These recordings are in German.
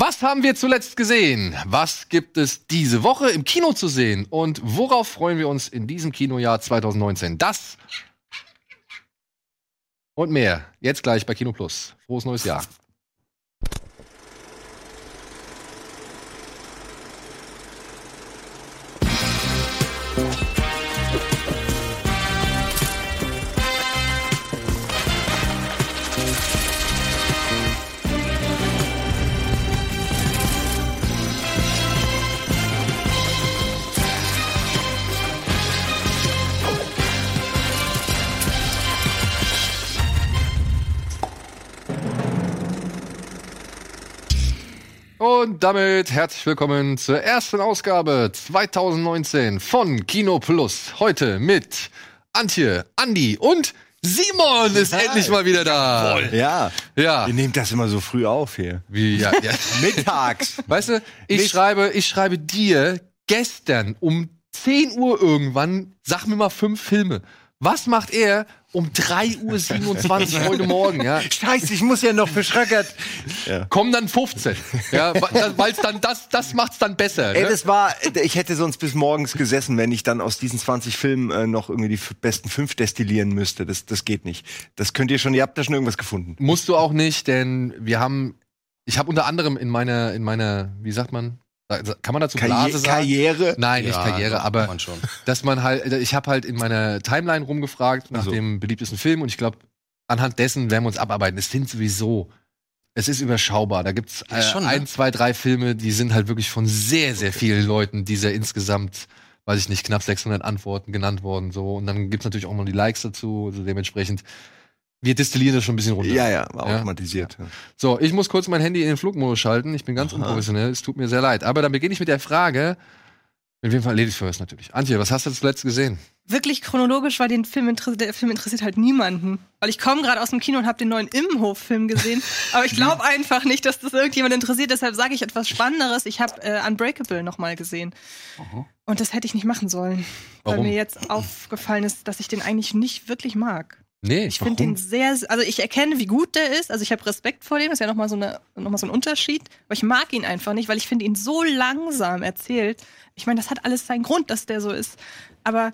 Was haben wir zuletzt gesehen? Was gibt es diese Woche im Kino zu sehen? Und worauf freuen wir uns in diesem Kinojahr 2019? Das und mehr. Jetzt gleich bei Kino Plus. Frohes neues Jahr. Damit herzlich willkommen zur ersten Ausgabe 2019 von Kino Plus. Heute mit Antje, Andi und Simon ist Hi. endlich mal wieder da. Ja. Ja. Ihr nehmt das immer so früh auf hier. Wie, ja, ja. Mittags. Weißt du, ich Nicht- schreibe, ich schreibe dir gestern um 10 Uhr irgendwann, sag mir mal fünf Filme. Was macht er um 3.27 Uhr heute Morgen, ja? Scheiße, ich muss ja noch für Schröckert. Ja. Kommen dann 15. Ja, weil es dann, das, das macht's dann besser. Ey, Ne? das war, ich hätte sonst bis morgens gesessen, wenn ich dann aus diesen 20 Filmen äh, noch irgendwie die besten fünf destillieren müsste. Das, das geht nicht. Das könnt ihr schon, ihr habt da schon irgendwas gefunden. Musst du auch nicht, denn wir haben, ich habe unter anderem in meiner, in meiner, wie sagt man, kann man dazu Karri Blase sagen? Karriere. Nein, nicht Ja, Karriere, doch, aber man dass man halt, ich habe halt in meiner Timeline rumgefragt nach Ach so. dem beliebtesten Film und ich glaube, anhand dessen werden wir uns abarbeiten. Es sind sowieso, es ist überschaubar. Da gibt's äh, schon, ne? ein, zwei, drei Filme, die sind halt wirklich von sehr, sehr vielen Leuten, dieser insgesamt, weiß ich nicht, knapp 600 Antworten genannt worden. So und dann gibt's natürlich auch noch die Likes dazu, also dementsprechend. Wir destillieren das schon ein bisschen runter. Ja, ja, war Ja. automatisiert. Ja. So, ich muss kurz mein Handy in den Flugmodus schalten. Ich bin ganz Aha. unprofessionell. Es tut mir sehr leid. Aber dann beginne ich mit der Frage. Mit wem erledigt first natürlich. Antje, was hast du zuletzt gesehen? Wirklich chronologisch, weil den Film interessiert, der Film interessiert halt niemanden. Weil ich komme gerade aus dem Kino und habe den neuen Immenhof-Film gesehen. aber ich glaube einfach nicht, dass das irgendjemand interessiert. Deshalb sage ich etwas Spannenderes. Ich habe äh, Unbreakable nochmal gesehen. Und das hätte ich nicht machen sollen. Warum? Weil mir jetzt aufgefallen ist, dass ich den eigentlich nicht wirklich mag. Nee, Ich finde den sehr, also ich erkenne, wie gut der ist. Also ich habe Respekt vor dem, das ist ja nochmal so, eine, noch mal so ein Unterschied. Aber ich mag ihn einfach nicht, weil ich finde ihn so langsam erzählt. Ich meine, das hat alles seinen Grund, dass der so ist. Aber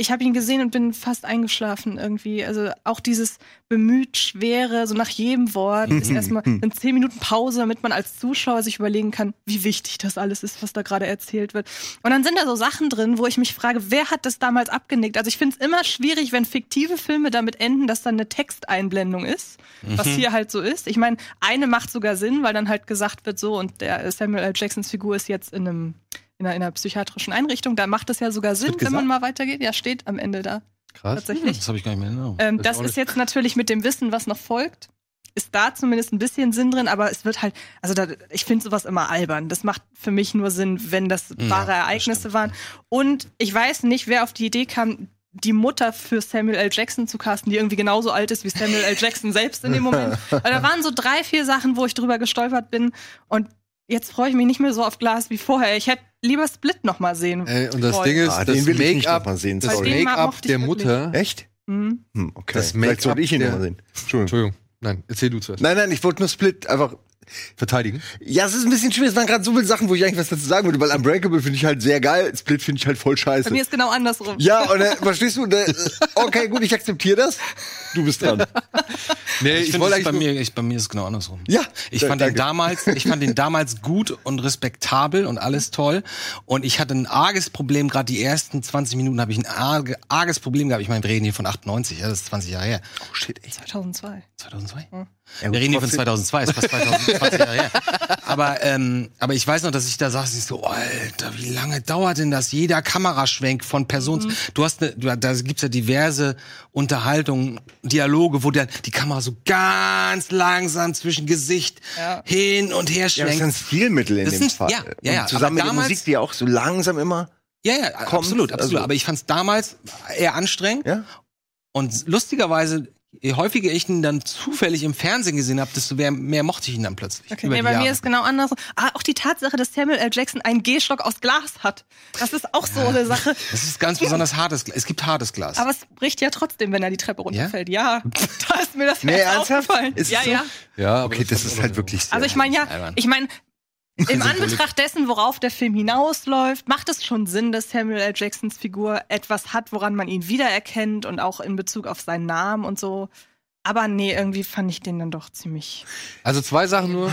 ich habe ihn gesehen und bin fast eingeschlafen irgendwie. Also auch dieses bemüht schwere, so nach jedem Wort ist erstmal eine zehn Minuten Pause, damit man als Zuschauer sich überlegen kann, wie wichtig das alles ist, was da gerade erzählt wird. Und dann sind da so Sachen drin, wo ich mich frage, wer hat das damals abgenickt? Also ich finde es immer schwierig, wenn fiktive Filme damit enden, dass dann eine Texteinblendung ist, was hier halt so ist. Ich meine, eine macht sogar Sinn, weil dann halt gesagt wird so und der Samuel L. Jacksons Figur ist jetzt in einem in einer, in einer psychiatrischen Einrichtung, da macht es ja sogar Sinn, wenn man mal weitergeht. Ja, steht am Ende da. Krass. Tatsächlich. Das habe ich gar nicht mehr in Erinnerung. Ähm, Das das ist nicht- jetzt natürlich mit dem Wissen, was noch folgt, ist da zumindest ein bisschen Sinn drin, aber es wird halt, also da, ich finde sowas immer albern. Das macht für mich nur Sinn, wenn das wahre das Ereignisse stimmt. waren. Und ich weiß nicht, wer auf die Idee kam, die Mutter für Samuel L. Jackson zu casten, die irgendwie genauso alt ist wie Samuel L. Jackson selbst in dem Moment. Weil da waren so drei, vier Sachen, wo ich drüber gestolpert bin und jetzt freue ich mich nicht mehr so auf Glas wie vorher. Ich hätte lieber Split noch mal sehen. Ey, und das wollen. Ding ist, Ah, das den will ich nicht Make-up, das Make-up der wirklich. Mutter. Echt? Mhm. Hm, okay. Das Make-up sollte ich ihn der- noch mal sehen. Entschuldigung. Entschuldigung. Nein, erzähl du zuerst. Nein, nein, ich wollte nur Split einfach. Verteidigen. Ja, es ist ein bisschen schwierig. Es waren gerade so viele Sachen, wo ich eigentlich was dazu sagen würde, weil Unbreakable finde ich halt sehr geil. Split finde ich halt voll Bei scheiße. mir ist genau andersrum. Ja, und äh, verstehst du? Äh, okay, gut, ich akzeptiere das. Du bist dran. Nee, ich ich, finde, wollte bei eigentlich. mir, ich, bei mir ist es genau andersrum. Ja, Ich fand danke. den damals, ich fand den damals gut und respektabel und alles toll. Und ich hatte ein arges Problem, gerade die ersten 20 Minuten habe ich ein arge, arges Problem gehabt. Ich meine, wir reden hier von 98, ja, das ist 20 Jahre her. Oh shit, echt. 2002. 2002? Ja, gut, wir reden hier von trotzdem- 2002, ist fast 2020 Jahre her. Aber, ähm, aber ich weiß noch, dass ich da saß, ich so, Alter, wie lange dauert denn das? Jeder Kameraschwenk von Person. Du hast ne, du, da gibt's ja diverse Unterhaltungen, Dialoge, wo der, die Kamera so ganz langsam zwischen Gesicht Ja. hin und her Ja, das schwenkt. ist ein Stilmittel in Das dem sind- Fall. ja, ja, ja, Und zusammen aber mit der damals- Musik, die auch so langsam immer. Ja, ja, kommt, absolut, absolut. also- aber ich fand's damals eher anstrengend. Ja? Und lustigerweise je häufiger ich ihn dann zufällig im Fernsehen gesehen habe, desto mehr, mehr mochte ich ihn dann plötzlich. Okay, über nee, die bei Jahre. mir ist genau anders. Ah, auch die Tatsache, dass Samuel L. Jackson einen Gehstock aus Glas hat. Das ist auch so eine Sache. Das ist ganz besonders hartes Glas. Es gibt hartes Glas. Aber es bricht ja trotzdem, wenn er die Treppe runterfällt. Ja, da ist mir das Nee, ernsthaft? aufgefallen. Ist ja, so? ja. Ja, Okay, das ist halt wirklich. Also ich meine ja, ich meine, im Anbetracht dessen, worauf der Film hinausläuft, macht es schon Sinn, dass Samuel L. Jacksons Figur etwas hat, woran man ihn wiedererkennt und auch in Bezug auf seinen Namen und so. Aber nee, irgendwie fand ich den dann doch ziemlich. Also zwei Sachen nur.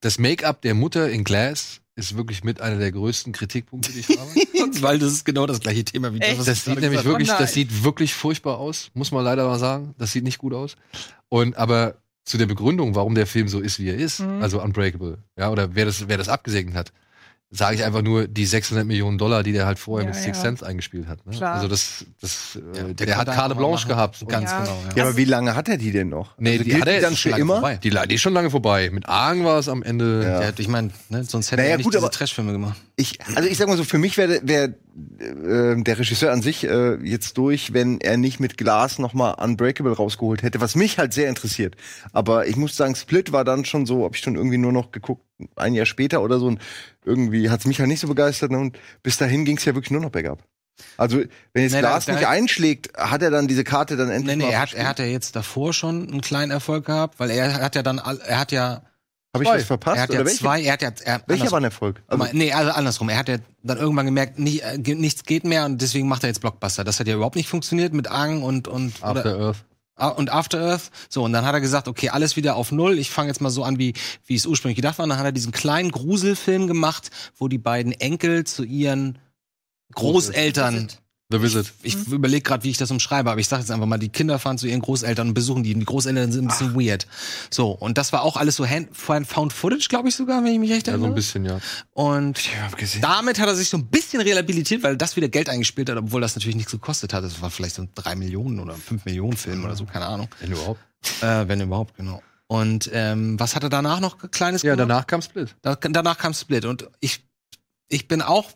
Das Make-up der Mutter in Glass ist wirklich mit einer der größten Kritikpunkte, die ich habe. Weil das ist genau das gleiche Thema wie Echt? was Das ich sieht gerade nämlich gesagt wirklich, Oh das sieht wirklich furchtbar aus, muss man leider mal sagen. Das sieht nicht gut aus. Und aber zu der Begründung, warum der Film so ist, wie er ist, Mhm. also Unbreakable, ja, oder wer das, wer das abgesegnet hat, sage ich einfach nur die 600 Millionen Dollar, die der halt vorher Ja, mit Six ja. Sense eingespielt hat. Ne? Klar. Also das, das, äh, Ja, der, der hat mal Blanche gehabt. Ganz Ja. genau. ja, aber wie lange hat er die denn noch? Nee, also die hat er dann schon lange immer? vorbei. Die, die ist schon lange vorbei. Mit Argen war es am Ende. Ja. Der hat, ich meine, ne, sonst hätte Naja, er nicht gut, diese aber- Trashfilme gemacht. Ich, also ich sag mal so, für mich wäre wär, äh, der Regisseur an sich äh, jetzt durch, wenn er nicht mit Glas nochmal Unbreakable rausgeholt hätte, was mich halt sehr interessiert. Aber ich muss sagen, Split war dann schon so, habe ich schon irgendwie nur noch geguckt, ein Jahr später oder so. Und irgendwie hat's mich halt nicht so begeistert. Ne? Und bis dahin ging's ja wirklich nur noch bergab. Also, wenn jetzt Nee, da- Glas da- nicht einschlägt, hat er dann diese Karte dann endlich Nee, nee, er hat, er hat ja jetzt davor schon einen kleinen Erfolg gehabt, weil er hat ja dann, er hat ja, Habe ich was verpasst? er hat oder ja zwei, er hat ja, er, welcher war ein Erfolg? Also, nee, also andersrum. Er hat ja dann irgendwann gemerkt, nicht, äh, nichts geht mehr und deswegen macht er jetzt Blockbuster. Das hat ja überhaupt nicht funktioniert mit Ang und und After Earth. Ah, und After Earth. So, und dann hat er gesagt, okay, alles wieder auf Null. Ich fange jetzt mal so an, wie, wie es ursprünglich gedacht war. Und dann hat er diesen kleinen Gruselfilm gemacht, wo die beiden Enkel zu ihren Großeltern. The Visit. Ich überlege gerade, wie ich das umschreibe, aber ich sage jetzt einfach mal, die Kinder fahren zu ihren Großeltern und besuchen die. Und die Großeltern sind ein bisschen weird. So, und das war auch alles so Hand, Found Footage, glaube ich sogar, wenn ich mich recht Ja, so erinnere. ein bisschen, ja. Und damit hat er sich so ein bisschen rehabilitiert, weil das wieder Geld eingespielt hat, obwohl das natürlich nichts gekostet hat. Das war vielleicht so ein 3 Millionen oder 5 Millionen Film oder so, keine Ahnung. Wenn überhaupt. Äh, wenn überhaupt, genau. Und ähm, was hat er danach noch kleines Ja, gemacht? danach kam Split. Da, danach kam Split. Und ich, ich bin auch.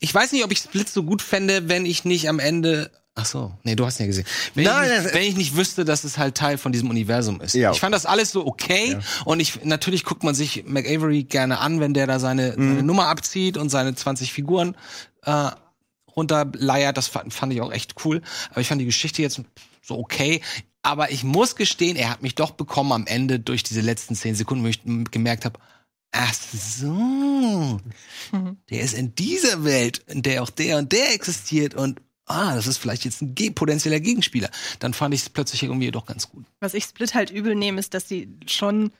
Ich weiß nicht, ob ich Split so gut fände, wenn ich nicht am Ende. Ach so, nee, du hast ihn ja gesehen. Wenn, Nein, ich, nicht, wenn ich nicht wüsste, dass es halt Teil von diesem Universum ist. Ja. Ich fand das alles so okay. Ja. Und ich natürlich guckt man sich McAvery gerne an, wenn der da seine, Mhm. seine Nummer abzieht und seine 20 Figuren äh, runterleiert. Das fand, fand ich auch echt cool. Aber ich fand die Geschichte jetzt so okay. Aber ich muss gestehen, er hat mich doch bekommen am Ende durch diese letzten zehn Sekunden, wo ich gemerkt habe, ach so, der ist in dieser Welt, in der auch der und der existiert und ah, das ist vielleicht jetzt ein potenzieller Gegenspieler. Dann fand ich es plötzlich irgendwie doch ganz gut. Was ich Split halt übel nehme, ist, dass sie schon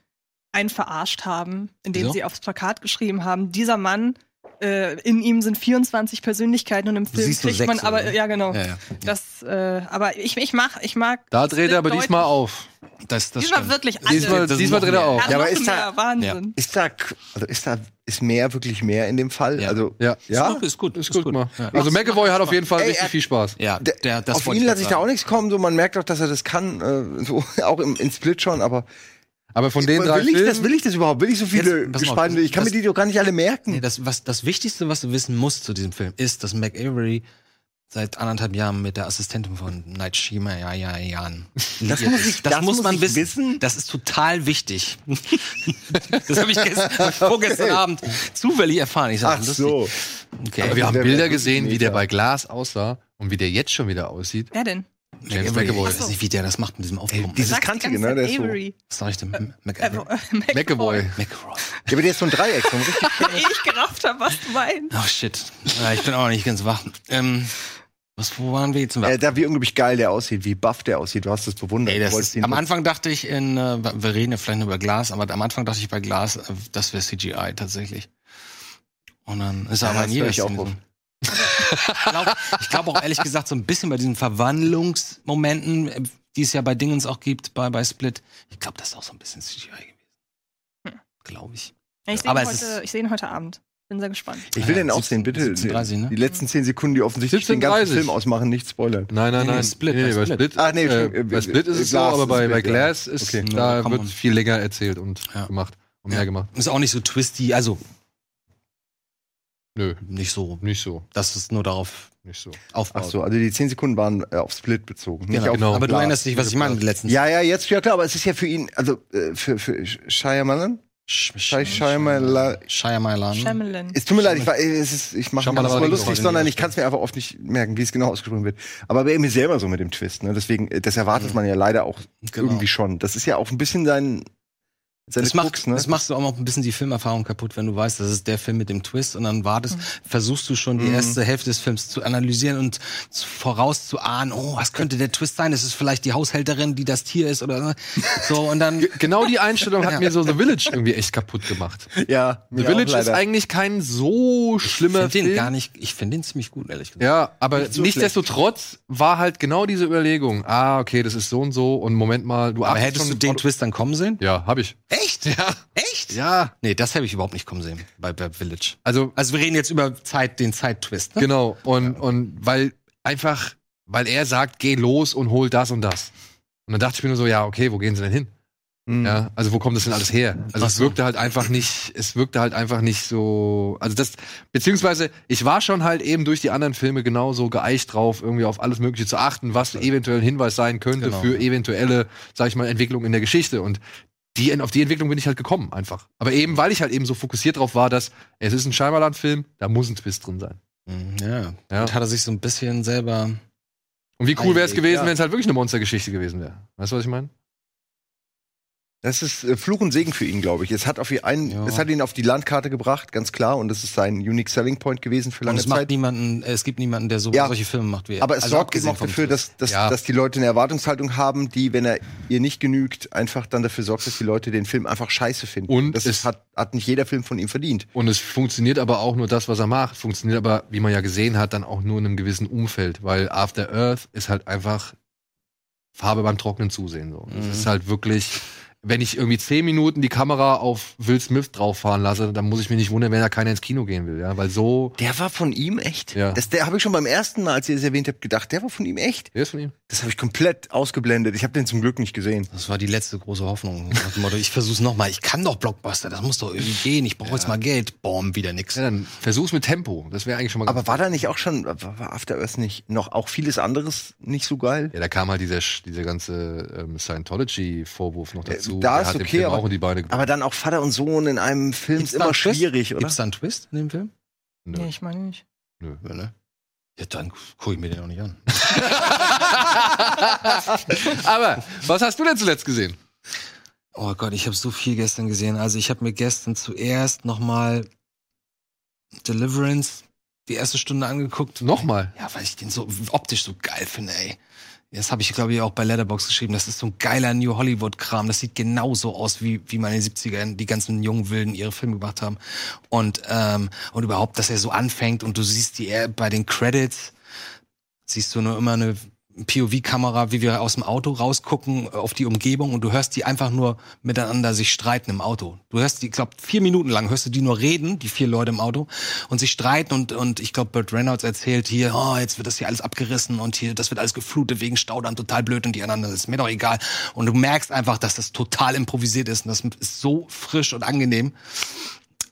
einen verarscht haben, indem Wieso? sie aufs Plakat geschrieben haben, dieser Mann, äh, in ihm sind 24 Persönlichkeiten und im Film siehst kriegt man, sechs, aber oder? ja genau. Ja, ja. Das, äh, aber ich, ich mag, ich mag. Da dreht er aber Split diesmal auf. Das, das Diesmal stimmt. wirklich alle. Diesmal, das diesmal dreht er auf. Ja, aber ist da- mehr, Wahnsinn. Ist da, also ist da, ist mehr wirklich mehr in dem Fall? Ja. Also, Ja. ja. Ist gut, Ist gut mal. Ja. Also McAvoy hat auf jeden Fall Ey, richtig er- viel Spaß. Ja, Der, der, das auf ihn lasse ich da auch nichts kommen. So, man merkt auch, dass er das kann. Äh, so auch im, in Split schon. Aber Aber von den will drei ich das? Filmen, Will ich das überhaupt? Will ich so viele Jetzt, gespaltene? Ich kann das- mir die doch gar nicht alle merken. Nee, das, was, das Wichtigste, was du wissen musst zu diesem Film, ist, dass McAvery seit anderthalb Jahren mit der Assistentin von Night Shyamalan Das liiert muss ist. ich- das, das muss muss man ich wissen. wissen? Das ist total wichtig. das habe ich gestern, hab ich vorgestern Abend zufällig erfahren. Ich sag, Ach lustig. so. Okay. aber wir haben Der Bilder gesehen, wie der bei Glas aussah und wie der jetzt schon wieder aussieht. Wer denn? James. McAvoy. Ich weiß nicht, wie der das macht mit diesem Aufpumpen. dieses Kantige, ne? Der ist so. Avery. Was sag ich denn? Äh, äh, McAvoy. McAvoy. Ja, aber der ist so ein Dreieck. So ein richtig Ehe ich gerafft habe, was du meinst. Oh shit. Ja, ich bin auch noch nicht ganz wach. Ähm, was, wo waren wir jetzt? äh, da wie unglaublich geil der aussieht, wie buff der aussieht. Du hast das bewundert. Ey, Du das ist, am Anfang dachte ich in, äh, wir reden ja vielleicht nur über Glas, aber am Anfang dachte ich bei Glas, äh, das wäre CGI tatsächlich. Und dann ist er Ja, aber in das jeder auch auf. so. ich glaube glaub auch ehrlich gesagt so ein bisschen bei diesen Verwandlungsmomenten, äh, die es ja bei Dingens auch gibt, bei, bei Split. Ich glaube, das ist auch so ein bisschen CGI gewesen. Glaube ich. Ja, ich sehe Aber ihn, es heute- ich seh ihn heute Abend. Bin sehr gespannt. Ich will Ja, den auch 17, sehen, bitte. 17:30, ne? Die letzten zehn Sekunden, die offensichtlich den ganzen 17:30. Film ausmachen, nicht spoilern. Nein, nein, nee, nein. Split, Nee, bei Split. Split, nee, äh, Entschuldigung, bei Split ist es so, Glas aber bei, Split, bei ja. Glass ist, Okay. Da wird on. viel länger erzählt und Ja. gemacht und mehr gemacht. Ist auch nicht so twisty, also Nö, nicht so, nicht so. dass es nur darauf nicht so. aufbaut. Ach so, also die 10 Sekunden waren äh, auf Split bezogen. nicht Genau. auf genau. Aber du erinnerst dich, was ich meine mit den letzten Ja, ja, jetzt, ja klar, aber es ist ja für ihn, also äh, für, für Shyamalan? Shy- Shyamalan. Shyamalan. Shyamalan. Es tut mir leid, ich, war, es ist, ich mache mir mal, das die lustig, sondern nicht ich kann es mir einfach oft nicht merken, wie es genau ausgesprochen wird. Aber bei mir selber so mit dem Twist, ne? Deswegen, das erwartet man ja leider auch Genau. irgendwie schon. Das ist ja auch ein bisschen sein, Das, macht, Krux, ne? das machst du auch noch ein bisschen die Filmerfahrung kaputt, wenn du weißt, das ist der Film mit dem Twist und dann wartest, versuchst du schon die Mhm. erste Hälfte des Films zu analysieren und zu- vorauszuahnen, oh, was könnte der Twist sein? Das ist vielleicht die Haushälterin, die das Tier ist oder so und dann Genau die Einstellung hat Ja. mir so The Village irgendwie echt kaputt gemacht. ja, The Village ist eigentlich kein so ich schlimmer finde den Film. gar nicht, ich finde den ziemlich gut, ehrlich gesagt. Ja, aber Nicht so nichtsdestotrotz war halt genau diese Überlegung. Ah, okay, das ist so und so und Moment mal, du Aber hättest du den Twist dann kommen sehen? Ja, hab ich. Echt? Ja. Echt? Ja, Nee, das habe ich überhaupt nicht kommen sehen bei, bei Village. also Also wir reden jetzt über Zeit, den Zeittwist, ne? genau und und weil einfach weil er sagt, geh los und hol das und das. Und dann dachte ich mir nur so, ja, okay, wo gehen sie denn hin? Mhm. Ja, also wo kommt das denn alles her? Also Ach es so. wirkte halt einfach nicht, es wirkte halt einfach nicht so, also das, beziehungsweise ich war schon halt eben durch die anderen Filme genauso geeicht drauf, irgendwie auf alles Mögliche zu achten, was eventuell ein Hinweis sein könnte Genau. für eventuelle, sag ich mal, Entwicklungen in der Geschichte und die, auf die Entwicklung bin ich halt gekommen, einfach. Aber eben, weil ich halt eben so fokussiert drauf war, dass es ist ein Scheimerland-Film, da muss ein Twist drin sein. Mhm, Ja. Ja. Und hat er sich so ein bisschen selber. Und wie cool wäre es gewesen, ja. wenn es halt wirklich eine Monstergeschichte gewesen wäre. Weißt du, was ich meine? Das ist äh, Fluch und Segen für ihn, glaube ich. Es hat, auf einen, Ja. es hat ihn auf die Landkarte gebracht, ganz klar. Und das ist sein Unique Selling Point gewesen für Und lange es macht Zeit. niemanden, es gibt niemanden, der so, Ja. solche Filme macht wie er. Aber es Also sorgt eben auch dafür, dass, dass, Ja. dass die Leute eine Erwartungshaltung haben, die, wenn er ihr nicht genügt, einfach dann dafür sorgt, dass die Leute den Film einfach scheiße finden. Und das es- hat, hat nicht jeder Film von ihm verdient. Und es funktioniert aber auch nur das, was er macht. Funktioniert aber, wie man ja gesehen hat, dann auch nur in einem gewissen Umfeld. Weil After Earth ist halt einfach Farbe beim Trocknen zusehen. So. Es Mhm. ist halt wirklich, wenn ich irgendwie zehn Minuten die Kamera auf Will Smith drauffahren lasse, dann muss ich mich nicht wundern, wenn da keiner ins Kino gehen will. Ja? Weil so, Der war von ihm echt? Ja. Das, der habe ich schon beim ersten Mal, als ihr es erwähnt habt, gedacht, der war von ihm echt? der ist von ihm. Das habe ich komplett ausgeblendet. Ich habe den zum Glück nicht gesehen. Das war die letzte große Hoffnung. Ich versuch's nochmal. Ich kann doch Blockbuster. Das muss doch irgendwie gehen. Ich brauche jetzt mal Geld. Boom, wieder nix. Ja, dann versuch's mit Tempo. Das wäre eigentlich schon mal Aber war da nicht auch schon, war war After Earth nicht noch auch vieles anderes nicht so geil? Ja, da kam halt dieser, dieser ganze ähm, Scientology-Vorwurf noch dazu. Äh, da Der ist okay, aber- auch in die Beine gebracht. Aber dann auch Vater und Sohn in einem Film Gibt's ist da immer einen Twist? schwierig, oder? Gibt's da einen Twist in dem Film? Nö. Nee, ich meine nicht. Nö. Ja, ne? Ja, dann gucke ich mir den auch nicht an. Aber, was hast du denn zuletzt gesehen? Oh Gott, ich habe so viel gestern gesehen. Also ich habe mir gestern zuerst noch mal Deliverance die erste Stunde angeguckt. Nochmal. Ja, weil ich den so optisch so geil finde, ey. Das habe ich, glaube ich, auch bei Letterbox geschrieben. Das ist so ein geiler New Hollywood-Kram. Das sieht genauso aus, wie, wie man in den 70ern die ganzen jungen Wilden ihre Filme gemacht haben. Und, ähm, und überhaupt, dass er so anfängt und du siehst die bei den Credits, siehst du nur immer eine POV-Kamera, wie wir aus dem Auto rausgucken auf die Umgebung und du hörst die einfach nur miteinander sich streiten im Auto. Du hörst die, ich glaube, vier Minuten lang hörst du die nur reden, die vier Leute im Auto, und sich streiten und, und ich glaube, Burt Reynolds erzählt hier, oh, jetzt wird das hier alles abgerissen und hier, das wird alles geflutet wegen Staudamm, total blöd und die anderen, das ist mir doch egal. Und du merkst einfach, dass das total improvisiert ist und das ist so frisch und angenehm.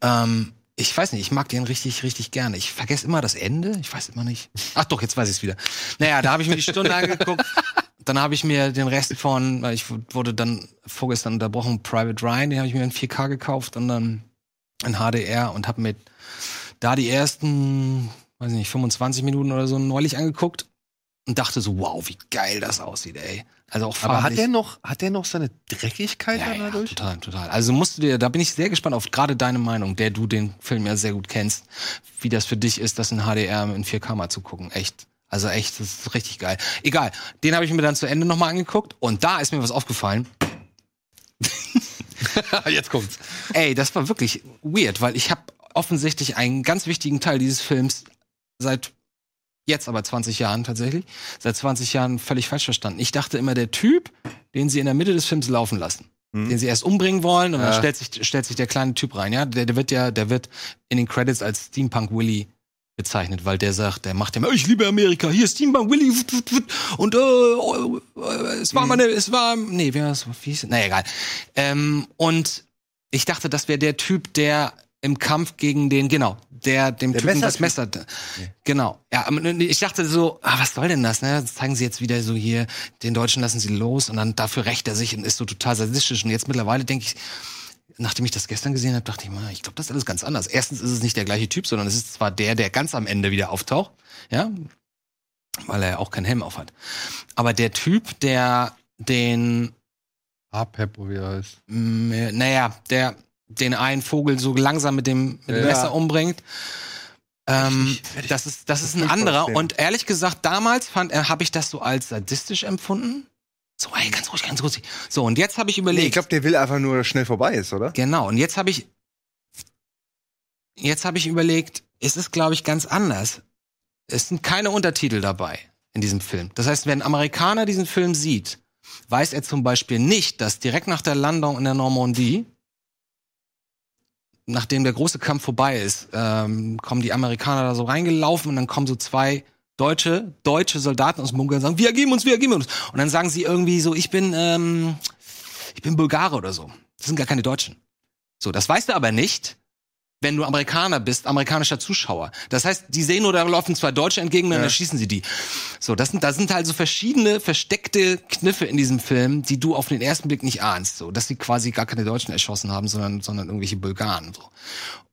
Ähm, ich weiß nicht, ich mag den richtig, richtig gerne. Ich vergesse immer das Ende. Ich weiß immer nicht. Ach doch, jetzt weiß ich es wieder. Naja, da habe ich mir die Stunde angeguckt. Dann habe ich mir den Rest von, weil ich wurde dann vorgestern unterbrochen, Private Ryan, den habe ich mir in 4K gekauft und dann in HDR und habe mir da die ersten, weiß nicht, 25 Minuten oder so neulich angeguckt und dachte so, wow, wie geil das aussieht, ey. Also auch Aber hat der noch, hat der noch seine Dreckigkeit Ja, ja, dadurch? total, total. Also musst du dir, da bin ich sehr gespannt auf gerade deine Meinung, der du den Film ja sehr gut kennst, wie das für dich ist, das in HDR in 4K mal zu gucken. Echt. Also echt, das ist richtig geil. Egal, den habe ich mir dann zu Ende nochmal angeguckt und da ist mir was aufgefallen. Jetzt kommt's. Ey, das war wirklich weird, weil ich habe offensichtlich einen ganz wichtigen Teil dieses Films seit jetzt aber 20 Jahren tatsächlich, seit 20 Jahren völlig falsch verstanden. Ich dachte immer, der Typ, den sie in der Mitte des Films laufen lassen, Hm. den sie erst umbringen wollen und Ja. dann stellt sich, stellt sich der kleine Typ rein, ja, der, der wird ja, der wird in den Credits als Steampunk Willy bezeichnet, weil der sagt, der macht immer, ich liebe Amerika, hier Steampunk Willy und äh, äh, es war meine, es war, nee, ist, wie hieß, naja, egal. Ähm, und ich dachte, das wäre der Typ, der im Kampf gegen den, genau, der dem Der Typen das Messertyp. Messer. Genau. Ja, ich dachte so, ah, was soll denn das? Ne? Das zeigen sie jetzt wieder so hier, den Deutschen lassen sie los und dann dafür rächt er sich und ist so total sadistisch. Und jetzt mittlerweile denke ich, nachdem ich das gestern gesehen habe, dachte ich mal, ich glaube, das ist alles ganz anders. Erstens ist es nicht der gleiche Typ, sondern es ist zwar der, der ganz am Ende wieder auftaucht, ja, weil er ja auch keinen Helm auf hat. Aber der Typ, der den Apeppo, wie er heißt. Äh, naja, der den einen Vogel so langsam mit dem, mit dem Ja. Messer umbringt. Ähm, das ist, das ist ein anderer. Und ehrlich gesagt, damals fand, äh, habe ich das so als sadistisch empfunden. So, ey, ganz ruhig, ganz ruhig. So, und jetzt habe ich Nee, überlegt. ich glaube, der will einfach nur, dass schnell vorbei ist, oder? Genau, und jetzt habe ich jetzt habe ich überlegt, es ist glaube ich ganz anders. Es sind keine Untertitel dabei in diesem Film. Das heißt, wenn ein Amerikaner diesen Film sieht, weiß er zum Beispiel nicht, dass direkt nach der Landung in der Normandie, nachdem der große Kampf vorbei ist, ähm, kommen die Amerikaner da so reingelaufen und dann kommen so zwei deutsche deutsche Soldaten aus dem Bunker und sagen, wir ergeben uns, wir ergeben uns. Und dann sagen sie irgendwie so, ich bin ähm, ich bin Bulgare oder so. Das sind gar keine Deutschen. So, das weißt du aber nicht, wenn du Amerikaner bist, amerikanischer Zuschauer. Das heißt, die sehen nur, da laufen zwei Deutsche entgegen und dann Ja. erschießen sie die. So, das sind, da sind halt so verschiedene versteckte Kniffe in diesem Film, die du auf den ersten Blick nicht ahnst. So, dass sie quasi gar keine Deutschen erschossen haben, sondern, sondern irgendwelche Bulgaren. So.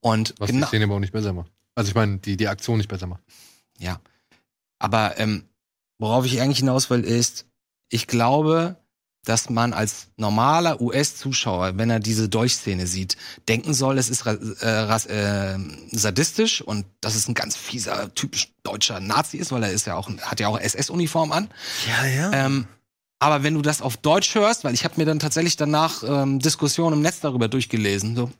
Und Was genau, die Szene aber auch nicht besser macht. Also ich meine, die, die Aktion nicht besser macht. ja. Aber ähm, worauf ich eigentlich hinaus will, ist, ich glaube, dass man als normaler US-Zuschauer, wenn er diese Dolchszene sieht, denken soll, es ist äh, äh, sadistisch und dass es ein ganz fieser, typisch deutscher Nazi ist, weil er ist ja auch, hat ja auch SS-Uniform an. Ja, ja. Ähm, aber wenn du das auf Deutsch hörst, weil ich habe mir dann tatsächlich danach ähm, Diskussionen im Netz darüber durchgelesen, so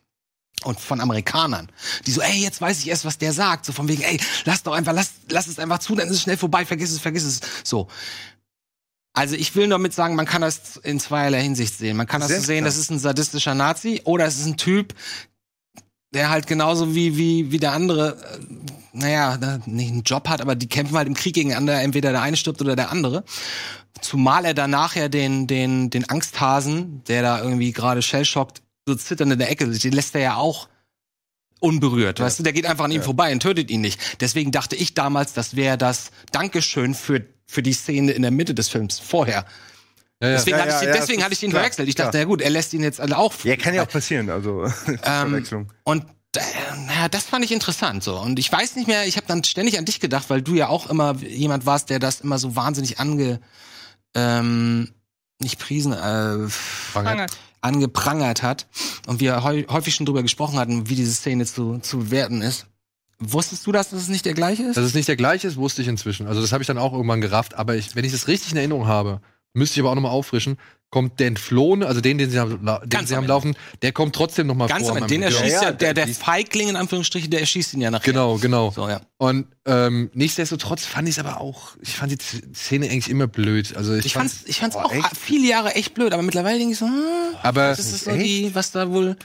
und von Amerikanern, die so, ey, jetzt weiß ich erst, was der sagt, so von wegen, ey, lass doch einfach, lass, lass es einfach zu, dann ist es schnell vorbei, vergiss es, vergiss es, so. Also ich will damit sagen, man kann das in zweierlei Hinsicht sehen. Man kann das Sehr so sehen, das interessant. ist ein sadistischer Nazi oder es ist ein Typ, der halt genauso wie, wie, wie der andere, äh, naja, nicht einen Job hat, aber die kämpfen halt im Krieg gegeneinander, entweder der eine stirbt oder der andere. Zumal er dann nachher den, den, den Angsthasen, der da irgendwie gerade shellschockt, so zitternd in der Ecke, den lässt er ja auch unberührt, weißt du, der geht einfach an ihm vorbei und tötet ihn nicht. Deswegen dachte ich damals, das wäre das Dankeschön für, für die Szene in der Mitte des Films vorher. Ja, ja. Deswegen, Ja, hatte ich, ja, den- ja, deswegen hatte ich den klar, verwechselt. Ich dachte, klar. ja gut, er lässt ihn jetzt alle auch. ja, kann ja auch passieren, also Ähm, Verwechslung. und äh, naja, das fand ich interessant so. Und ich weiß nicht mehr, ich habe dann ständig an dich gedacht, weil du ja auch immer jemand warst, der das immer so wahnsinnig ange ähm, nicht priesen, äh, Prangert. angeprangert hat und wir häu häufig schon drüber gesprochen hatten, wie diese Szene zu, zu werten ist. Wusstest du, dass das nicht der gleiche ist? Dass es nicht der gleiche ist, wusste ich inzwischen. Also das habe ich dann auch irgendwann gerafft. Aber ich, wenn ich das richtig in Erinnerung habe, müsste ich aber auch nochmal auffrischen, kommt der Entflohene, also den, den sie haben, den Ganz sie am haben laufen, der kommt trotzdem nochmal Ganz vor. am Ende. Den erschießt ja, Ja, der, der Feigling in Anführungsstrichen, der erschießt ihn ja nachher. Genau, genau. So, ja. Und ähm, nichtsdestotrotz fand ich es aber auch, ich fand die Szene eigentlich immer blöd. Also ich, Ich fand, fand's, ich fand's Oh, auch echt? viele Jahre echt blöd, aber mittlerweile denke ich so, hm, aber das ist so die, was da wohl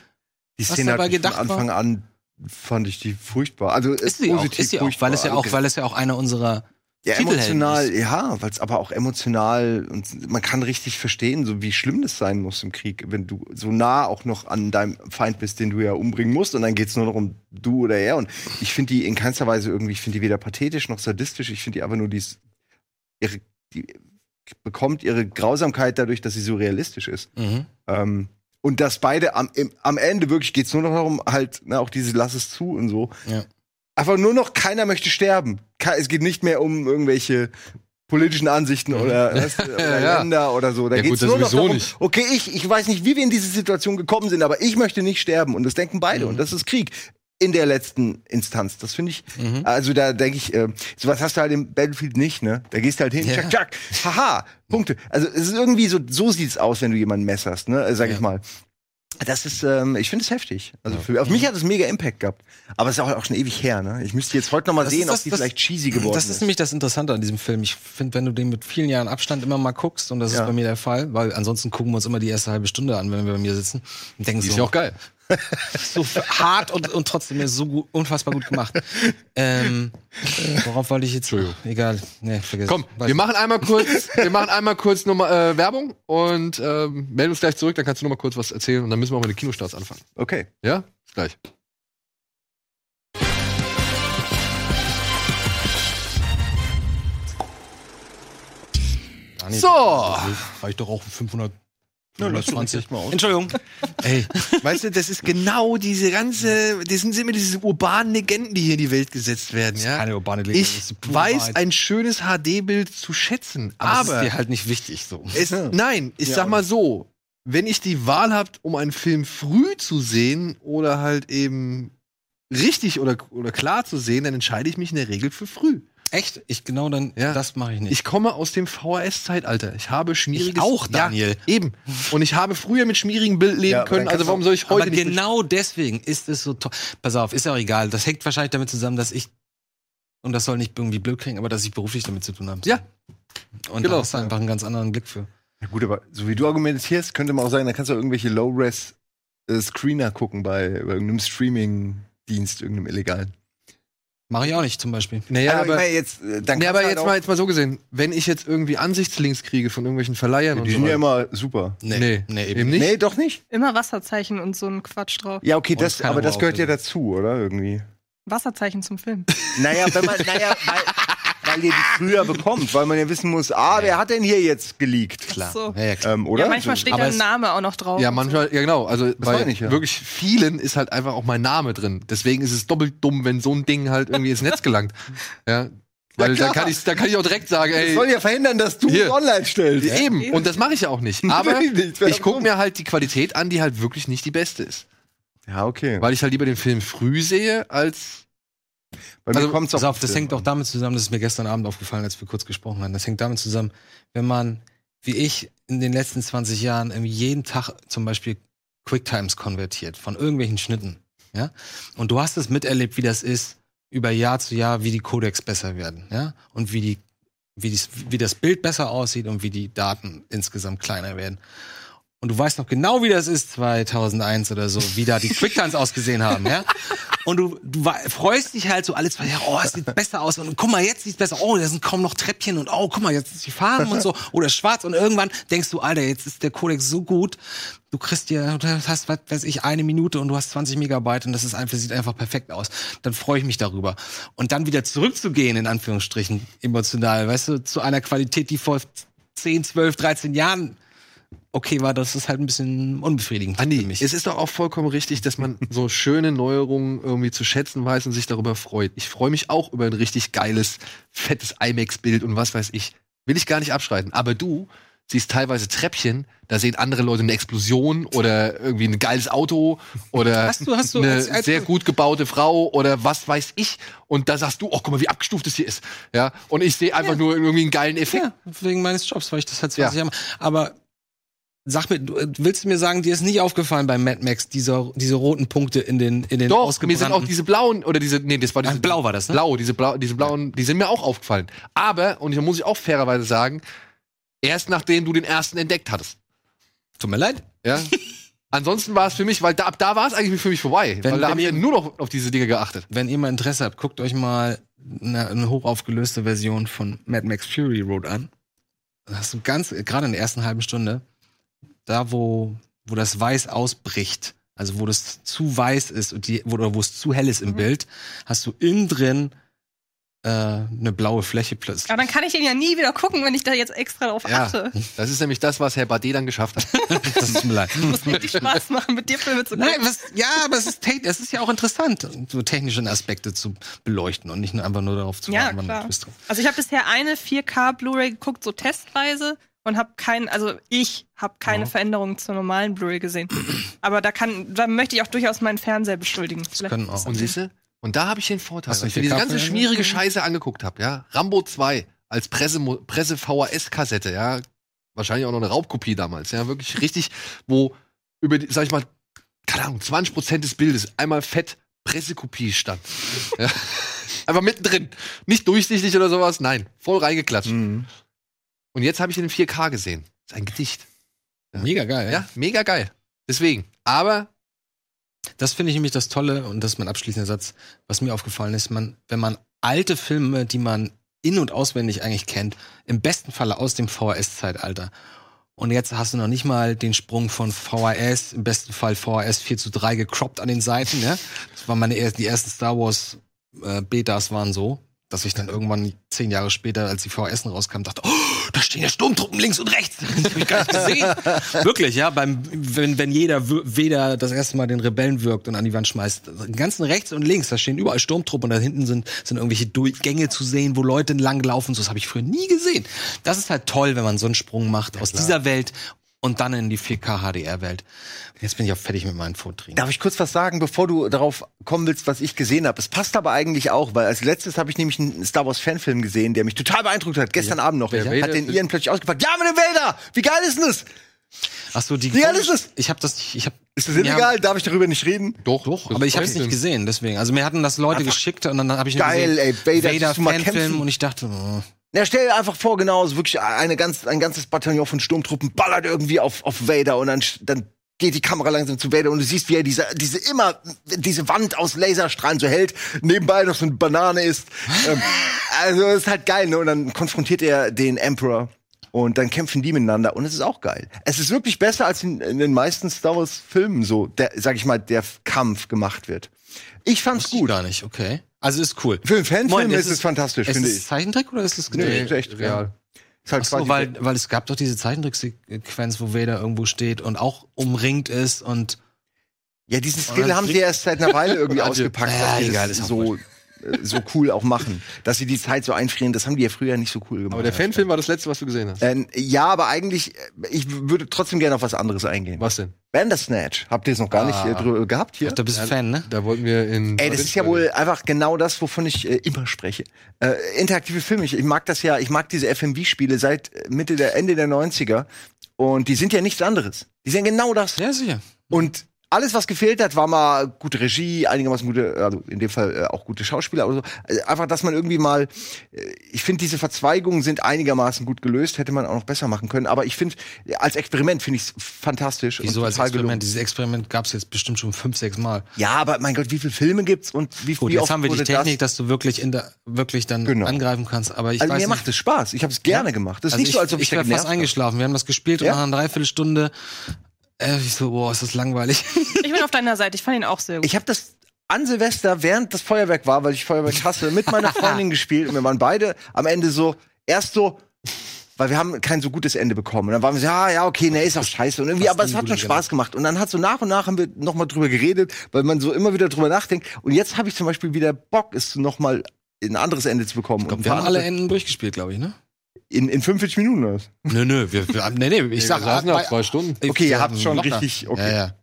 Die was Szene hat dabei von gedacht war? Anfang an fand ich die furchtbar. Also ist sie auch, positiv ist sie auch, furchtbar. weil es ja auch, Also, weil es ja auch eine unserer ja, emotional, ja, weil es aber auch emotional und man kann richtig verstehen, so wie schlimm das sein muss im Krieg, wenn du so nah auch noch an deinem Feind bist, den du ja umbringen musst und dann geht's nur noch um du oder er und ich finde die in keinster Weise irgendwie, ich finde die weder pathetisch noch sadistisch, ich finde die einfach nur die, ist- ihre, die bekommt ihre Grausamkeit dadurch, dass sie so realistisch ist. Mhm. Ähm, und dass beide am, im, am Ende wirklich geht's nur noch darum, halt, na, auch diese Lass es zu und so. Ja. Einfach nur noch, keiner möchte sterben. Es geht nicht mehr um irgendwelche politischen Ansichten oder, weißt du, oder Ja. Länder oder so. Da Ja, gut, geht's das nur noch darum, nicht. okay, ich, ich weiß nicht, wie wir in diese Situation gekommen sind, aber ich möchte nicht sterben. Und das denken beide. Mhm. Und das ist Krieg. In der letzten Instanz. Das finde ich, Mhm. also da denke ich, äh, sowas hast du halt im Battlefield nicht, ne? Da gehst du halt hin, Ja. tschak, tschak, haha, Punkte. Also es ist irgendwie so, so sieht's aus, wenn du jemanden messerst, ne? Äh, Sag Ja. ich mal. Das ist, ähm, ich finde es heftig. Also für, auf mich hat es mega Impact gehabt. Aber es ist auch, auch schon ewig her, ne? Ich müsste jetzt heute noch mal Das sehen, ist ob das- die das- vielleicht cheesy geworden Das ist nämlich das Interessante an diesem Film. Ich finde, wenn du den mit vielen Jahren Abstand immer mal guckst, und das Ja. ist bei mir der Fall, weil ansonsten gucken wir uns immer die erste halbe Stunde an, wenn wir bei mir sitzen und denken die ist so, ja auch geil so hart und, und trotzdem so gut, unfassbar gut gemacht. Ähm, worauf wollte ich jetzt? Entschuldigung. Egal. Nee, vergiss. Komm, wir machen einmal kurz, wir machen einmal kurz nochmal äh, Werbung und äh, melden uns gleich zurück, dann kannst du nochmal kurz was erzählen und dann müssen wir auch mit den Kinostarts anfangen. Okay. Ja? Bis gleich. So. Reicht doch auch 500 ja, lass doch 520. erst mal aus. Entschuldigung. Ey, weißt du, das ist genau diese ganze, das sind immer diese urbanen Legenden, die hier in die Welt gesetzt werden, ja. Keine urbane Legende, das Ich ist weiß Wahrheit. ein schönes HD-Bild zu schätzen, aber, aber, ist dir halt nicht wichtig so. es, nein, ich Ja, sag mal so, wenn ich die Wahl habt, um einen Film früh zu sehen oder halt eben richtig oder, oder klar zu sehen, dann entscheide ich mich in der Regel für früh. Echt? Ich genau dann, Ja. das mache ich nicht. Ich komme aus dem VHS-Zeitalter. Ich habe schmieriges... Ich auch, Daniel. Ja, eben. Und ich habe früher mit schmierigem Bild leben Ja, können, also warum soll ich heute aber nicht... genau deswegen ist es so toll. Pass auf, ist ja auch egal. Das hängt wahrscheinlich damit zusammen, dass ich, und das soll nicht irgendwie blöd klingen, aber dass ich beruflich damit zu tun habe. Ja. Und Genau. da hast du einfach einen ganz anderen Blick für. Ja, gut, aber so wie du argumentierst, könnte man auch sagen, da kannst du auch irgendwelche Low-Res-Screener gucken bei, bei irgendeinem Streaming-Dienst, irgendeinem illegalen. Mache ich auch nicht zum Beispiel. Naja, Also, ich aber, meine, jetzt, äh, dann nee, aber halt jetzt mal, jetzt mal so gesehen, wenn ich jetzt irgendwie Ansichtslinks kriege von irgendwelchen Verleihern Ja, und die so sind ja immer super. Nee, nee, eben. eben nicht. Nee, doch nicht. Immer Wasserzeichen und so ein Quatsch drauf. Ja, okay, Und das, aber das gehört ja dazu, oder? Irgendwie. Wasserzeichen zum Film. Naja, wenn man, naja, weil, weil ihr die früher bekommt, weil man ja wissen muss, ah, wer hat denn hier jetzt geleakt? Klar. So. Ja, ja, klar. Ähm, oder? Ja, manchmal steht Aber da ein es- Name auch noch drauf. Ja, manchmal, ja genau. Also bei ich, ja. wirklich vielen ist halt einfach auch mein Name drin. Deswegen ist es doppelt dumm, wenn so ein Ding halt irgendwie ins Netz gelangt. Ja. Weil klar. da kann ich, da kann ich auch direkt sagen, Das ey, soll ja verhindern, dass du Hier. es online stellst. eben. Und das mache ich ja auch nicht. Aber ich gucke mir halt die Qualität an, die halt wirklich nicht die beste ist. Ja, okay. Weil ich halt lieber den Film früh sehe, als Bei also, Pass auch auf, das hängt auch damit zusammen, das ist mir gestern Abend aufgefallen, als wir kurz gesprochen haben. Das hängt damit zusammen, wenn man, wie ich, in den letzten 20 Jahren jeden Tag zum Beispiel Quicktimes konvertiert von irgendwelchen Schnitten. Ja? Und du hast es miterlebt, wie das ist, über Jahr zu Jahr, wie die Codecs besser werden, ja, und wie die, wie, dies, wie das Bild besser aussieht und wie die Daten insgesamt kleiner werden. Und du weißt noch genau, wie das ist 2001 oder so, wie da die Quicktimes ausgesehen haben, ja. Und du, du freust dich halt so alle zwei Jahre, oh, es sieht besser aus. Und guck mal, jetzt sieht's besser. Oh, da sind kaum noch Treppchen und oh, guck mal, jetzt ist die Farben und so. Oder schwarz. Und irgendwann denkst du, Alter, jetzt ist der Codex so gut. Du kriegst dir, du hast, was weiß ich, eine Minute und du hast 20 Megabyte und das ist einfach, sieht einfach perfekt aus. Dann freue ich mich darüber. Und dann wieder zurückzugehen, in Anführungsstrichen, emotional, weißt du, zu einer Qualität, die vor 10, 12, 13 Jahren okay war, das ist halt ein bisschen unbefriedigend für Andi, mich. es ist doch auch vollkommen richtig, dass man so schöne Neuerungen irgendwie zu schätzen weiß und sich darüber freut. Ich freue mich auch über ein richtig geiles, fettes IMAX-Bild und was weiß ich. Will ich gar nicht abschreiten. Aber du siehst teilweise Treppchen, da sehen andere Leute eine Explosion oder irgendwie ein geiles Auto oder Hast du- hast du eine als- als- sehr gut gebaute Frau oder was weiß ich. Und da sagst du, oh, guck mal, wie abgestuft es hier ist. Ja, und ich sehe einfach nur irgendwie einen geilen Effekt. Ja, wegen meines Jobs, weil ich das halt 20 Ja. Jahre. Aber sag mir, äh, willst du mir sagen, dir ist nicht aufgefallen bei Mad Max, diese, diese roten Punkte in den, in den Doch, mir sind auch diese blauen, oder diese, nee, das war diese, Ah, blau war das, ne? Blau, diese, blau, diese blauen, die sind mir auch aufgefallen. Aber, und hier muss ich auch fairerweise sagen, erst nachdem du den ersten entdeckt hattest. Tut mir leid. Ja. Ansonsten war es für mich, weil da, ab da war es eigentlich für mich vorbei. Wenn- weil da wenn habe ich ihr- ja nur noch auf diese Dinge geachtet. Wenn ihr mal Interesse habt, guckt euch mal eine, eine hochaufgelöste Version von Mad Max Fury Road an. Da hast du ganz, gerade in der ersten halben Stunde, da wo, wo das Weiß ausbricht, also wo das zu weiß ist und die, wo, oder wo es zu hell ist im Mhm. Bild, hast du innen drin äh, eine blaue Fläche plötzlich. Aber dann kann ich den ja nie wieder gucken, wenn ich da jetzt extra drauf Ja. achte. Das ist nämlich das, was Herr Bade dann geschafft hat. Das tut mir leid. Muss richtig Spaß machen, mit dir Filme zu gucken. Nein, was, ja, aber es ist, es ist ja auch interessant, so technische Aspekte zu beleuchten und nicht nur einfach nur darauf zu Ja, warten, wann Twist kommt. Also ich habe bisher eine 4K Blu-ray geguckt, so testweise und habe keinen, also ich habe keine Ja. Veränderungen zur normalen Blu-ray gesehen. Aber da kann, da möchte ich auch durchaus meinen Fernseher beschuldigen. Vielleicht können das auch. Und so. siehst du? Und da habe ich den Vorteil, weil ich mir diese ganze 4K schmierige. Scheiße angeguckt habe, ja. Rambo 2 als Presse, Presse VHS-Kassette, ja. Wahrscheinlich auch noch eine Raubkopie damals, ja. Wirklich richtig, wo über, die, sag ich mal, keine Ahnung, 20 Prozent des Bildes einmal fett Pressekopie stand. ja. Einfach mittendrin. Nicht durchsichtig oder sowas, nein. Voll reingeklatscht. Mhm. Und jetzt habe ich in 4K gesehen. Das ist ein Gedicht. Mega geil. Ja, mega geil. Deswegen. Aber Das finde ich nämlich das Tolle und das ist mein abschließender Satz, was mir aufgefallen ist, man, wenn man alte Filme, die man in- und auswendig eigentlich kennt, im besten Falle aus dem VHS-Zeitalter. Und jetzt hast du noch nicht mal den Sprung von VHS, im besten Fall VHS 4 zu 3 gecroppt an den Seiten, ne? Das waren meine ersten, die ersten Star Wars äh, Betas waren so, dass ich dann irgendwann zehn Jahre später, als die VHS rauskam, dachte, oh, da stehen ja Sturmtruppen links und rechts. Das hab ich gar nicht gesehen. Wirklich, ja, beim, wenn, wenn jeder weder das erste Mal den Rebellen wirkt und an die Wand schmeißt. Ganzen rechts und links, da stehen überall Sturmtruppen und da hinten sind, sind irgendwelche Durchgänge zu sehen, wo Leute langlaufen. So, das habe ich früher nie gesehen. Das ist halt toll, wenn man so einen Sprung macht aus dieser Welt und dann in die 4K HDR-Welt. Jetzt bin ich auch fertig mit meinen Vorträgen. Darf ich kurz was sagen, bevor du darauf kommen willst, was ich gesehen habe? Es passt aber eigentlich auch, weil als letztes habe ich nämlich einen Star Wars Fanfilm gesehen, der mich total beeindruckt hat. Gestern Abend noch. Der Hat Vader- den Ian plötzlich ausgepackt. Ja, mit dem Vader! Wie geil ist denn das? Ach so, die Wie geil ist das? Ich habe das nicht, ich habe Ist das illegal? Darf ich darüber nicht reden? Doch, Doch, aber ich habe es nicht gesehen, deswegen. Also mir hatten das Leute geschickt und dann habe ich Geil, gesehen, ey, Vader, Vader Fanfilm kämpfen. und ich dachte, oh. Ja, stell dir einfach vor, genau, so wirklich eine ganz, ein ganzes Bataillon von Sturmtruppen ballert irgendwie auf, auf Vader und dann, dann geht die Kamera langsam zu Vader und du siehst, wie er diese, diese immer, diese Wand aus Laserstrahlen so hält, nebenbei noch so eine Banane isst. ähm, also, ist halt geil, ne? Und dann konfrontiert er den Emperor. Und dann kämpfen die miteinander und es ist auch geil. Es ist wirklich besser als in, in den meisten Star Wars Filmen so, der, sag ich mal, der Kampf gemacht wird. Ich fand's Wusste ich gut. gar nicht, okay. Also ist cool. Für einen Fanfilm Moment, ist es fantastisch, ist finde es ich. Zeichentrick oder ist es Nee, gedreht? ist echt real. Ist halt so, weil, weil es gab doch diese Zeichentricksequenz, wo Vader irgendwo steht und auch umringt ist und Ja, diesen Skill haben sie erst seit einer Weile irgendwie ausgepackt, ja, egal, ist so, äh, so cool auch machen. Dass sie die Zeit so einfrieren, das haben die ja früher nicht so cool gemacht. Aber der Fanfilm war das letzte, was du gesehen hast. Ähm, ja, aber eigentlich, äh, ich würde trotzdem gerne auf was anderes eingehen. Was denn? Bandersnatch. Habt ihr es noch gar nicht Ah. äh, drüber gehabt hier? da bist du Fan, ne? Da wollten wir in. Ey, das ist ja wohl einfach genau das, wovon ich äh, immer spreche. Äh, interaktive Filme. Ich, ich mag das ja, ich mag diese FMV-Spiele seit äh, Mitte der Ende der 90er. Und die sind ja nichts anderes. Die sind genau das. Ja, sicher. Und alles, was gefehlt hat, war mal gute Regie, einigermaßen gute, also in dem Fall äh, auch gute Schauspieler oder so. Also einfach, dass man irgendwie mal, äh, ich finde, diese Verzweigungen sind einigermaßen gut gelöst, hätte man auch noch besser machen können. Aber ich finde, als Experiment finde ich es fantastisch. Wieso und als Experiment? gelungen. Dieses Experiment gab es jetzt bestimmt schon fünf, sechs Mal. Ja, aber mein Gott, wie viele Filme gibt's und wie, Gut, wie jetzt haben wir die Technik, das? dass du wirklich in der wirklich dann Genau. angreifen kannst. Aber ich Also weiß mir nicht, macht es Spaß. Ich habe es gerne gemacht. Das ist also nicht so, als ob ich, ich wäre fast eingeschlafen. Wir haben das gespielt Ja? und nach einer Dreiviertelstunde äh, ich so, boah, ist das langweilig. Ich bin auf deiner Seite, ich fand ihn auch sehr gut. Ich habe das an Silvester, während das Feuerwerk war, weil ich Feuerwerk hasse, mit meiner Freundin gespielt und wir waren beide am Ende so, erst so, weil wir haben kein so gutes Ende bekommen. Und dann waren wir so, ja, ja, okay, nee, ist auch scheiße. Und irgendwie, aber es hat schon Spaß gemacht. Und dann hat so nach und nach haben wir noch mal drüber geredet, weil man so immer wieder drüber nachdenkt. Und jetzt habe ich zum Beispiel wieder Bock, es noch mal ein anderes Ende zu bekommen. Ich glaub, Und wir haben alle Enden durchgespielt, glaube ich, ne? In, in 45 Minuten oder was? Nö, nö, wir, wir haben, nee, nee, ich sag, wir saßen nach zwei Stunden. ich- Okay, ihr habt schon locker. richtig- okay. Ja, ja.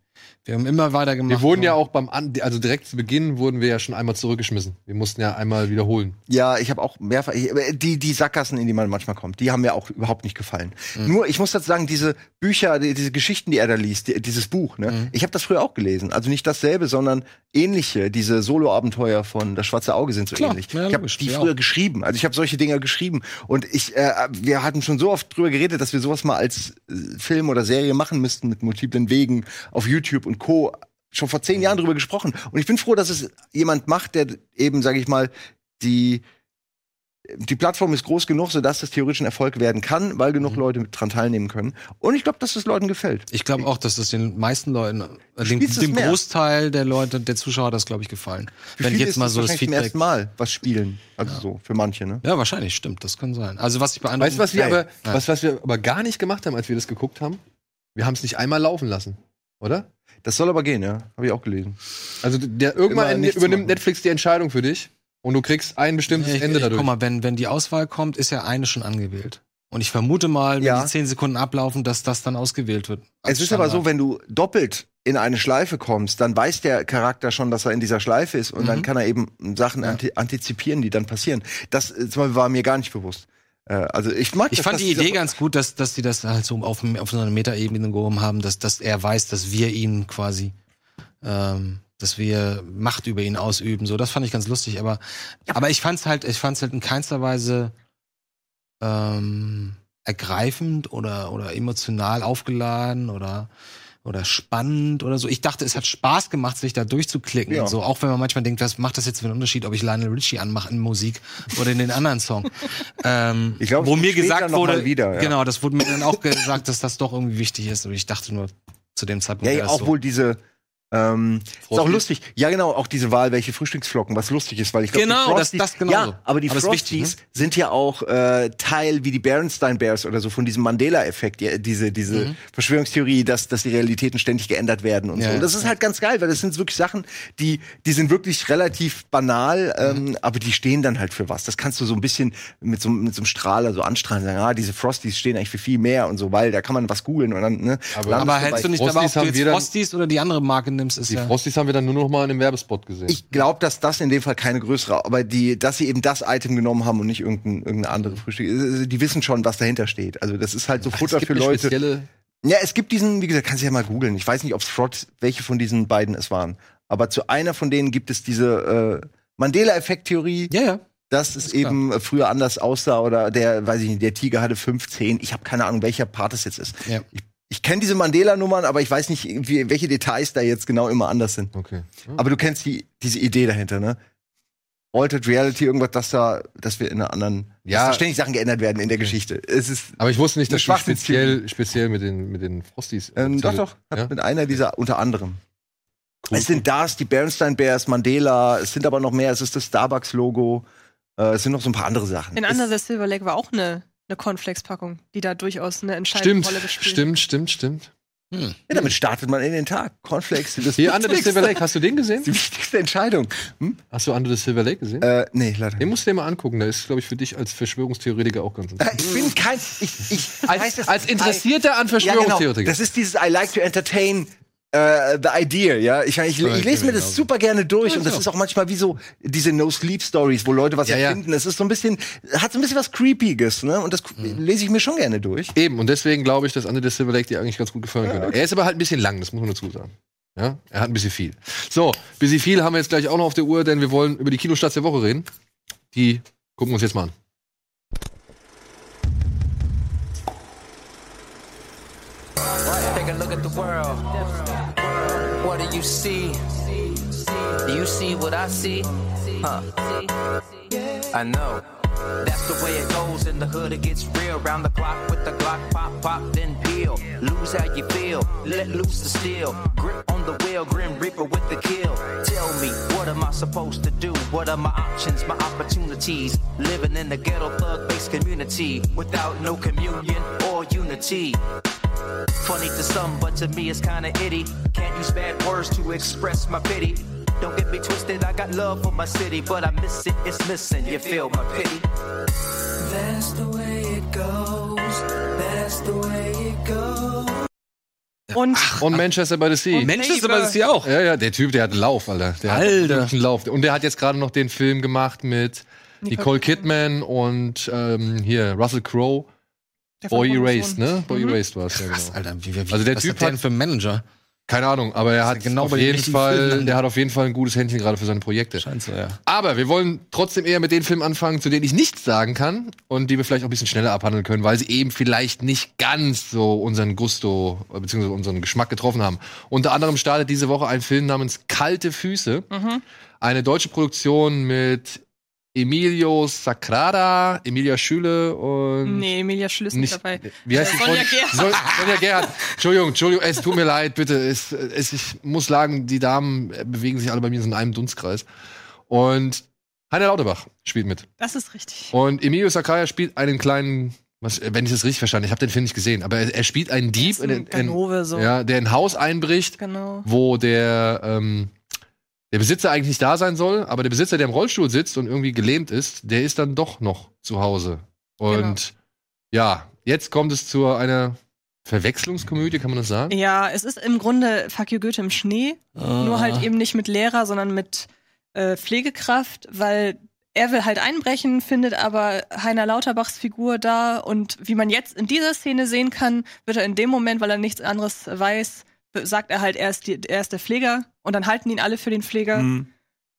Wir haben immer weiter gemacht. Wir wurden ja auch beim, An also direkt zu Beginn wurden wir ja schon einmal zurückgeschmissen. Wir mussten ja einmal wiederholen. Ja, ich habe auch mehrfach ich, die die Sackgassen, in die man manchmal kommt, die haben mir auch überhaupt nicht gefallen. Mhm. Nur ich muss dazu sagen, diese Bücher, die, diese Geschichten, die er da liest, die, dieses Buch, ne? Mhm. Ich habe das früher auch gelesen, also nicht dasselbe, sondern ähnliche, diese Solo-Abenteuer von Das schwarze Auge sind so Klar, ähnlich. ja, ich habe die früher auch. geschrieben, also ich habe solche Dinger geschrieben und ich äh, wir hatten schon so oft drüber geredet, dass wir sowas mal als äh, Film oder Serie machen müssten mit multiplen Wegen auf YouTube und Co schon vor zehn Jahren drüber gesprochen. Und ich bin froh, dass es jemand macht, der eben, sage ich mal, die die Plattform ist groß genug, sodass das theoretisch ein Erfolg werden kann, weil genug Leute mit dran teilnehmen können. Und ich glaube, dass das Leuten gefällt. Ich glaube auch, dass das den meisten Leuten, äh, dem, es dem. Großteil der Leute, der Zuschauer, das glaube ich gefallen. Für Wenn viele jetzt ist mal so das wahrscheinlich zum Feedback. ersten Mal was spielen. Also so, für manche, ne? Ja, wahrscheinlich, stimmt, das kann sein. Also was ich beeindruckend Weißt du, was wir geil. aber, was, was wir aber gar nicht gemacht haben, als wir das geguckt haben? Wir haben es nicht einmal laufen lassen, oder? Das soll aber gehen, ja. Habe ich auch gelesen. Also der irgendwann Immer übernimmt machen. Netflix die Entscheidung für dich und du kriegst ein bestimmtes ich, Ende ich, dadurch. Guck mal, wenn, wenn die Auswahl kommt, ist ja eine schon angewählt. Und ich vermute mal, wenn Ja. die zehn Sekunden ablaufen, dass das dann ausgewählt wird. Es ist aber so, Standard. wenn du doppelt in eine Schleife kommst, dann weiß der Charakter schon, dass er in dieser Schleife ist und Mhm. dann kann er eben Sachen Ja. anti antizipieren, die dann passieren. Das äh, war mir gar nicht bewusst. Äh, also ich mag Ich das, fand die Idee ganz gut, dass, dass die das halt so auf, auf so einer Metaebene gehoben haben, dass, dass er weiß, dass wir ihn quasi, ähm, dass wir Macht über ihn ausüben. So, das fand ich ganz lustig. Aber, aber ich fand's halt, ich fand's halt in keinster Weise ähm, ergreifend oder, oder emotional aufgeladen oder oder spannend oder so. Ich dachte, es hat Spaß gemacht, sich da durchzuklicken. Ja. und So, auch wenn man manchmal denkt, was macht das jetzt für einen Unterschied, ob ich Lionel Richie anmache in Musik oder in den anderen Song. ähm, Ich glaub, es wo mir gesagt wurde, wieder, ja. genau, das wurde mir dann auch gesagt, dass das doch irgendwie wichtig ist. Und ich dachte nur zu dem Zeitpunkt, Ja, ja auch wohl diese Ähm, ist auch lustig. Ja, genau, auch diese Wahl, welche Frühstücksflocken, was lustig ist, weil ich glaube, Genau, die das- Frosties, das genauso. ja, aber die Aber Frosties wichtig, ne? sind ja auch äh, Teil wie die Berenstain Bears oder so von diesem Mandela-Effekt, ja, diese diese Verschwörungstheorie, dass dass die Realitäten ständig geändert werden und Ja, so. Und das ist halt ganz geil, weil das sind wirklich Sachen, die die sind wirklich relativ banal, ähm, aber die stehen dann halt für was. Das kannst du so ein bisschen mit so mit so einem Strahler so anstrahlen, sagen, ah, diese Frosties stehen eigentlich für viel mehr und so, weil da kann man was googeln und dann ne. Aber- Aber hältst du nicht Frosties dabei, ob du haben jetzt wir dann- Frosties oder die andere Marke nimmst, ist Die ja... Frosties haben wir dann nur noch mal in einem Werbespot gesehen. Ich glaube, dass das in dem Fall keine größere, aber die, dass sie eben das Item genommen haben und nicht irgendein, irgendeine andere Frühstück. äh, Die wissen schon, was dahinter steht. Also das ist halt so Futter es gibt für Leute. spezielle Ja, es gibt diesen, wie gesagt, kannst du ja mal googeln. Ich weiß nicht, ob es Frott, welche von diesen beiden es waren. Aber zu einer von denen gibt es diese äh, Mandela-Effekt-Theorie, Ja, ja. dass es Ist klar. eben äh, früher anders aussah oder der, weiß ich nicht, der Tiger hatte 15. Ich habe keine Ahnung, welcher Part es jetzt ist. Ja. Ich, ich kenne diese Mandela-Nummern, aber ich weiß nicht, wie, welche Details da jetzt genau immer anders sind. Okay. Aber du kennst die, diese Idee dahinter, ne? Altered Reality, irgendwas, dass da, dass wir in einer anderen, Ja. dass da ständig Sachen geändert werden in der Geschichte. Es ist, Aber ich wusste nicht, dass Schwachsinnstheorie. speziell, speziell mit den, mit den Frosties. ähm, doch, doch, hat Ja? mit einer dieser, unter anderem. Cool. Es sind das, die Bernstein Bears, Mandela, es sind aber noch mehr, es ist das Starbucks-Logo, äh, es sind noch so ein paar andere Sachen. In Under the Silver Lake war auch eine, eine Cornflakes-Packung, die da durchaus eine entscheidende Stimmt, Rolle gespielt stimmt, stimmt, stimmt. Hm. ja, damit startet man in den Tag. Cornflakes, das Hier, Under the Silver Lake, hast du den gesehen? Die wichtigste Entscheidung. Hm? Hast du Under the Silver Lake gesehen? Äh, nee, leider. Den musst du dir mal angucken. Der ist, glaube ich, für dich als Verschwörungstheoretiker auch ganz interessant. Äh, Ich bin kein, ich, ich Als, als Interessierter an Ja, genau. Verschwörungstheoretikern. Das ist dieses I like to entertain äh, the idea, ja. Ich, ich, ich lese mir das super gerne durch und das ist auch manchmal wie so diese No-Sleep-Stories, wo Leute was Ja, erfinden. Es ist so ein bisschen, hat so ein bisschen was Creepiges, ne? Und das lese ich mir schon gerne durch. Eben, und deswegen glaube ich, dass Under the Silver Lake dir eigentlich ganz gut gefallen könnte. Er ist aber halt ein bisschen lang, das muss man dazu sagen. Ja, er hat ein bisschen viel. So, bisschen viel haben wir jetzt gleich auch noch auf der Uhr, denn wir wollen über die Kinostarts der Woche reden. Die gucken wir uns jetzt mal an. Take a look at the world. You see? Do you see what I see? Huh? I know. That's the way it goes in the hood. It gets real. Round the clock with the Glock, pop, pop, then peel. Lose how you feel. Let loose the steel. Grip on the wheel, grim reaper with the kill. Tell me, what am I supposed to do? What are my options, my opportunities? Living in the ghetto thug-based community without no communion or unity. Funny to some, but to me it's kinda itty. Can't use bad words to express my pity. Don't get me twisted, I got love for my city, but I miss it, it's missing. You feel my pity. That's the way it goes. That's the way it goes. Und Und Manchester by the Sea. Und Manchester war das hier auch. Ja, ja, der Typ, der hat einen Lauf, Alter. Der Alter. Hat wirklich einen Lauf. Und der hat jetzt gerade noch den Film gemacht mit Nicole Kidman und ähm, hier Russell Crowe. Boy Erased, ne? Boy Mhm. Erased war es, ja, Krass, genau. Alter, wie, wie, Also der was Typ hat der hat- denn für einen Manager? Keine Ahnung, aber er hat genau auf jeden Fall, Filmen. der hat auf jeden Fall ein gutes Händchen gerade für seine Projekte. Scheint so, ja. Aber wir wollen trotzdem eher mit den Filmen anfangen, zu denen ich nichts sagen kann und die wir vielleicht auch ein bisschen schneller abhandeln können, weil sie eben vielleicht nicht ganz so unseren Gusto äh, bzw. unseren Geschmack getroffen haben. Unter anderem startet diese Woche ein Film namens Kalte Füße, Mhm. eine deutsche Produktion mit Emilio Sacrada, Emilia Schüle und Nee, Emilia Schüll ist nicht, nicht, dabei. wie heißt die Sonja. Sol- Sonja Gerhardt. Entschuldigung, Entschuldigung, es tut mir leid, bitte. Es, es, ich muss sagen, die Damen äh, bewegen sich alle bei mir so in einem Dunstkreis. Und Heiner Lauterbach spielt mit. Das ist richtig. Und Emilio Sakaya spielt einen kleinen, was, wenn ich das richtig verstanden habe, ich habe den Film nicht gesehen, aber er, er spielt einen Dieb, in, in, Ganove, so. ja, der ein Haus einbricht, Genau. wo der, ähm, der Besitzer eigentlich nicht da sein soll, aber der Besitzer, der im Rollstuhl sitzt und irgendwie gelähmt ist, der ist dann doch noch zu Hause. Und Genau. ja, jetzt kommt es zu einer Verwechslungskomödie, kann man das sagen? Ja, es ist im Grunde Fuck you Goethe im Schnee, nur Ah. halt eben nicht mit Lehrer, sondern mit äh, Pflegekraft, weil er will halt einbrechen, findet aber Heiner Lauterbachs Figur da und wie man jetzt in dieser Szene sehen kann, wird er in dem Moment, weil er nichts anderes weiß, sagt er halt, er ist, die, er ist der Pfleger und dann halten ihn alle für den Pfleger. Mhm.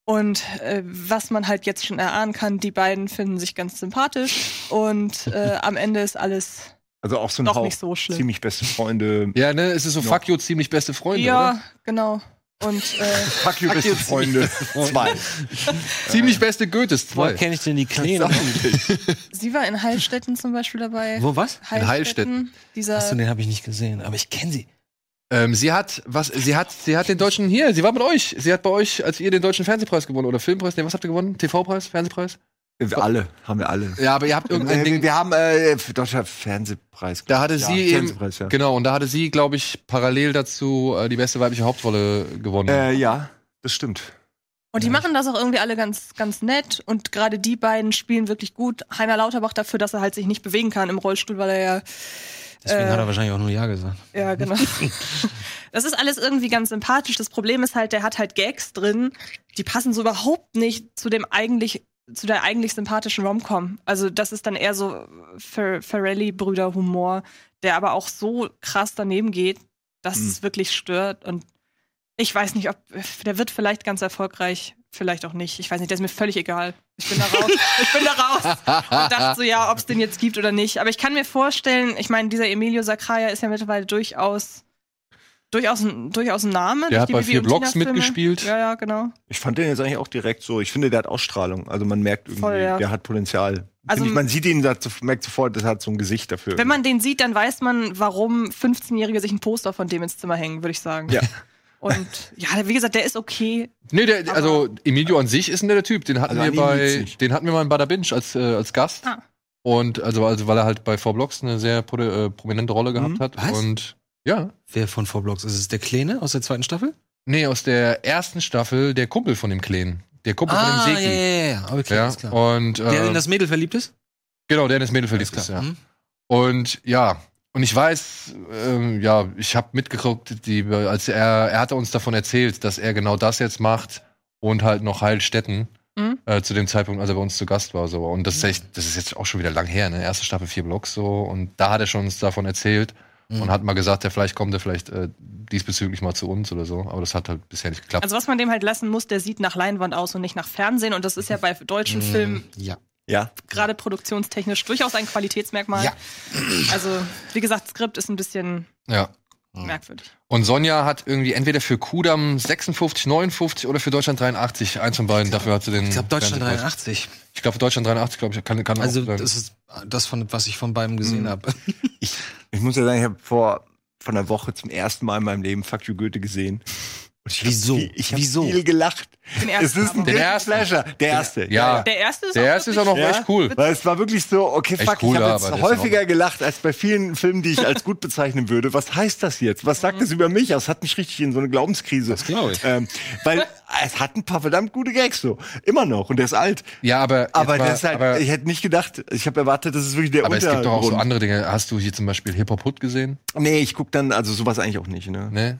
Und äh, was man halt jetzt schon erahnen kann, die beiden finden sich ganz sympathisch und äh, am Ende ist alles Also auch so ein Hauch nicht so schlimm. ziemlich beste Freunde. Ja, ne, es ist so Ja. Fuck you, ziemlich beste Freunde, ja, oder? genau. Und äh, Fuck you, beste Freunde. Zwei. Ziemlich beste Goethes Woher 2. kenne ich denn die Kleine? sie war in Heilstätten zum Beispiel dabei. Wo was? Heilstätten. Dieser Achso, den habe ich nicht gesehen, aber ich kenne sie. Ähm, sie hat, was, sie hat, sie hat den deutschen, hier, sie war mit euch. Sie hat bei euch, als ihr den deutschen Fernsehpreis gewonnen oder Filmpreis, nee, was habt ihr gewonnen? TV-Preis, Fernsehpreis? Wir alle, haben wir alle. Ja, aber ihr habt irgendein Äh, Ding. wir, haben äh, deutscher Fernsehpreis. Da hatte Ja, sie eben, ja. genau, und da hatte sie, glaube ich, parallel dazu äh, die beste weibliche Hauptrolle gewonnen. Äh, ja, das stimmt. Und die machen das auch irgendwie alle ganz, ganz nett. Und gerade die beiden spielen wirklich gut. Heiner Lauterbach dafür, dass er halt sich nicht bewegen kann im Rollstuhl, weil er ja Deswegen Äh, hat er wahrscheinlich auch nur Ja gesagt. Ja, genau. das ist alles irgendwie ganz sympathisch. Das Problem ist halt, der hat halt Gags drin, die passen so überhaupt nicht zu dem eigentlich zu der eigentlich sympathischen Romcom. Also das ist dann eher so Fer Ferrelli-Brüder-Humor, der aber auch so krass daneben geht, dass Hm. es wirklich stört. Und ich weiß nicht, ob der wird vielleicht ganz erfolgreich, vielleicht auch nicht. Ich weiß nicht, der ist mir völlig egal. Ich bin da raus. ich bin da raus. Und dachte so, ja, ob es den jetzt gibt oder nicht. Aber ich kann mir vorstellen, ich meine, dieser Emilio Sacraia ist ja mittlerweile durchaus durchaus ein, durchaus ein Name. Der hat die bei vier Tina-Filme. mitgespielt. Ja, ja, genau. Ich fand den jetzt eigentlich auch direkt so. Ich finde, der hat Ausstrahlung. Also man merkt irgendwie, Voll, ja. der hat Potenzial. Also- ich, man sieht ihn, da, merkt sofort, das hat so ein Gesicht dafür. Wenn man den sieht, dann weiß man, warum 15-Jährige sich ein Poster von dem ins Zimmer hängen, würde ich sagen. ja. Und ja, wie gesagt, der ist okay. Nee, der, also Emilio an sich ist ein netter Typ. Den hatten Also wir bei, den hatten wir mal in Bada Binge als, äh, als Gast. Ah. Und also, also weil er halt bei Four Blocks eine sehr pro, äh, prominente Rolle gehabt Mhm. hat. Was? Und ja. Wer von Four Blocks? Ist es der Kleine aus der zweiten Staffel? Nee, aus der ersten Staffel der Kumpel von dem Kleinen. Der Kumpel Ah, von ja, dem ja, Seki. ja, ja. Okay, Ja, klar. und der äh, in das Mädel verliebt ist? genau, der in das Mädel verliebt ist, klar. ja. Hm? Und ja, und ich weiß, ähm, ja, ich habe mitgeguckt, die, als er, er hatte uns davon erzählt, dass er genau das jetzt macht und halt noch Heilstätten Mhm. äh, zu dem Zeitpunkt, als er bei uns zu Gast war. So. Und das ist echt, das ist jetzt auch schon wieder lang her, ne? Erste Staffel, vier Blocks so. Und da hat er schon uns davon erzählt Mhm. und hat mal gesagt, ja, vielleicht kommt er vielleicht äh, diesbezüglich mal zu uns oder so. Aber das hat halt bisher nicht geklappt. Also was man dem halt lassen muss, der sieht nach Leinwand aus und nicht nach Fernsehen. Und das ist ja bei deutschen Mhm. Filmen Ja. Ja. gerade produktionstechnisch durchaus ein Qualitätsmerkmal. Ja. Also, wie gesagt, Skript ist ein bisschen ja. merkwürdig. Und Sonja hat irgendwie entweder für Kudam 56, 59 oder für Deutschland 83, eins von beiden. Dafür hat sie den. Ich glaube Deutschland Fernsehpreis. 83. Ich glaube, Deutschland 83, glaube ich, kann, kann Also das ist das, von, was ich von beiden gesehen Mhm. habe. Ich muss ja sagen, ich habe vor, vor einer Woche zum ersten Mal in meinem Leben Fuck You Goethe gesehen. Und ich hab Wieso? Viel, ich habe Wieso? viel gelacht. Den Es ersten ist ein Guilty ersten. Pleasure. Der erste. ja. Der erste ist Der auch erste ist auch wirklich- noch Ja? echt cool. Weil es war wirklich so, okay, Echt fuck, cool, ich habe aber jetzt häufiger gelacht als bei vielen Filmen, die ich als gut bezeichnen würde. Was heißt das jetzt? Was sagt das über mich? Das hat mich richtig in so eine Glaubenskrise. Das glaub ich. Ähm, weil es hat ein paar verdammt gute Gags so. Immer noch. Und der ist alt. Ja, aber. Aber ist halt, aber, ich hätte nicht gedacht, ich habe erwartet, das ist wirklich der aber es gibt doch auch so andere Dinge. Hast du hier zum Beispiel Hip Hop Hood gesehen? Nee, ich guck dann, also sowas eigentlich auch nicht, ne? Ne?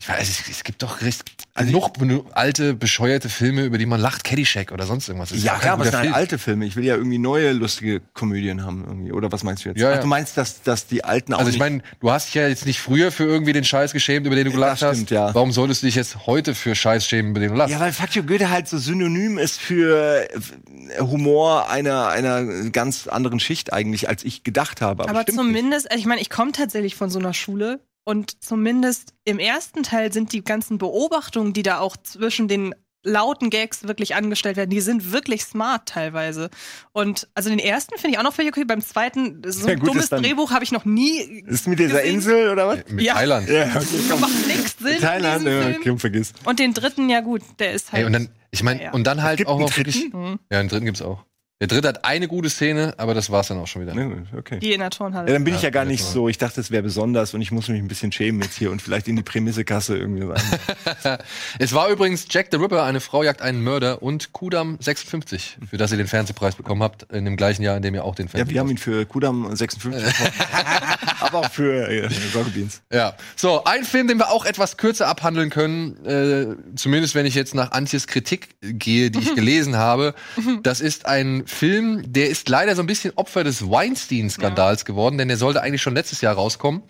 Ich weiß, es, es gibt doch recht, Also genug benu- alte, bescheuerte Filme, über die man lacht. Caddyshack oder sonst irgendwas. Das Ja, klar, aber es sind halt Film. alte Filme. Ich will ja irgendwie neue lustige Komödien haben irgendwie. Oder was meinst du jetzt? Ja, Ach, ja. du meinst, dass, dass die alten auch Also ich meine, du hast dich ja jetzt nicht früher für irgendwie den Scheiß geschämt, über den du gelacht Das stimmt, hast. ja. Warum solltest du dich jetzt heute für Scheiß schämen, über den du lachst? Ja, weil You Goethe halt so synonym ist für äh, Humor einer, einer ganz anderen Schicht eigentlich, als ich gedacht habe. Aber stimmt zumindest, also ich meine, ich komme tatsächlich von so einer Schule und zumindest im ersten Teil sind die ganzen Beobachtungen, die da auch zwischen den lauten Gags wirklich angestellt werden, die sind wirklich smart teilweise. Und also den ersten finde ich auch noch völlig okay, beim zweiten, so Ja, ein gut, dummes Drehbuch habe ich noch nie. Ist mit dieser gesehen. Insel oder was? Mit Ja. Thailand. Ja, okay, Das macht nichts Sinn. in Thailand, ja, Film. okay, vergiss. Und den dritten, ja gut, der ist halt. Ey, und dann, ich meine, Ja. und dann halt gibt auch noch wirklich. Mhm. Ja, den dritten gibt's auch. Der dritte hat eine gute Szene, aber das war's dann auch schon wieder. Okay. die in der Turnhalle. Ja, dann bin Ja, ich ja gar nicht so. Ich dachte, es wäre besonders und ich muss mich ein bisschen schämen jetzt hier und vielleicht in die Prämissekasse irgendwie rein. Es war übrigens Jack the Ripper, eine Frau jagt einen Mörder und Kudam 56, für das ihr den Fernsehpreis bekommen habt, in dem gleichen Jahr, in dem ihr auch den ja, Fernsehpreis wir haben ihn für Kudam 56 bekommen. aber auch für äh, Rocket Beans. Ja. So, ein Film, den wir auch etwas kürzer abhandeln können, äh, zumindest wenn ich jetzt nach Antjes Kritik gehe, die ich gelesen habe. Das ist ein Film, der ist leider so ein bisschen Opfer des Weinstein-Skandals geworden, denn der sollte eigentlich schon letztes Jahr rauskommen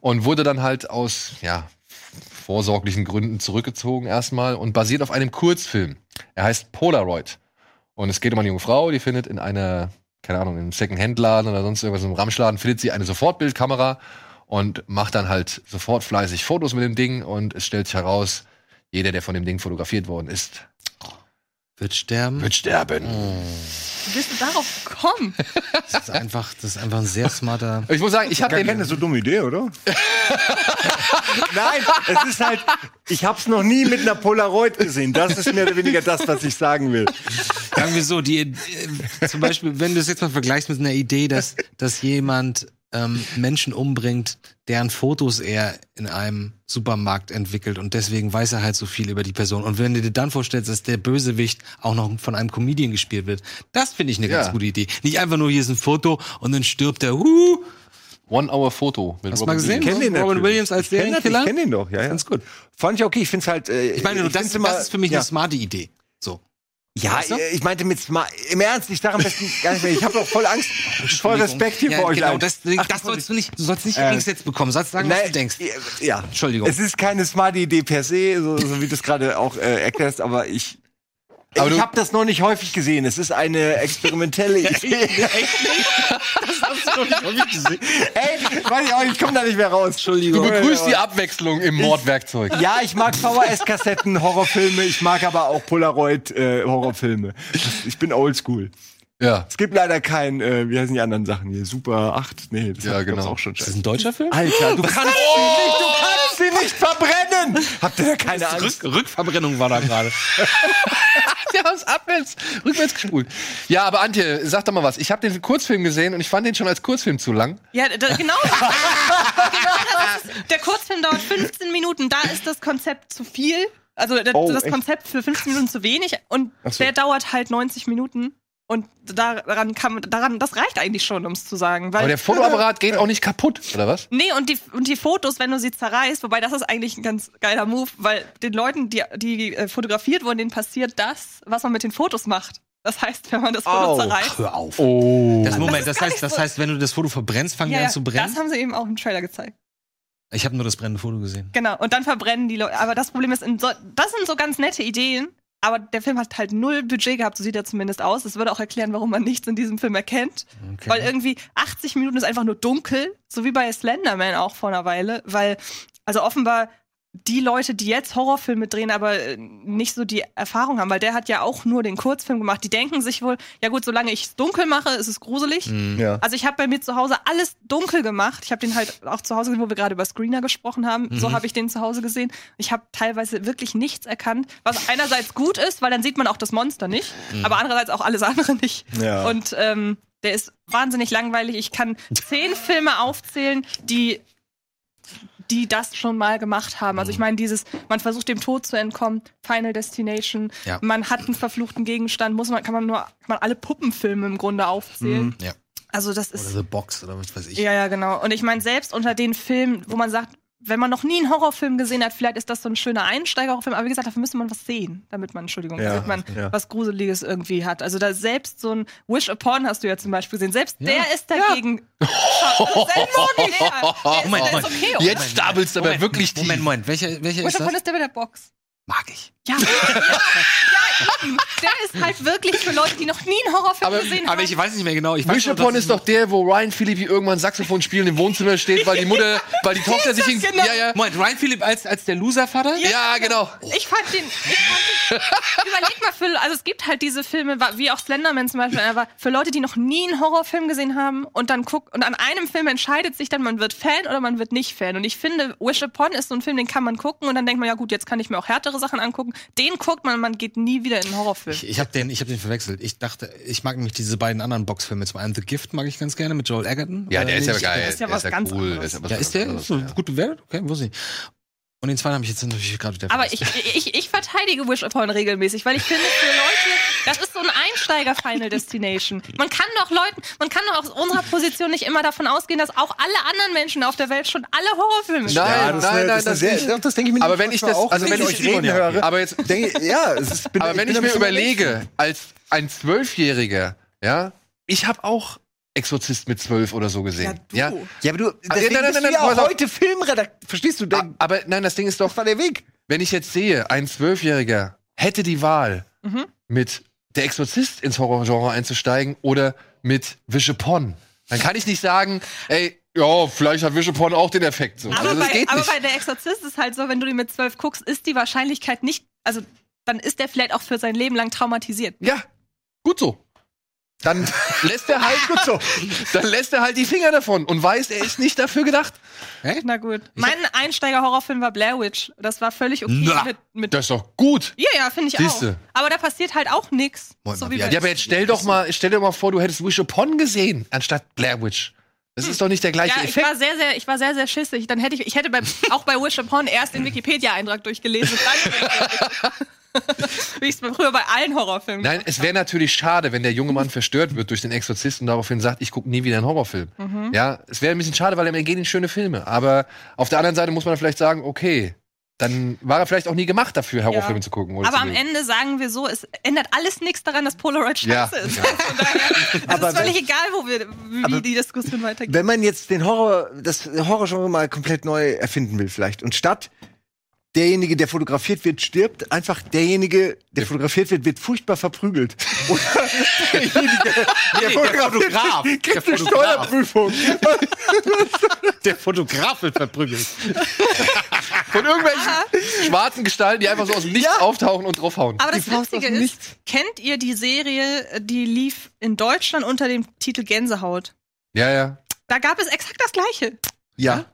und wurde dann halt aus, ja, vorsorglichen Gründen zurückgezogen erstmal und basiert auf einem Kurzfilm. Er heißt Polaroid. Und es geht um eine junge Frau, die findet in einer, keine Ahnung, im Second-Hand-Laden oder sonst irgendwas, im Ramschladen, findet sie eine Sofortbildkamera und macht dann halt sofort fleißig Fotos mit dem Ding und es stellt sich heraus, jeder, der von dem Ding fotografiert worden ist, Wird sterben. Wird sterben. Wie bist du darauf gekommen? Das ist einfach, das ist einfach ein sehr smarter. Ich muss sagen, ich habe den. keine so dumme Idee, oder? Nein, es ist halt, ich hab's noch nie mit einer Polaroid gesehen. Das ist mehr oder weniger das, was ich sagen will. Sagen wir so, die, äh, zum Beispiel, wenn du es jetzt mal vergleichst mit einer Idee, dass, dass jemand ähm, Menschen umbringt, deren Fotos er in einem Supermarkt entwickelt und deswegen weiß er halt so viel über die Person. Und wenn du dir dann vorstellst, dass der Bösewicht auch noch von einem Comedian gespielt wird, das finde ich eine Ja. ganz gute Idee. Nicht einfach nur hier ist ein Foto und dann stirbt der. Huh, One-Hour-Foto mit Hast du Robin mal gesehen? Williams. den Robin natürlich. Williams als Ich kenn das, Serienkiller? Ich kenne den doch, ja, ja. Ganz gut. Fand ich okay. Ich find's halt. Äh, Ich meine, das, find's immer- das ist für mich ja. eine smarte Idee. So. Ja, Weißt du? ich meinte mit Smart. Im Ernst, ich sage am besten gar nicht mehr. Ich habe doch voll Angst, voll Respekt hier ja, vor euch. Genau, allen. das, Ach, das sollst du nicht, du sollst nicht Äh, Angst jetzt bekommen. Sollst sagen, was Nein, du denkst. Ja, Entschuldigung. Es ist keine smarte Idee per se, so, so wie du es gerade auch äh, erklärst, aber ich. Aber ich du- habe das noch nicht häufig gesehen. Es ist eine experimentelle Idee. Ey, weiß ich auch, ich komme da nicht mehr raus. Entschuldigung. Du begrüßt die Abwechslung im Mordwerkzeug. Ja, ich mag VHS-Kassetten, Horrorfilme. Ich mag aber auch Polaroid-Horrorfilme. ich bin oldschool. Ja. Es gibt leider kein, äh, wie heißen die anderen Sachen hier? Super 8? Nee, das Ja, genau. auch schon. Ist das ein deutscher Film? Alter, du kannst sie nicht, du kannst sie nicht verbrennen! Habt ihr da keine Angst? Rück, Rückverbrennung war da gerade. Wir haben es abwärts, rückwärts gespult. Ja, aber Antje, sag doch mal was. Ich habe den Kurzfilm gesehen und ich fand den schon als Kurzfilm zu lang. Ja, da, genau. genau das ist, der Kurzfilm dauert 15 Minuten. Da ist das Konzept zu viel. Also der, Oh, das? Konzept für 15 Minuten zu wenig. Und so. der dauert halt 90 Minuten. Und daran kann man, daran, das reicht eigentlich schon, um es zu sagen. Weil Aber der Fotoapparat geht auch nicht kaputt, oder was? Nee, und die, und die Fotos, wenn du sie zerreißt, wobei das ist eigentlich ein ganz geiler Move, weil den Leuten, die, die äh, fotografiert wurden, denen passiert das, was man mit den Fotos macht. Das heißt, wenn man das Foto Au. zerreißt. Hör auf. Oh. Das Moment, das gar heißt, das so- heißt, wenn du das Foto verbrennst, fangen die Ja, an ja, zu brennen? das haben sie eben auch im Trailer gezeigt. Ich habe nur das brennende Foto gesehen. Genau, und dann verbrennen die Leute. Aber das Problem ist, in so, das sind so ganz nette Ideen, aber der Film hat halt null Budget gehabt, so sieht er zumindest aus. Das würde auch erklären, warum man nichts in diesem Film erkennt. Okay. Weil irgendwie 80 Minuten ist einfach nur dunkel, so wie bei Slenderman auch vor einer Weile, weil, also offenbar die Leute, die jetzt Horrorfilme drehen, aber äh, nicht so die Erfahrung haben, weil der hat ja auch nur den Kurzfilm gemacht. Die denken sich wohl, ja gut, solange ich es dunkel mache, ist es gruselig. Ja. Also ich habe bei mir zu Hause alles dunkel gemacht. Ich habe den halt auch zu Hause gesehen, wo wir gerade über Screener gesprochen haben. So habe ich den zu Hause gesehen. Ich habe teilweise wirklich nichts erkannt, was einerseits gut ist, weil dann sieht man auch das Monster nicht, aber andererseits auch alles andere nicht. Ja. Und ähm, der ist wahnsinnig langweilig. Ich kann zehn Filme aufzählen, die die das schon mal gemacht haben. Also ich meine, dieses, man versucht dem Tod zu entkommen, Final Destination, Ja. man hat einen verfluchten Gegenstand, muss man, kann man nur, kann man alle Puppenfilme im Grunde aufzählen. Ja. Also das Oder ist. The Box oder was weiß ich. Ja, ja, genau. Und ich meine, selbst unter den Filmen, wo man sagt, wenn man noch nie einen Horrorfilm gesehen hat, vielleicht ist das so ein schöner Einsteigerhorrorfilm, aber wie gesagt, dafür müsste man was sehen, damit man, Entschuldigung, Ja, damit man ja. was Gruseliges irgendwie hat. Also da selbst so ein Wish Upon hast du ja zum Beispiel gesehen, selbst der ist dagegen. Ja. Der, ist, Moment, der ist Moment. okay. oder? Jetzt stapelst du aber wirklich tief. Moment, Moment. Welcher, welcher Wish ist Upon das? ist der mit der Box. Mag ich. Ja, ja, ja, eben. Der ist halt wirklich für Leute, die noch nie einen Horrorfilm Aber- gesehen Aber haben. ich weiß nicht mehr genau. Ich weiß Wish nur, Upon dass ist doch der, wo Ryan Philippi irgendwann Saxophon spielen im Wohnzimmer steht, weil die Mutter, weil die Tochter sich in, genau. ja, ja, Moment, Ryan Phillip als, als der Loservater? ja, genau. Ich fand den, ich fand den, überleg mal für, also es gibt halt diese Filme, wie auch Slenderman zum Beispiel, aber für Leute, die noch nie einen Horrorfilm gesehen haben und dann guckt, und an einem Film entscheidet sich dann, man wird Fan oder man wird nicht Fan. Und ich finde, Wish Upon ist so ein Film, den kann man gucken und dann denkt man, ja gut, jetzt kann ich mir auch härtere Sachen angucken. Den guckt man und man geht nie wieder in einen Horrorfilm. Ich, ich habe den, ich hab den verwechselt. Ich dachte, ich mag nämlich diese beiden anderen Boxfilme. Zum einen The Gift mag ich ganz gerne mit Joel Egerton. Ja, der ist ja geil. ist ja der was ganz cool. anderes. Der ist ja, ist der gut bewertet? Okay, wusste ich. Und den zweiten habe ich jetzt natürlich gerade wieder Aber ich, ich, ich verteidige Wish Upon regelmäßig, weil ich finde, für Leute, das ist so ein Einsteiger-Final Destination. Man kann doch Leuten, man kann doch aus unserer Position nicht immer davon ausgehen, dass auch alle anderen Menschen auf der Welt schon alle Horrorfilme Nein, Ja, nein, das nein, das das nicht. doch, das denke ich mir Aber nämlich wenn ich das, auch, also wenn ich ich euch reden ja. höre. aber jetzt, Denke, ja, es ist, bin, aber ich wenn ich mir überlege, als ein Zwölfjähriger, ja, ich habe auch Exorzist mit zwölf oder so gesehen. Ja, du. Ja, aber du, deswegen nein, nein, bist nein, du ja heute Filmredakteur. Verstehst du? Denn, aber nein, das Ding ist doch, das war der Weg. wenn ich jetzt sehe, ein Zwölfjähriger hätte die Wahl, Mhm. mit Der Exorzist ins Horrorgenre einzusteigen oder mit Vishapon, dann kann ich nicht sagen, ey, ja, vielleicht hat Vishapon auch den Effekt so. Aber, Also bei, aber bei der Exorzist ist halt so, wenn du die mit zwölf guckst, ist die Wahrscheinlichkeit nicht, also dann ist der vielleicht auch für sein Leben lang traumatisiert. Ja, gut so. Dann lässt er halt gut so. Dann lässt er halt die Finger davon und weiß, er ist nicht dafür gedacht. Na gut. Mein Einsteiger-Horrorfilm war Blair Witch. Das war völlig okay Na, mit, mit Das ist doch gut. Ja, ja, finde ich Siehste. auch. Aber da passiert halt auch nichts. So Ja, aber jetzt stell doch mal, stell dir mal vor, du hättest Wish Upon gesehen, anstatt Blair Witch. Das ist doch nicht der gleiche ja, ich Effekt. war sehr, sehr, ich war sehr, sehr schissig. Dann hätte ich, ich hätte bei, auch bei Wish Upon erst den Wikipedia-Eintrag durchgelesen. Dann, wie ich es früher bei allen Horrorfilmen Nein, es wäre natürlich schade, wenn der junge Mann verstört wird durch den Exorzist und daraufhin sagt, ich gucke nie wieder einen Horrorfilm. Mhm. Ja, es wäre ein bisschen schade, weil er gehen in schöne Filme. Aber auf der anderen Seite muss man vielleicht sagen, okay, dann war er vielleicht auch nie gemacht dafür, Horrorfilme Ja. zu gucken. Oder Aber zu am. Ende sagen wir so, es ändert alles nichts daran, dass Polaroid Ja. scheiße ist. Von daher, es ist völlig egal, wo wir, wie die Diskussion weitergeht. Wenn man jetzt den Horror, das Horrorgenre mal komplett neu erfinden will, vielleicht, und statt derjenige, der fotografiert wird, stirbt, einfach derjenige, der fotografiert wird, wird furchtbar verprügelt. Oder derjenige, der, fotografiert Fotograf. wird, Der kriegt eine Fotograf. Steuerprüfung. Der Fotograf wird verprügelt. Von irgendwelchen schwarzen Gestalten, die einfach so aus dem Nichts auftauchen und draufhauen. Aber das dem ist, kennt ihr die Serie, die lief in Deutschland unter dem Titel Gänsehaut? Ja, ja. Da gab es exakt das Gleiche. Ja,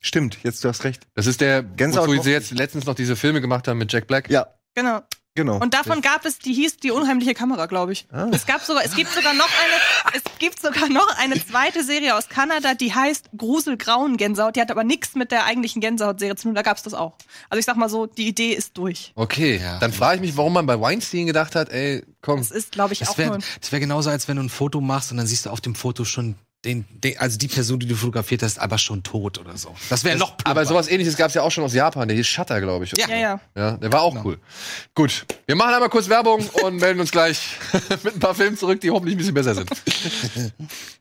stimmt, jetzt du hast recht. Das ist der, Gänsehaut wozu mochte sie jetzt letztens noch diese Filme gemacht haben mit Jack Black. Ja, Genau. genau. Und davon gab es, die hieß die unheimliche Kamera, glaube ich. Ah. Es gab sogar, es gibt sogar noch eine, es gibt sogar noch eine zweite Serie aus Kanada, die heißt Gruselgrauen Gänsehaut. Die hat aber nichts mit der eigentlichen Gänsehaut-Serie zu tun. Da gab es das auch. Also ich sag mal so, die Idee ist durch. Okay, Ja. dann frage ich mich, warum man bei Weinstein gedacht hat, ey, komm, Das ist, glaube ich, Das auch wäre nur. wär genauso, als wenn du ein Foto machst und dann siehst du auf dem Foto schon den, den also die Person, die du fotografiert hast, aber schon tot oder so. Das wäre noch plumper. aber sowas ähnliches gab es ja auch schon aus Japan, der hieß Shutter, glaube ich. Ja. Ja, ja. Ja, der war auch cool. Gut, wir machen einmal kurz Werbung und melden uns gleich mit ein paar Filmen zurück, die hoffentlich ein bisschen besser sind.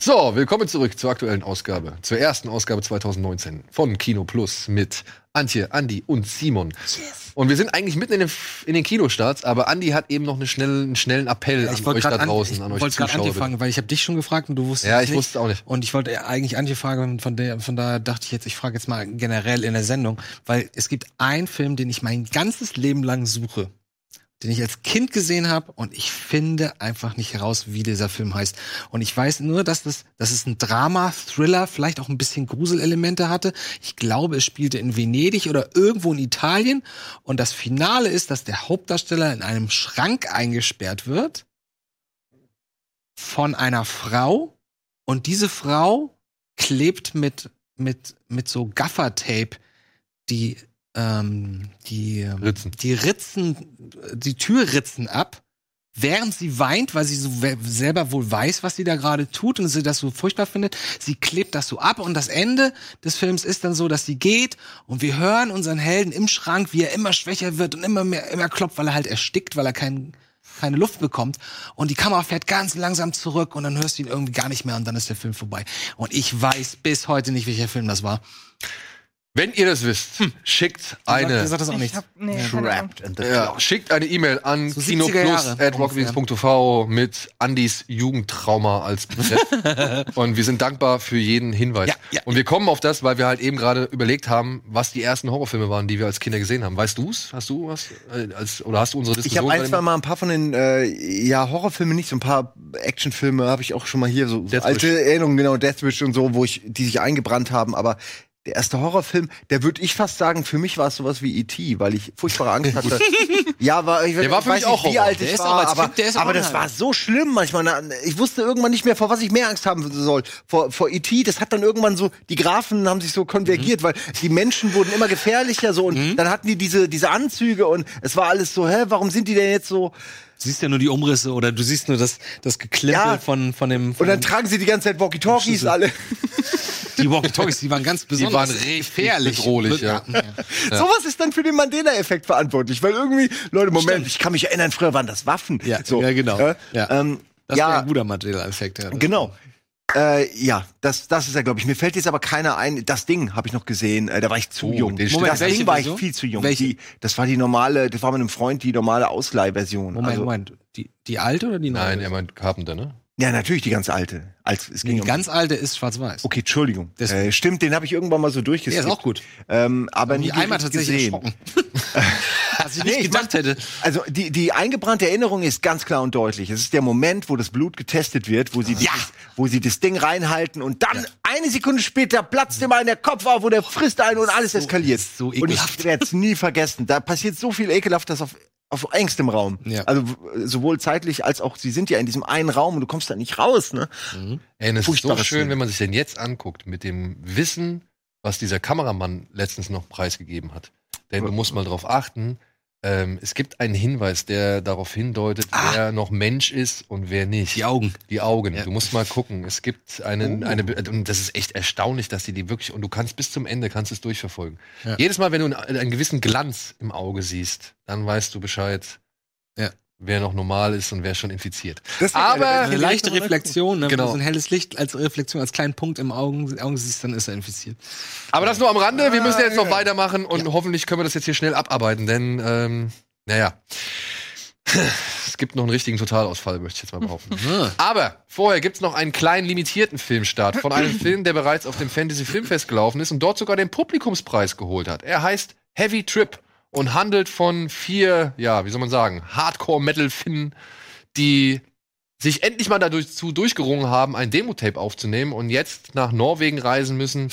So, willkommen zurück zur aktuellen Ausgabe, zur ersten Ausgabe 2019 von Kino Plus mit Antje, Andi und Simon. Und wir sind eigentlich mitten in den, in den Kinostarts, aber Andi hat eben noch eine schnelle, einen schnellen Appell ich an euch da gerade an, draußen, ich an euch wollte gerade Zuschauer. anfangen, weil ich habe dich schon gefragt und du wusstest Ja, es ich nicht. wusste auch nicht. Und ich wollte eigentlich Antje fragen, von der, von daher dachte ich jetzt, ich frage jetzt mal generell in der Sendung, weil es gibt einen Film, den ich mein ganzes Leben lang suche, den ich als Kind gesehen habe und ich finde einfach nicht heraus, wie dieser Film heißt. Und ich weiß nur, dass das, dass es ein Drama, Thriller, vielleicht auch ein bisschen Gruselelemente hatte. Ich glaube, es spielte in Venedig oder irgendwo in Italien. Und das Finale ist, dass der Hauptdarsteller in einem Schrank eingesperrt wird von einer Frau und diese Frau klebt mit mit mit so Gaffertape die ähm, die ähm, Ritzen. die Ritzen die Türritzen ab während sie weint, weil sie so selber wohl weiß, was sie da gerade tut und sie das so furchtbar findet. Sie klebt das so ab und das Ende des Films ist dann so, dass sie geht und wir hören unseren Helden im Schrank, wie er immer schwächer wird und immer mehr, immer klopft, weil er halt erstickt, weil er kein, keine Luft bekommt. Und die Kamera fährt ganz langsam zurück und dann hörst du ihn irgendwie gar nicht mehr und dann ist der Film vorbei. Und ich weiß bis heute nicht, welcher Film das war. Wenn ihr das wisst, schickt Mir eine sagt das auch Ich hab, nee, keine Ahnung. Trapped in the Ja, schickt eine E-Mail an So 70er Jahre kinoplus.rockwings.tv mit Andys Jugendtrauma als Betreff. Und wir sind dankbar für jeden Hinweis. Ja, ja. Und wir kommen auf das, weil wir halt eben gerade überlegt haben, was die ersten Horrorfilme waren, die wir als Kinder gesehen haben. Weißt du's? Hast du was? Äh, Als, oder hast du unsere Ich Diskussion? habe ein, zwei Mal ein paar von den äh, ja Horrorfilmen nicht, so ein paar Actionfilme habe ich auch schon mal hier so, so Death alte Wish. Erinnerungen, genau Death Wish und so, wo ich die sich eingebrannt haben, aber der erste Horrorfilm, der würde ich fast sagen, für mich war es sowas wie E.T., weil ich furchtbare Angst hatte. ja, war, ich, Der war für weiß mich auch nicht, wie alt Der ich war, aber, Kind, aber das war so schlimm manchmal. Ich wusste irgendwann nicht mehr, vor was ich mehr Angst haben soll. Vor, vor E.T., das hat dann irgendwann so, die Graphen haben sich so konvergiert, weil die Menschen wurden immer gefährlicher so und dann hatten die diese, diese Anzüge und es war alles so, hä, warum sind die denn jetzt so... Du siehst ja nur die Umrisse oder du siehst nur das, das Geklimpel Ja. von, von dem. Von Und dann tragen sie die ganze Zeit Walkie-Talkies alle. die Walkie-Talkies, die waren ganz besonders waren richtig gefährlich. bedrohlich, ja. Sowas ist dann für den Mandela-Effekt verantwortlich, weil irgendwie, Leute, Moment, Stimmt. ich kann mich erinnern, früher waren das Waffen. Ja, so, ja, genau. Ja, Ja. Ähm, Das war ja ein guter Mandela-Effekt. Ja. genau. Äh, ja, das, das ist ja, glaube ich. Mir fällt jetzt aber keiner ein. Das Ding habe ich noch gesehen. Äh, da war ich zu Oh, jung. Moment, das Ding war ich Version? viel zu jung. Welche? Die, das war die normale, das war mit einem Freund die normale Ausleihversion. Moment, also, Moment. Die, die alte oder die neue? Nein, er meint Carpenter, ne? Ja, natürlich die ganz alte. Als, es ging Die um ganz alte ist schwarz-weiß. Okay, Entschuldigung. Äh, stimmt, den habe ich irgendwann mal so Der durchgeskippt. ist auch gut. Ähm, aber Die nie einmal tatsächlich gesehen. Was ich nicht Nee, ich gedacht hätte. Also die, die eingebrannte Erinnerung ist ganz klar und deutlich. Es ist der Moment, wo das Blut getestet wird, wo sie, Ja. dieses, wo sie das Ding reinhalten und dann eine Sekunde später platzt ihm der Kopf auf und er frisst einen und alles eskaliert. so und ich ekelhaft. werde es nie vergessen. Da passiert so viel Ekelhaftes auf, auf engstem Raum. Ja. Also sowohl zeitlich als auch, sie sind ja in diesem einen Raum und du kommst da nicht raus. Ne? Ey, und es ist so schön, Szene. wenn man sich den jetzt anguckt, mit dem Wissen, was dieser Kameramann letztens noch preisgegeben hat. Denn du musst mal drauf achten, ähm, es gibt einen Hinweis, der darauf hindeutet, wer noch Mensch ist und wer nicht. Ah. Die Augen. Die Augen. Ja. Du musst mal gucken. Es gibt einen, Oh. eine, und das ist echt erstaunlich, dass die die wirklich, und du kannst bis zum Ende, kannst es durchverfolgen. Ja. Jedes Mal, wenn du einen, einen gewissen Glanz im Auge siehst, dann weißt du Bescheid, Ja. Wer noch normal ist und wer schon infiziert. Deswegen, Aber- Eine leichte Reflexion, ne? Genau. Wenn du so ein helles Licht als Reflexion, als kleinen Punkt im Augen, Augen siehst, dann ist er infiziert. Aber das nur am Rande. Wir müssen jetzt noch weitermachen und hoffentlich können wir das jetzt hier schnell abarbeiten, denn, ähm, naja. Es gibt noch einen richtigen Totalausfall, möchte ich jetzt mal behaupten. Aber vorher gibt's noch einen kleinen limitierten Filmstart von einem Film, der bereits auf dem Fantasy Filmfest gelaufen ist und dort sogar den Publikumspreis geholt hat. Er heißt Heavy Trip und handelt von vier, ja, wie soll man sagen, Hardcore-Metal-Finnen, die sich endlich mal dazu durchgerungen haben, ein Demo-Tape aufzunehmen und jetzt nach Norwegen reisen müssen,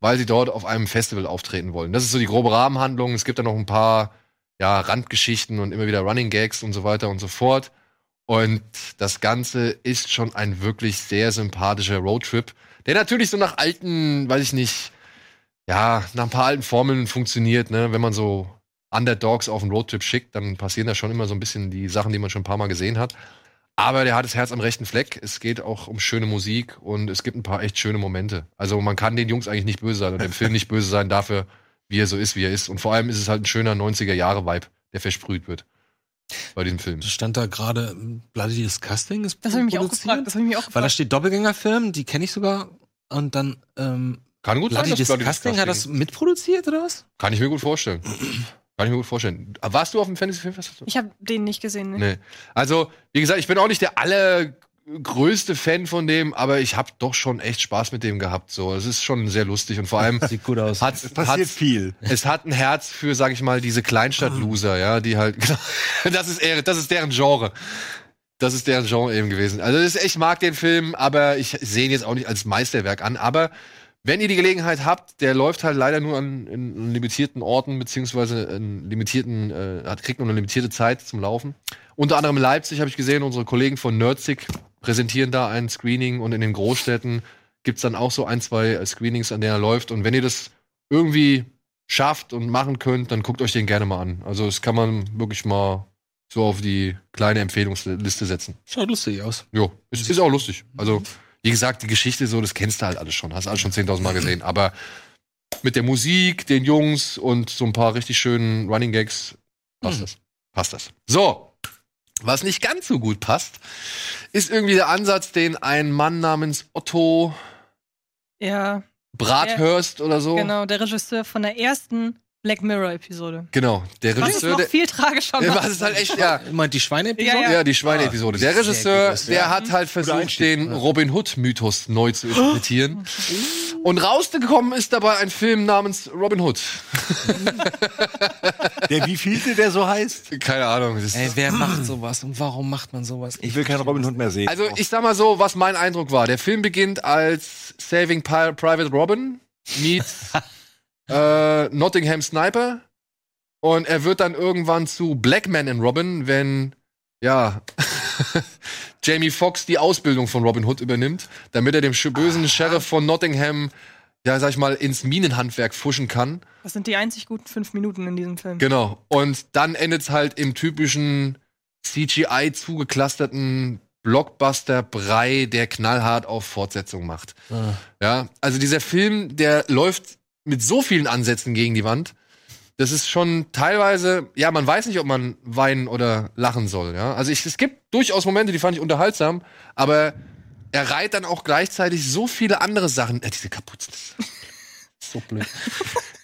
weil sie dort auf einem Festival auftreten wollen. Das ist so die grobe Rahmenhandlung. Es gibt da noch ein paar ja, Randgeschichten und immer wieder Running Gags und so weiter und so fort. Und das Ganze ist schon ein wirklich sehr sympathischer Roadtrip, der natürlich so nach alten, weiß ich nicht, ja, nach ein paar alten Formeln funktioniert, ne? Wenn man so Underdogs auf einen Roadtrip schickt, dann passieren da schon immer so ein bisschen die Sachen, die man schon ein paar Mal gesehen hat. Aber der hat das Herz am rechten Fleck. Es geht auch um schöne Musik und es gibt ein paar echt schöne Momente. Also man kann den Jungs eigentlich nicht böse sein und dem Film nicht böse sein dafür, wie er so ist, wie er ist. Und vor allem ist es halt ein schöner 90er-Jahre-Vibe, der versprüht wird bei diesem Film. Stand da gerade Bloody Disgusting ist Das habe ich mich auch gefragt. Das ich mich auch Weil da gefragt. steht Doppelgängerfilm, die kenne ich sogar. Und dann ähm, Kann gut sein, Bloody dass Bloody Disgusting hat das Disgusting- mitproduziert oder was? Kann ich mir gut vorstellen. Kann ich mir gut vorstellen. Warst du auf dem Fantasy Filmfest? Ich habe den nicht gesehen. Ne? Nee. Also, wie gesagt, ich bin auch nicht der allergrößte Fan von dem, aber ich habe doch schon echt Spaß mit dem gehabt. So, es ist schon sehr lustig und vor allem Sieht gut aus. hat, passiert hat viel. es hat ein Herz für, sag ich mal, diese Kleinstadt-Loser, ja, die halt, das ist, eher, das ist deren Genre. Das ist deren Genre eben gewesen. Also ist, ich mag den Film, aber ich sehe ihn jetzt auch nicht als Meisterwerk an. Aber wenn ihr die Gelegenheit habt, der läuft halt leider nur an in limitierten Orten, beziehungsweise in limitierten, äh, hat, kriegt nur eine limitierte Zeit zum Laufen. Unter anderem in Leipzig habe ich gesehen, unsere Kollegen von Nerdsig präsentieren da ein Screening und in den Großstädten gibt's dann auch so ein, zwei äh, Screenings, an denen er läuft. Und wenn ihr das irgendwie schafft und machen könnt, dann guckt euch den gerne mal an. Also das kann man wirklich mal so auf die kleine Empfehlungsliste setzen. Schaut lustig aus. Jo, es ist auch lustig. Also, wie gesagt, die Geschichte so, das kennst du halt alles schon. Hast alles schon 10.000 Mal gesehen. Aber mit der Musik, den Jungs und so ein paar richtig schönen Running Gags passt das. Passt das. So. Was nicht ganz so gut passt, ist irgendwie der Ansatz, den ein Mann namens Otto Ja, Brathurst oder so. genau. Der Regisseur von der ersten Black Mirror-Episode. Genau. Der Was Regisseur, noch der, viel tragischer Ja, macht. was ist halt echt, ja. Meint die schweine Ja, ja. Ja, die Schweine-Episode. Der Sehr Regisseur, gut, der ja. hat halt versucht, den Robin Hood-Mythos neu zu interpretieren. Und rausgekommen ist dabei ein Film namens Robin Hood. Der wievielte der so heißt? Keine Ahnung. Ey, wer macht sowas und warum macht man sowas? Ich will keinen Robin Hood mehr sehen. Also ich sag mal so, was mein Eindruck war. Der Film beginnt als Saving Private Robin meets äh, Nottingham Sniper und er wird dann irgendwann zu Black Man in Robin, wenn ja Jamie Foxx die Ausbildung von Robin Hood übernimmt, damit er dem bösen Sheriff von Nottingham ja, sag ich mal, ins Minenhandwerk fuschen kann. Das sind die einzig guten fünf Minuten in diesem Film. Genau. Und dann endet's halt im typischen CGI zugeclusterten Blockbuster-Brei, der knallhart auf Fortsetzung macht. Ja, also dieser Film, der läuft mit so vielen Ansätzen gegen die Wand. Das ist schon teilweise, ja, man weiß nicht, ob man weinen oder lachen soll, ja. Also ich, es gibt durchaus Momente, die fand ich unterhaltsam, aber er reiht dann auch gleichzeitig so viele andere Sachen. Äh, diese Kapuzen. so blöd.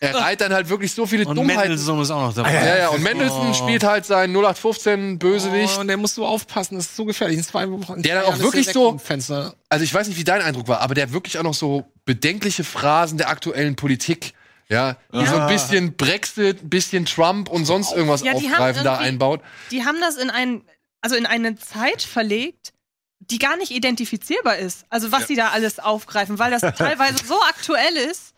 Er reiht dann halt wirklich so viele Und Dummheiten. Mendelssohn ist auch noch dabei. Ja, ja, und Mendelssohn Oh. spielt halt seinen 0815 Bösewicht. Oh, und der musst du aufpassen, das ist so gefährlich. In zwei Wochen. Der dann auch wirklich so- Fenster. Also ich weiß nicht, wie dein Eindruck war, aber der wirklich auch noch so bedenkliche Phrasen der aktuellen Politik. Ja, die so ein bisschen Brexit, ein bisschen Trump und sonst irgendwas Ja, die aufgreifen da einbaut. Die haben das in ein, also in eine Zeit verlegt, die gar nicht identifizierbar ist. Also was sie da alles aufgreifen, weil das teilweise so aktuell ist,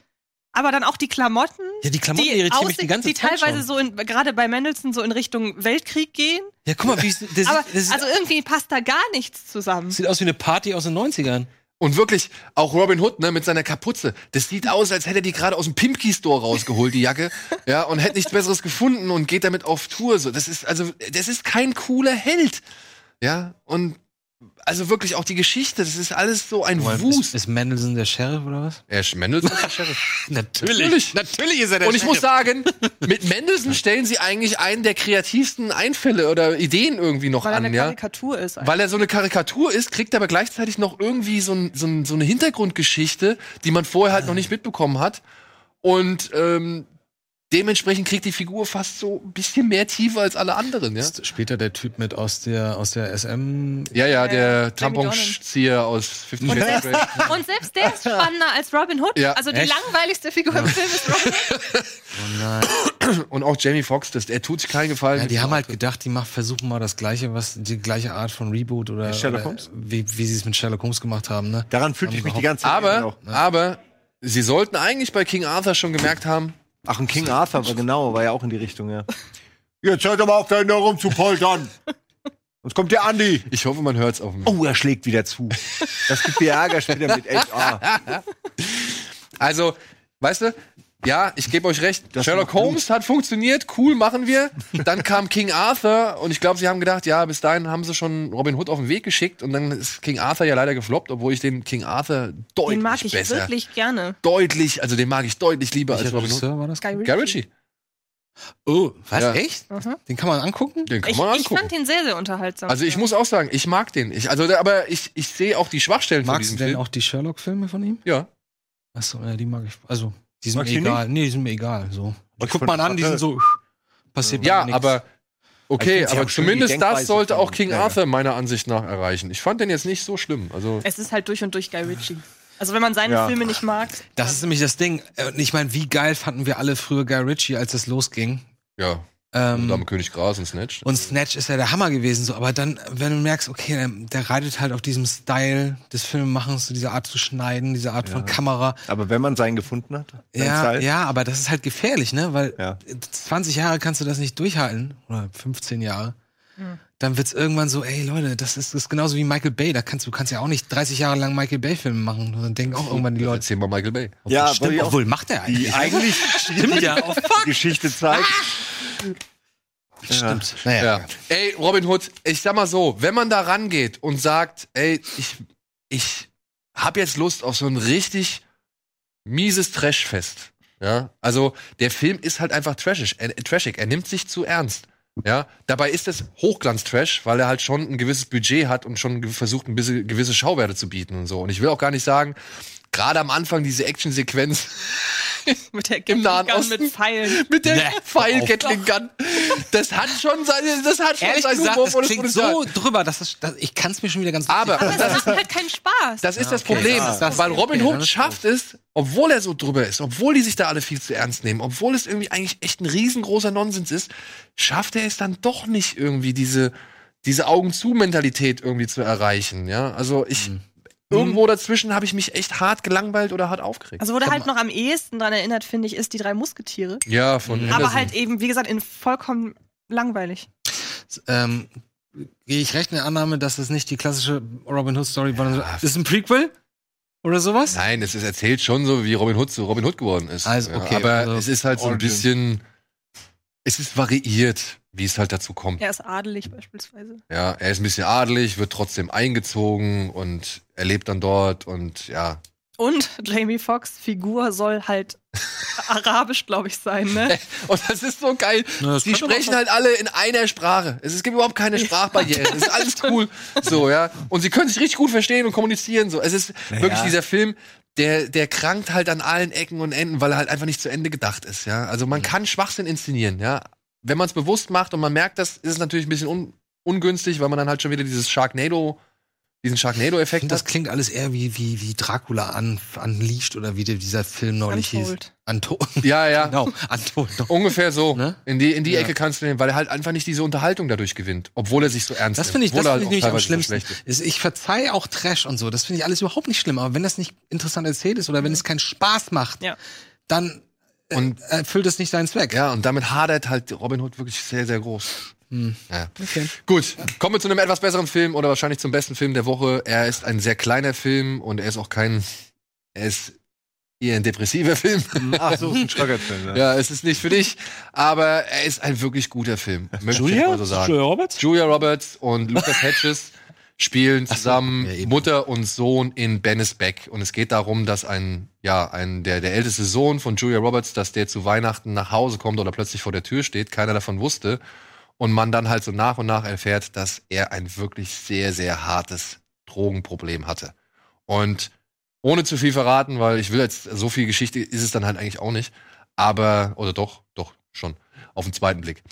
aber dann auch die Klamotten, Ja, die Klamotten die, irritieren mich die ganze die Zeit teilweise schon. so in, gerade bei Mendelssohn so in Richtung Weltkrieg gehen. Ja, guck mal, wie es- das, Aber das sieht, also irgendwie passt da gar nichts zusammen. sieht aus wie eine Party aus den 90ern. Und wirklich, auch Robin Hood, ne, mit seiner Kapuze. Das sieht aus, als hätte er die gerade aus dem Pimki-Store rausgeholt, die Jacke. Ja, und hätte nichts Besseres gefunden und geht damit auf Tour. So, das ist, also, das ist kein cooler Held. Ja, und also wirklich auch die Geschichte, das ist alles so ein Ist, Wust. ist Mendelssohn der Sheriff oder was? Er ist Mendelssohn ist der Sheriff. Natürlich. Natürlich ist er der Und ich muss sagen, mit Mendelssohn stellen sie eigentlich einen der kreativsten Einfälle oder Ideen irgendwie noch Weil er an, eine ja. Karikatur ist. Weil er so eine Karikatur ist, kriegt er aber gleichzeitig noch irgendwie so, ein, so, ein, so eine Hintergrundgeschichte, die man vorher halt noch nicht mitbekommen hat. Und ähm, dementsprechend kriegt die Figur fast so ein bisschen mehr Tiefe als alle anderen, ja. Ist später der Typ mit aus der, aus der SM. Ja, ja, der Jamie Tamponzieher aus Fifty und, Shades of selbst, Grey. und selbst der ist spannender als Robin Hood. Ja. also die Echt? langweiligste Figur im Film ist Robin Hood. Oh nein. Und auch Jamie Foxx, das, er tut sich keinen Gefallen. Ja, die haben halt gedacht, die machen, versuchen mal das gleiche, was die gleiche Art von Reboot oder, Sherlock oder Holmes? wie, wie sie es mit Sherlock Holmes gemacht haben. Ne? Daran fühlte ich mich die ganze Zeit. aber, auch. aber, sie sollten eigentlich bei King Arthur schon gemerkt haben, Ach, und King Arthur war genau, war ja auch in die Richtung, ja. Jetzt hört doch mal auf, da hinten rum zu poltern. Sonst kommt der Andi. ich hoffe, man hört's auf dem Oh, er schlägt wieder zu. Das gibt dir Ärger später mit HR. Also, weißt du, ja, ich gebe euch recht. Das Sherlock. Holmes hat funktioniert, cool, machen wir. Dann kam King Arthur und ich glaube, sie haben gedacht, ja, bis dahin haben sie schon Robin Hood auf den Weg geschickt und dann ist King Arthur ja leider gefloppt, obwohl ich den King Arthur deutlich Den mag ich besser, wirklich gerne. deutlich, also den mag ich deutlich lieber als Welcher Robin Hood. Regisseur war das? Guy Ritchie. Guy Ritchie, Oh, was? Ja. Echt? Mhm. Den kann man angucken? den kann Ich, man ich angucken. fand ihn sehr, sehr unterhaltsam. also ich muss auch sagen, ich mag den. Ich, also, aber ich, ich sehe auch die Schwachstellen von Magst du diesem denn Film. auch die Sherlock-Filme von ihm? Ja. Achso, ja, die mag ich. Also, die sind Magst mir egal. Nee, die sind mir egal. So. Die guckt man an, die sind so. Passiert Ja, mir nichts. aber okay, ja aber zumindest das sollte auch King ja, ja. Arthur meiner Ansicht nach erreichen. Ich fand den jetzt nicht so schlimm. Also es ist halt durch und durch Guy Ritchie. Also wenn man seine Ja. Filme nicht mag, Das ist nämlich das Ding. Äh, Ich meine, wie geil fanden wir alle früher Guy Ritchie, als es losging. ja, Ähm, Dame König Gras und Snatch. und Snatch ist ja der Hammer gewesen, so. Aber dann, wenn du merkst, okay, der, der reitet halt auf diesem Style des Filmemachens, so diese Art zu schneiden, diese Art von Kamera. Aber wenn man seinen gefunden hat, seinen Ja, Style, ja, aber das ist halt gefährlich, ne? Weil Ja. 20 Jahre kannst du das nicht durchhalten. Oder 15 Jahre. Dann wird's irgendwann so, ey Leute, das ist, das ist genauso wie Michael Bay. Da kannst du kannst ja auch nicht 30 Jahre lang Michael Bay-Filme machen. Und dann denken auch irgendwann die Leute, Erzähl mal Michael Bay. Ja, wollte stimmt, auch- obwohl macht er eigentlich. die eigentlich Stimmt ja, oh fuck. Geschichte zeigt. Stimmt. Naja. Ja. Ey, Robin Hood, ich sag mal so, wenn man da rangeht und sagt, ey, ich, ich hab jetzt Lust auf so ein richtig mieses Trashfest. Ja, also der Film ist halt einfach trashig, äh, trashig. Er nimmt sich zu ernst. Ja, dabei ist es Hochglanz-Trash, weil er halt schon ein gewisses Budget hat und schon versucht, ein bisschen gewisse Schauwerte zu bieten und so. Und ich will auch gar nicht sagen, gerade am Anfang diese Action-Sequenz mit der Nahen Gun Osten. mit Pfeilen. mit der Nee, Pfeil. Gatling Gun, das hat schon seine, das hat schon Ehrlich seinen gesagt, Humor das und klingt so drüber, dass das, dass, ich kann es mir schon wieder ganz Aber- lustig Aber es macht halt keinen Spaß. Das ist das okay. Problem, Ja, das- weil Robin Hood das ist schafft es, obwohl er so drüber ist, obwohl die sich da alle viel zu ernst nehmen, obwohl es irgendwie eigentlich echt ein riesengroßer Nonsens ist, schafft er es dann doch nicht irgendwie diese diese Augen zu Mentalität irgendwie zu erreichen, ja? Also ich Mhm. Irgendwo dazwischen habe ich mich echt hart gelangweilt oder hart aufgeregt. Also, wo der halt noch am ehesten dran erinnert, finde ich, ist die drei Musketiere. ja, von Mhm. Aber Anderson. halt eben, wie gesagt, in vollkommen langweilig. Ähm, gehe ich recht in der Annahme, dass es nicht die klassische Robin Hood Story war? Das ist ein Prequel? Oder sowas? Nein, es ist erzählt schon so, wie Robin Hood zu Robin Hood geworden ist. Also, Ja, okay, aber also es ist halt so ein bisschen es ist variiert, wie es halt dazu kommt. Er ist adelig beispielsweise. Ja, er ist ein bisschen adelig, wird trotzdem eingezogen und er lebt dann dort und ja. Und Jamie Foxx Figur soll halt arabisch, glaube ich, sein, ne? Und das ist so geil. Na, könnte sprechen halt alle in einer Sprache. Es, es gibt überhaupt keine Sprachbarriere. Es ist alles cool. So, ja. Und sie können sich richtig gut verstehen und kommunizieren. So. Es ist wirklich dieser Film, der, der krankt halt an allen Ecken und Enden, weil er halt einfach nicht zu Ende gedacht ist, ja. Also man kann Schwachsinn inszenieren, ja. Wenn man es bewusst macht und man merkt das, ist es natürlich ein bisschen un ungünstig, weil man dann halt schon wieder dieses Sharknado, diesen Ich Sharknado-Effekt finde, das hat. klingt alles eher wie, wie, wie Dracula an, unleashed oder wie der- dieser Film neulich Untold. hieß. Untold. Ja, ja. genau, Untold. Ungefähr so. Ne? In die, in die Ja. Ecke kannst du nehmen, weil er halt einfach nicht diese Unterhaltung dadurch gewinnt. Obwohl er sich so ernst Das nimmt. finde ich, das finde ich halt nämlich am auch teilweise so schlimmsten. Ist- Ich verzeihe auch Trash und so. Das finde ich alles überhaupt nicht schlimm. Aber wenn das nicht interessant erzählt ist oder wenn es keinen Spaß macht, Ja. dann Und- erfüllt es nicht seinen Zweck. Ja, und damit hadert halt Robin Hood wirklich sehr, sehr groß. Hm. Ja. Okay. Gut, kommen wir zu einem etwas besseren Film oder wahrscheinlich zum besten Film der Woche. Er ist ein sehr kleiner Film und er ist auch kein, er ist eher ein depressiver Film. Ach so, ist ein Schröckert-Film. Ja. ja, es ist nicht für dich, aber er ist ein wirklich guter Film. Möchte ich mal so sagen. Roberts? Julia Roberts und Lucas Hedges spielen zusammen ja, eben. Mutter und Sohn in Bennisbeck. Und es geht darum, dass ein, ja, ein, der, der älteste Sohn von Julia Roberts, dass der zu Weihnachten nach Hause kommt oder plötzlich vor der Tür steht, keiner davon wusste. Und man dann halt so nach und nach erfährt, dass er ein wirklich sehr, sehr hartes Drogenproblem hatte. Und ohne zu viel verraten, weil ich will jetzt, so viel Geschichte ist es dann halt eigentlich auch nicht. Aber, oder doch, doch, schon, auf den zweiten Blick.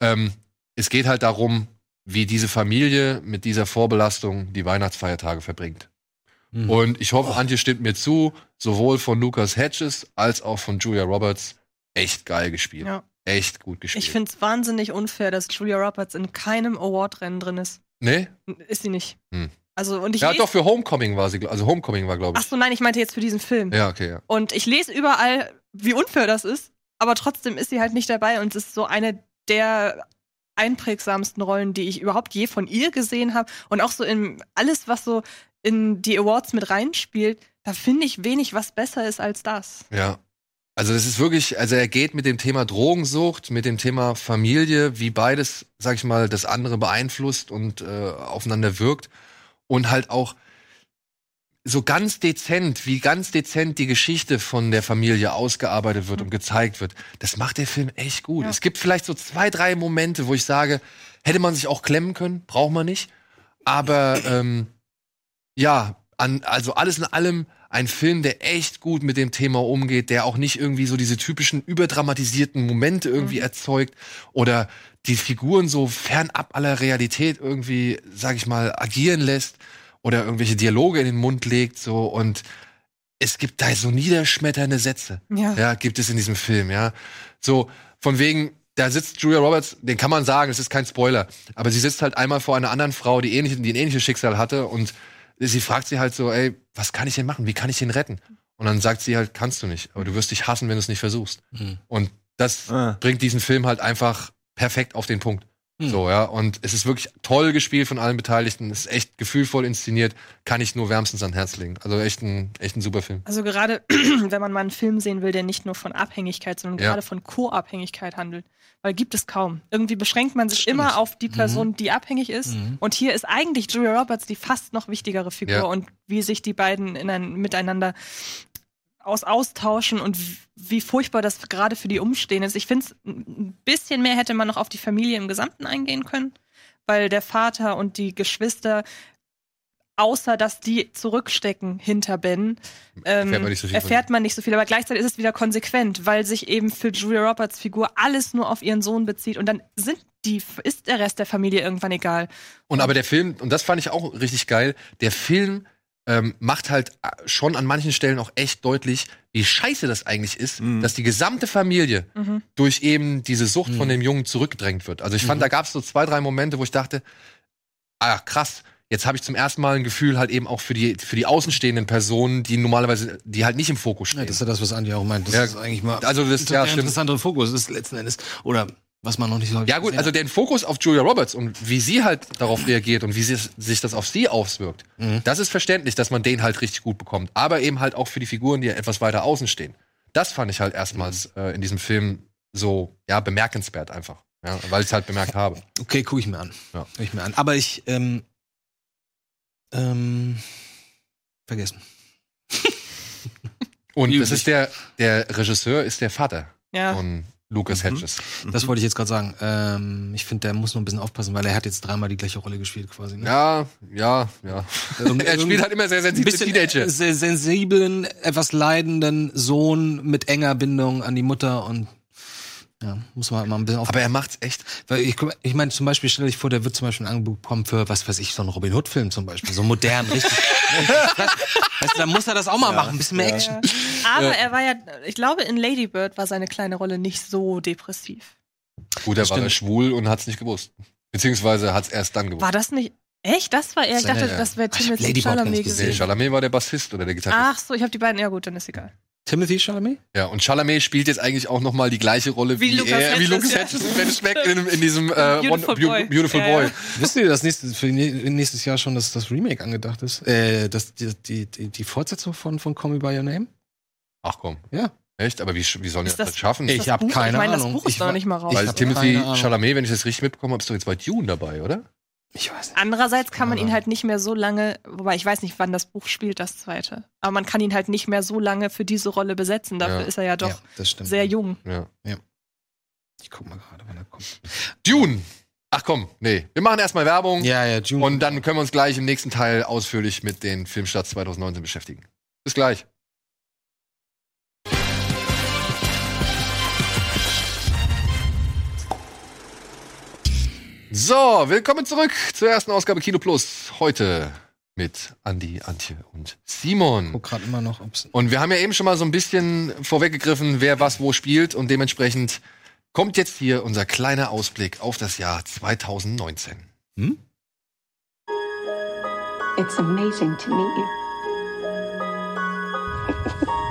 Ähm, es geht halt darum, wie diese Familie mit dieser Vorbelastung die Weihnachtsfeiertage verbringt. Mhm. Und ich hoffe, Antje stimmt mir zu, sowohl von Lucas Hedges als auch von Julia Roberts. Echt geil gespielt. Ja. Echt gut gespielt. Ich finde es wahnsinnig unfair, dass Julia Roberts in keinem Award-Rennen drin ist. Nee? Ist sie nicht. Hm. Also, und ich Ja, doch, für Homecoming war sie, also Homecoming war, glaube Ach ich. so, nein, ich meinte jetzt für diesen Film. Ja, okay, ja. Und ich lese überall, wie unfair das ist, aber trotzdem ist sie halt nicht dabei und es ist so eine der einprägsamsten Rollen, die ich überhaupt je von ihr gesehen habe. Und auch so in alles, was so in die Awards mit reinspielt, da finde ich wenig, was besser ist als das. Ja. Also das ist wirklich, also er geht mit dem Thema Drogensucht, mit dem Thema Familie, wie beides, sag ich mal, das andere beeinflusst und äh, aufeinander wirkt und halt auch so ganz dezent, wie ganz dezent die Geschichte von der Familie ausgearbeitet wird und gezeigt wird. Das macht der Film echt gut. Ja. Es gibt vielleicht so zwei, drei Momente, wo ich sage, hätte man sich auch klemmen können, braucht man nicht. Aber ähm, ja, an, also alles in allem ein Film, der echt gut mit dem Thema umgeht, der auch nicht irgendwie so diese typischen überdramatisierten Momente irgendwie erzeugt oder die Figuren so fernab aller Realität irgendwie, sag ich mal, agieren lässt oder irgendwelche Dialoge in den Mund legt so und es gibt da so niederschmetternde Sätze. Ja. Ja, gibt es in diesem Film, ja. So, von wegen, da sitzt Julia Roberts, den kann man sagen, es ist kein Spoiler, aber sie sitzt halt einmal vor einer anderen Frau, die, ähnlich, die ein ähnliches Schicksal hatte und sie fragt sie halt so, ey, was kann ich denn machen? Wie kann ich ihn retten? Und dann sagt sie halt, kannst du nicht, aber du wirst dich hassen, wenn du es nicht versuchst. Mhm. Und das Ah. bringt diesen Film halt einfach perfekt auf den Punkt. Mhm. So, ja. Und es ist wirklich toll gespielt von allen Beteiligten. Es ist echt gefühlvoll inszeniert. Kann ich nur wärmstens ans Herz legen. Also echt ein, echt ein super Film. Also gerade, wenn man mal einen Film sehen will, der nicht nur von Abhängigkeit, sondern Ja. gerade von Co-Abhängigkeit handelt. Weil gibt es kaum. Irgendwie beschränkt man sich Stimmt. immer auf die Mhm. Person, die abhängig ist. Und hier ist eigentlich Julia Roberts die fast noch wichtigere Figur Ja. und wie sich die beiden in ein, miteinander aus austauschen und wie- furchtbar das gerade für die Umstehen ist. Ich finde es ein bisschen mehr hätte man noch auf die Familie im Gesamten eingehen können, weil der Vater und die Geschwister außer dass die zurückstecken hinter Ben, ähm, Erfährt man nicht so erfährt man nicht so viel. Aber gleichzeitig ist es wieder konsequent, weil sich eben für Julia Roberts Figur alles nur auf ihren Sohn bezieht und dann sind die, ist der Rest der Familie irgendwann egal. Und aber der Film, und das fand ich auch richtig geil, der Film ähm, macht halt äh, schon an manchen Stellen auch echt deutlich, wie scheiße das eigentlich ist, Mhm. dass die gesamte Familie Mhm. durch eben diese Sucht von Mhm. dem Jungen zurückgedrängt wird. Also ich fand, Mhm. da gab es so zwei, drei Momente, wo ich dachte, ah krass, jetzt habe ich zum ersten Mal ein Gefühl halt eben auch für die, für die außenstehenden Personen, die normalerweise, die halt nicht im Fokus stehen. Ja, das ist ja das, was Andi auch meint. Das Ja, ist eigentlich mal also das- ja, stimmt. interessantere Fokus ist letzten Endes. Oder was man noch nicht so Ja gut, also den Fokus auf Julia Roberts und wie sie halt darauf reagiert und wie sie, sich das auf sie auswirkt, Mhm. das ist verständlich, dass man den halt richtig gut bekommt. Aber eben halt auch für die Figuren, die etwas weiter außen stehen. Das fand ich halt erstmals äh, in diesem Film so ja bemerkenswert einfach, ja, weil ich es halt bemerkt habe. Okay, gucke ich mir an. Ja. Guck ich mir an. Aber ich, ähm, ähm, vergessen. Und das ist der, der Regisseur ist der Vater Ja. von Lucas Hedges. Das wollte ich jetzt gerade sagen. Ähm, ich finde, der muss noch ein bisschen aufpassen, weil er hat jetzt dreimal die gleiche Rolle gespielt quasi. Ne? Ja, ja, ja. er spielt halt immer sehr sensible bisschen Teenager. sehr sensiblen, etwas leidenden Sohn mit enger Bindung an die Mutter und ja, muss man mal ein bisschen aufpassen. Aber er macht's echt. Weil ich, ich meine, zum Beispiel stell dich vor, der wird zum Beispiel ein Angebot bekommen für, was weiß ich, so einen Robin Hood-Film zum Beispiel. So modern, richtig. weißt du, dann muss er das auch mal machen, ein bisschen mehr Action. Aber er war ja, ich glaube, in Lady Bird war seine kleine Rolle nicht so depressiv. Gut, er Das war stimmt. schwul und hat's nicht gewusst. Beziehungsweise hat's erst dann gewusst. War das nicht. Echt? Das war er? Ich Ja, dachte, ja. das wäre ich Timothy Chalamet gesehen. gewesen. Chalamet war der Bassist oder der Gitarrist. Ach so, ich habe die beiden. Ja gut, dann ist egal. Timothy Chalamet? Ja, und Chalamet spielt jetzt eigentlich auch noch mal die gleiche Rolle wie, Wie Lucas er, wie Hedges, Lucas ja. Hedges und Dennis Schmeck in, in diesem äh, Beautiful One- Boy. Beautiful Ja, Boy. ja. Wisst ihr, dass nächstes, für nä- nächstes Jahr schon das, das Remake angedacht ist? Äh, das, die, die, die, Fortsetzung von, von Call Me By Your Name? Ach komm. Ja. Echt? Aber wie, wie sollen die Ist das, das- schaffen? Ich Das hab Buch- keine Ich meine, Ahnung. das Buch ist Ich noch nicht mal raus. Weil Timothy. Chalamet, wenn ich das richtig mitbekommen habe, ist doch jetzt bei Dune dabei, oder? Ich weiß nicht. Andererseits kann man ihn halt nicht mehr so lange, wobei ich weiß nicht, wann das Buch spielt, das zweite. Aber man kann ihn halt nicht mehr so lange für diese Rolle besetzen. Dafür Ja. ist er ja doch ja, sehr jung. Ja. Ich guck mal gerade, wann er kommt. Dune! Ach komm, nee. Wir machen erstmal Werbung Ja, ja, June. und dann können wir uns gleich im nächsten Teil ausführlich mit den Filmstarts 2019 beschäftigen. Bis gleich. So, willkommen zurück zur ersten Ausgabe Kino Plus. Heute mit Andi, Antje und Simon. guck gerade immer noch, ob's. Und wir haben ja eben schon mal so ein bisschen vorweggegriffen, wer was wo spielt und dementsprechend kommt jetzt hier unser kleiner Ausblick auf das Jahr 2019. It's amazing to meet you.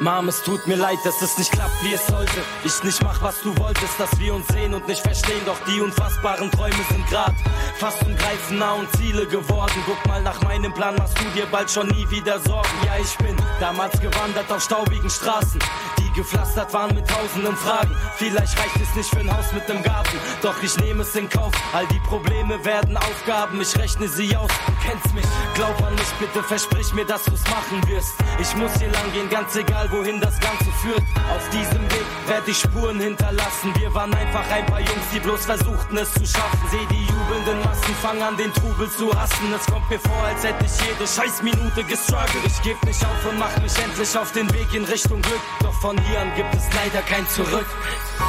Mom, es tut mir leid, dass es nicht klappt, wie es sollte. Ich nicht mach, was du wolltest, dass wir uns sehen und nicht verstehen. Doch die unfassbaren Träume sind grad fast zum Greifen nah und Ziele geworden. Guck mal nach meinem Plan, machst du dir bald schon nie wieder Sorgen. Ja, ich bin damals gewandert auf staubigen Straßen, die gepflastert waren mit tausenden Fragen. Vielleicht reicht es nicht für ein Haus mit nem Garten, doch ich nehme es in Kauf. All die Probleme werden Aufgaben, ich rechne sie aus. Du kennst mich, glaub an mich, bitte versprich mir, dass du's machen wirst. Ich muss hier lang gehen, ganz egal wohin das Ganze führt. Auf diesem Weg werde ich Spuren hinterlassen. Wir waren einfach ein paar Jungs, die bloß versuchten es zu schaffen. Seh die jubelnden Massen, fang an den Trubel zu hassen. Es kommt mir vor, als hätte ich jede scheiß Minute gestruggelt. Ich geb nicht auf und mach mich endlich auf den Weg in Richtung Glück. Doch von hier an gibt es leider kein Zurück.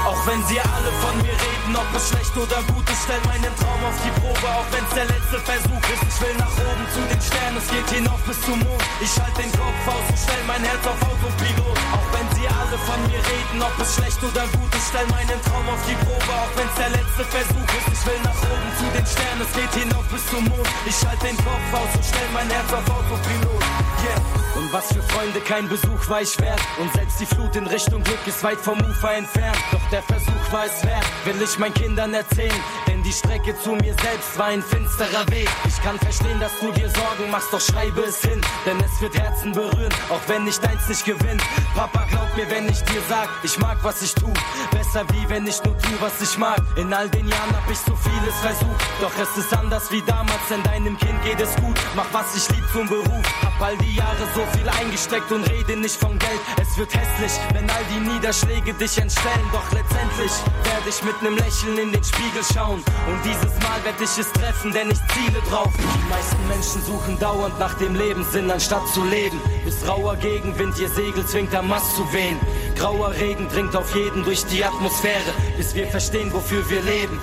Auch wenn sie alle von mir reden, ob es schlecht oder gut ist, stell meinen Traum auf die Probe, auch wenn's der letzte Versuch ist. Ich will nach oben zu den Sternen, es geht hinauf bis zum Mond. Ich halt den Kopf aus und stell mein Herz auf Autopilot. Auch wenn sie alle von mir reden, ob es schlecht oder gut ist, stell meinen Traum auf die Probe, auch wenn's der letzte Versuch ist. Ich will nach oben zu den Sternen, es geht hinauf bis zum Mond. Ich halt den Kopf aus und stell mein Herz auf Autopilot. Yeah. Und was für Freunde kein Besuch war ich wert. Und selbst die Flut in Richtung Glück ist weit vom Ufer entfernt. Doch der Versuch war es wert, will ich meinen Kindern erzählen. Denn die Strecke zu mir selbst war ein finsterer Weg. Ich kann verstehen, dass du dir Sorgen machst, doch schreibe es hin. Denn es wird Herzen berühren, auch wenn ich deins nicht gewinnt. Papa, glaub mir, wenn ich dir sag, ich mag, was ich tu. Besser wie wenn ich nur tu, was ich mag. In all den Jahren hab ich so vieles versucht. Doch es ist anders wie damals, denn deinem Kind geht es gut. Mach, was ich lieb zum Beruf. Hab all die Jahre so viel eingesteckt und rede nicht von Geld. Es wird hässlich, wenn all die Niederschläge dich entstellen. Doch letztendlich werde ich mit nem Lächeln in den Spiegel schauen. Und dieses Mal werde ich es treffen, denn ich ziele drauf. Die meisten Menschen suchen dauernd nach dem Lebenssinn, anstatt zu leben. Bis rauer Gegenwind ihr Segel zwingt am Mast zu wehen. Grauer Regen dringt auf jeden durch die Atmosphäre, bis wir verstehen, wofür wir leben.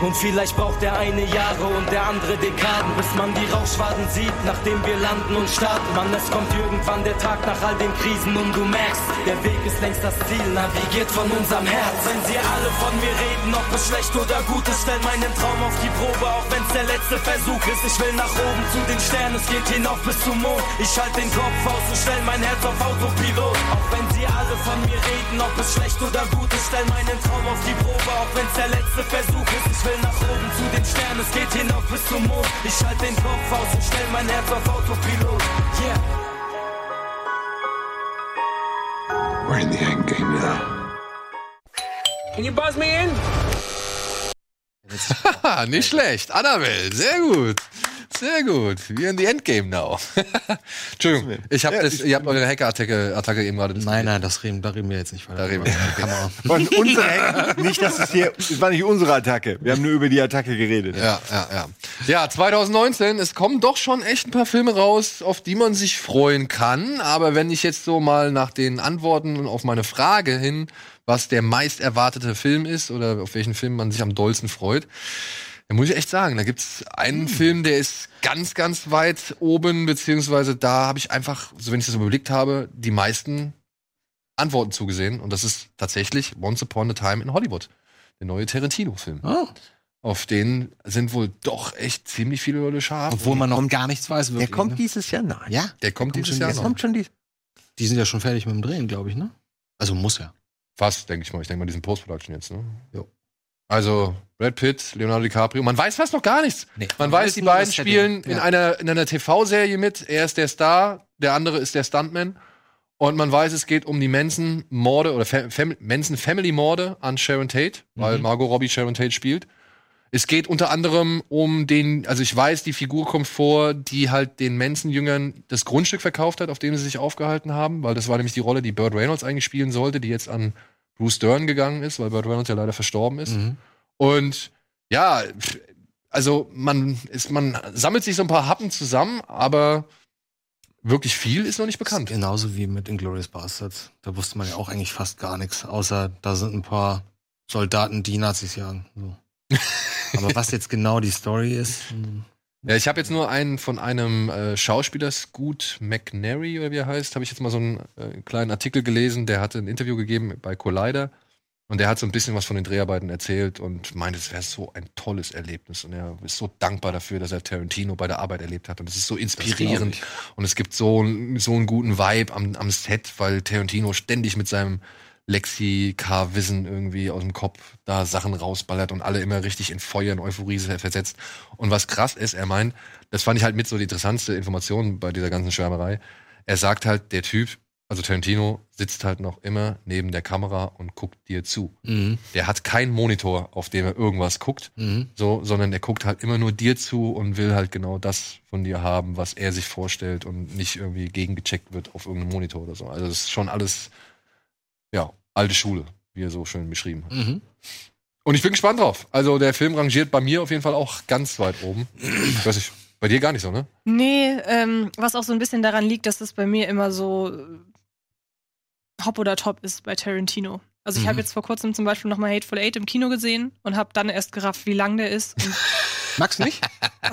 Und vielleicht braucht der eine Jahre und der andere Dekaden, bis man die Rauchschwaden sieht, nachdem wir landen und starten. Mann, es kommt irgendwann der Tag nach all den Krisen und du merkst, der Weg ist längst das Ziel, navigiert von unserem Herz. Wenn sie alle von mir reden, ob es schlecht oder gut ist, stell meinen Traum auf die Probe, auch wenn's der letzte Versuch ist. Ich will nach oben zu den Sternen, es geht hinauf bis zum Mond. Ich halt den Kopf aus und stell mein Herz auf Autopilot. Auch wenn sie alle von mir reden, ob es schlecht oder gut ist, stell meinen Traum auf die Probe, auch wenn's der letzte Versuch ist. Ich will nach oben zu den Sternen, es geht hinauf bis zum Mond. Ich halt den Kopf aus und stell mein Herz auf Autopilot. Yeah. We're in the end game now. Can you buzz me in? Ha, nicht schlecht. Annabelle, sehr gut. Sehr gut. Wir in the Endgame now. Entschuldigung, ich hab Ja, das, ich- ihr habt eure Hacker-Attacke Attacke eben gerade Nein, nein, das reden, da reden wir jetzt nicht weiter. Da reden wir- Kamera. Von unserer, nicht, dass es hier, es war nicht unsere Attacke. Wir haben nur über die Attacke geredet. Ja, ja, ja. Ja, 2019, es kommen doch schon echt ein paar Filme raus, auf die man sich freuen kann. Aber wenn ich jetzt so mal nach den Antworten auf meine Frage hin, was der meist erwartete Film ist oder auf welchen Film man sich am dollsten freut, dann muss ich echt sagen, da gibt's einen Film, der ist ganz, ganz weit oben, beziehungsweise da habe ich einfach, so wenn ich das überblickt habe, die meisten Antworten zugesehen. Und das ist tatsächlich Once Upon a Time in Hollywood, der neue Tarantino-Film. Oh, Auf den sind wohl doch echt ziemlich viele Leute scharf. obwohl man noch gar nichts weiß, Der wirklich. kommt ne? dieses Jahr nein. Ja, der kommt dieses schon Jahr noch. Kommt schon dies. die sind ja schon fertig mit dem Drehen, glaube ich, ne? Also muss ja. Fast, denke ich mal. Ich denke mal, diesen Post-Production jetzt, ne? Jo. Also, Brad Pitt, Leonardo DiCaprio. Man weiß fast noch gar nichts. Nee, Man man weiß, die beiden spielen in Ja. einer, in einer TV-Serie mit. Er ist der Star, der andere ist der Stuntman. Und man weiß, es geht um die Manson-Morde oder Fa Fam Manson-Family-Morde an Sharon Tate, weil Mhm. Margot Robbie Sharon Tate spielt. Es geht unter anderem um den, also ich weiß, die Figur kommt vor, die halt den Manson-Jüngern das Grundstück verkauft hat, auf dem sie sich aufgehalten haben, weil das war nämlich die Rolle, die Burt Reynolds eigentlich spielen sollte, die jetzt an Bruce Dern gegangen ist, weil Burt Reynolds ja leider verstorben ist. Mhm. Und ja, also man ist, man sammelt sich so ein paar Happen zusammen, aber wirklich viel ist noch nicht bekannt. Genauso wie mit Inglourious Bastards. Da wusste man ja auch eigentlich fast gar nichts, außer da sind ein paar Soldaten, die Nazis jagen. So. Aber was jetzt genau die Story ist, hm, Ja, ich habe jetzt nur einen von einem äh, Schauspieler, Scoot McNary oder wie er heißt, habe ich jetzt mal so einen äh, kleinen Artikel gelesen, der hatte ein Interview gegeben bei Collider und der hat so ein bisschen was von den Dreharbeiten erzählt und meinte, es wäre so ein tolles Erlebnis und er ist so dankbar dafür, dass er Tarantino bei der Arbeit erlebt hat und es ist so inspirierend und es gibt so, einen- so einen guten Vibe am, am Set, weil Tarantino ständig mit seinem Lexikar-Wissen irgendwie aus dem Kopf da Sachen rausballert und alle immer richtig in Feuer und Euphorie versetzt. Und was krass ist, er meint, das fand ich halt mit so die interessantste Information bei dieser ganzen Schwärmerei. Er sagt halt, der Typ, also Tarantino, sitzt halt noch immer neben der Kamera und guckt dir zu. mhm. Der hat keinen Monitor, auf dem er irgendwas guckt, Mhm. so, sondern er guckt halt immer nur dir zu und will halt genau das von dir haben, was er sich vorstellt und nicht irgendwie gegengecheckt wird auf irgendeinem Monitor oder so. Also das ist schon alles, ja, alte Schule, wie er so schön beschrieben hat. Mhm. Und ich bin gespannt drauf. Also der Film rangiert bei mir auf jeden Fall auch ganz weit oben. Ich weiß nicht, bei dir gar nicht so, ne? Nee, ähm, was auch so ein bisschen daran liegt, dass es bei mir immer so äh, Hop oder Top ist bei Tarantino. Also ich Mhm. habe jetzt vor kurzem zum Beispiel nochmal Hateful Eight im Kino gesehen und habe dann erst gerafft, wie lang der ist. Und Magst du nicht?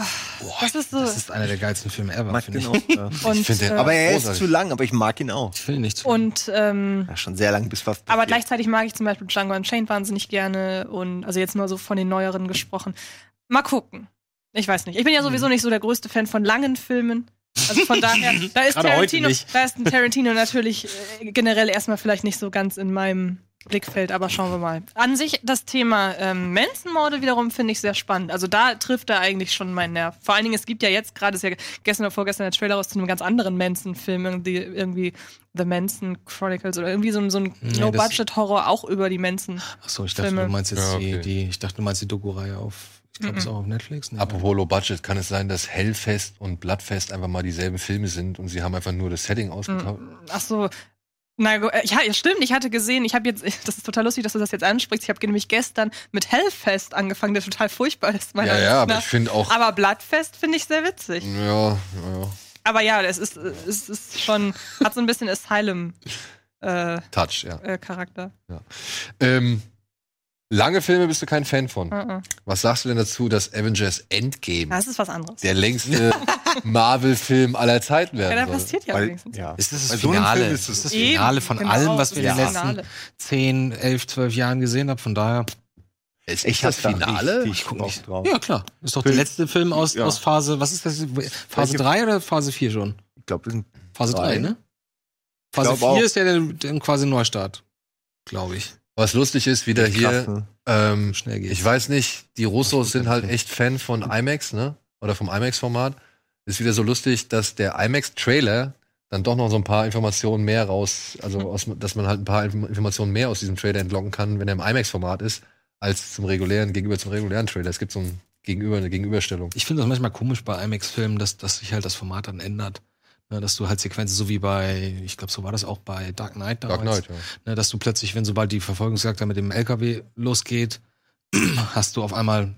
das ist so. Das ist einer der geilsten Filme ever, finde den ich. auch. Und, Ich finde den- äh, Aber er ist Großartig. zu lang, aber ich mag ihn auch. Ich will nicht zu. und ähm, Ja, schon sehr lang bis fast. aber gleichzeitig mag ich zum Beispiel Django Unchained wahnsinnig gerne und also jetzt mal so von den neueren gesprochen. Mal gucken. Ich weiß nicht. Ich bin ja sowieso nicht so der größte Fan von langen Filmen. Also von daher, da ist Tarantino, da ist ein Tarantino natürlich äh, generell erstmal vielleicht nicht so ganz in meinem Blickfeld, aber schauen wir mal. An sich das Thema ähm, Manson-Morde wiederum finde ich sehr spannend. Also da trifft er eigentlich schon meinen Nerv. Vor allen Dingen, es gibt ja jetzt gerade, ist ja gestern oder vorgestern der Trailer raus zu einem ganz anderen Manson-Film, irgendwie, irgendwie The Manson Chronicles oder irgendwie so, ein- so ein Nee, No-Budget-Horror auch über die Manson. Achso, ich dachte, Filme. du meinst jetzt Ja, okay. die, die, ich dachte, du meinst die Doku-Reihe auf, ich glaube, ist auch auf Netflix. Nee. Apropos Low Budget, kann es sein, dass Hellfest und Bloodfest einfach mal dieselben Filme sind und sie haben einfach nur das Setting ausgetauscht? Ach so. Na, äh, ja, ja, stimmt. Ich hatte gesehen, ich habe jetzt, das ist total lustig, dass du das jetzt ansprichst. Ich habe nämlich gestern mit Hellfest angefangen, der total furchtbar ist. meiner Ja, ja, aber ich finde auch. Aber Bloodfest finde ich sehr witzig. Ja, ja, Aber ja, es ist, es ist schon, hat so ein bisschen Asylum-Charakter. Touch, ja. Äh, Charakter. Ähm, lange Filme bist du kein Fan von. Uh-uh. Was sagst du denn dazu, dass Avengers Endgame Das ist was anderes. der längste Marvel-Film aller Zeiten ja, da werden soll? passiert ja Weil, wenigstens. ja. Ist das das so Finale? Film ist das das Eben, Finale von genau, allem, was das wir in den das letzten Finale. 10, 11, 12 Jahren gesehen haben? Von daher, Ist Ich das hab da Finale? richtig Bock drauf. ja klar. Ist doch der Film- letzte Film aus, Ja. aus Phase, was ist das? Phase Welche- 3 oder Phase 4 schon? Ich glaube, wir sind Phase Drei. 3, ne? Phase glaub 4 auch. ist ja der, der quasi Neustart, glaube ich. Was lustig ist, wieder hier, krass, ne? ähm, Schnell geht's. ich weiß nicht, die Russos sind halt echt Fan von IMAX, ne? Oder vom IMAX-Format. Ist wieder so lustig, dass der IMAX-Trailer dann doch noch so ein paar Informationen mehr raus, also aus, dass man halt ein paar Inform- Informationen mehr aus diesem Trailer entlocken kann, wenn er im IMAX-Format ist, als zum regulären, gegenüber zum regulären Trailer. Es gibt so ein gegenüber, eine Gegenüberstellung. Ich finde das manchmal komisch bei IMAX-Filmen, dass, dass sich halt das Format dann ändert. Ne, dass du halt Sequenzen, so wie bei, ich glaube, so war das auch bei Dark Knight damals. Dark Knight, ja. Ne, dass du plötzlich, wenn sobald die Verfolgungsjagd mit dem LKW losgeht, hast du auf einmal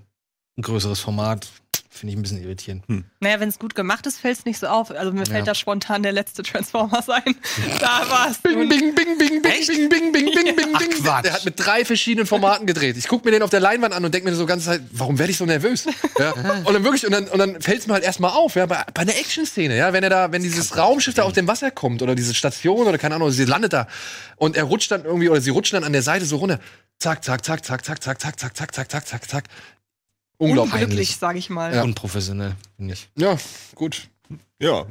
ein größeres Format. Finde ich ein bisschen irritierend. Naja, wenn es gut gemacht ist, fällt es nicht so auf. Also mir Ja. fällt da spontan der letzte Transformers ein. da war's. Bing, bing, bing, bing, bing, bing, bing, bing, bing, bing, Ach, bing. Quatsch. Der hat mit drei verschiedenen Formaten gedreht. Ich gucke mir den auf der Leinwand an und denke mir so ganze Zeit, warum werde ich so nervös? Ja. Und dann wirklich, und dann, und dann fällt es mir halt erstmal auf, ja, bei, bei einer Action-Szene, ja, wenn er da, wenn dieses Raumschiff da aus dem Wasser kommt oder diese Station oder keine Ahnung, sie landet da und er rutscht dann irgendwie oder sie rutschen dann an der Seite so runter. Zack, zack, zack, zack, zack, zack, zack, zack, zack, zack, zack, zack, zack. Unglaublich. Unglücklich, sag ich mal. Ja. Unprofessionell, finde ich. Ja, gut. Ja.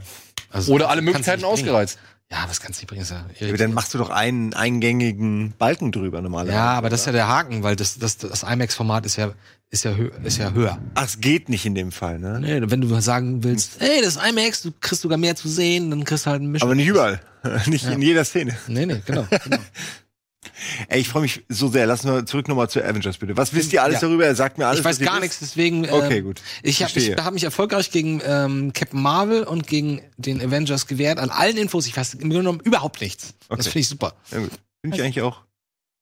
Also, Oder alle Möglichkeiten ausgereizt. Ja, das kannst du nicht bringen. Ja, Aber dann machst du doch einen eingängigen Balken drüber normalerweise. ja, aber das ist ja der Haken, weil das, das, das IMAX-Format ist ja, ist, ja hö ist ja höher. Ach, es geht nicht in dem Fall, ne? Nee, wenn du sagen willst, hey, das ist IMAX, du kriegst sogar mehr zu sehen, dann kriegst du halt ein Mischung. Aber nicht überall. nicht Ja. in jeder Szene. Nee, nee, genau. genau. Ey, ich freue mich so sehr. Lass wir zurück nochmal zu Avengers, bitte. Was wisst ihr alles Ja. darüber? Er sagt mir alles. ich weiß gar nichts, deswegen. ähm, Okay, gut. Ich habe hab mich erfolgreich gegen ähm, Captain Marvel und gegen den Avengers gewehrt. An allen Infos, ich weiß im Grunde genommen überhaupt nichts. Das Okay. finde ich super. Ja. Finde ich eigentlich auch.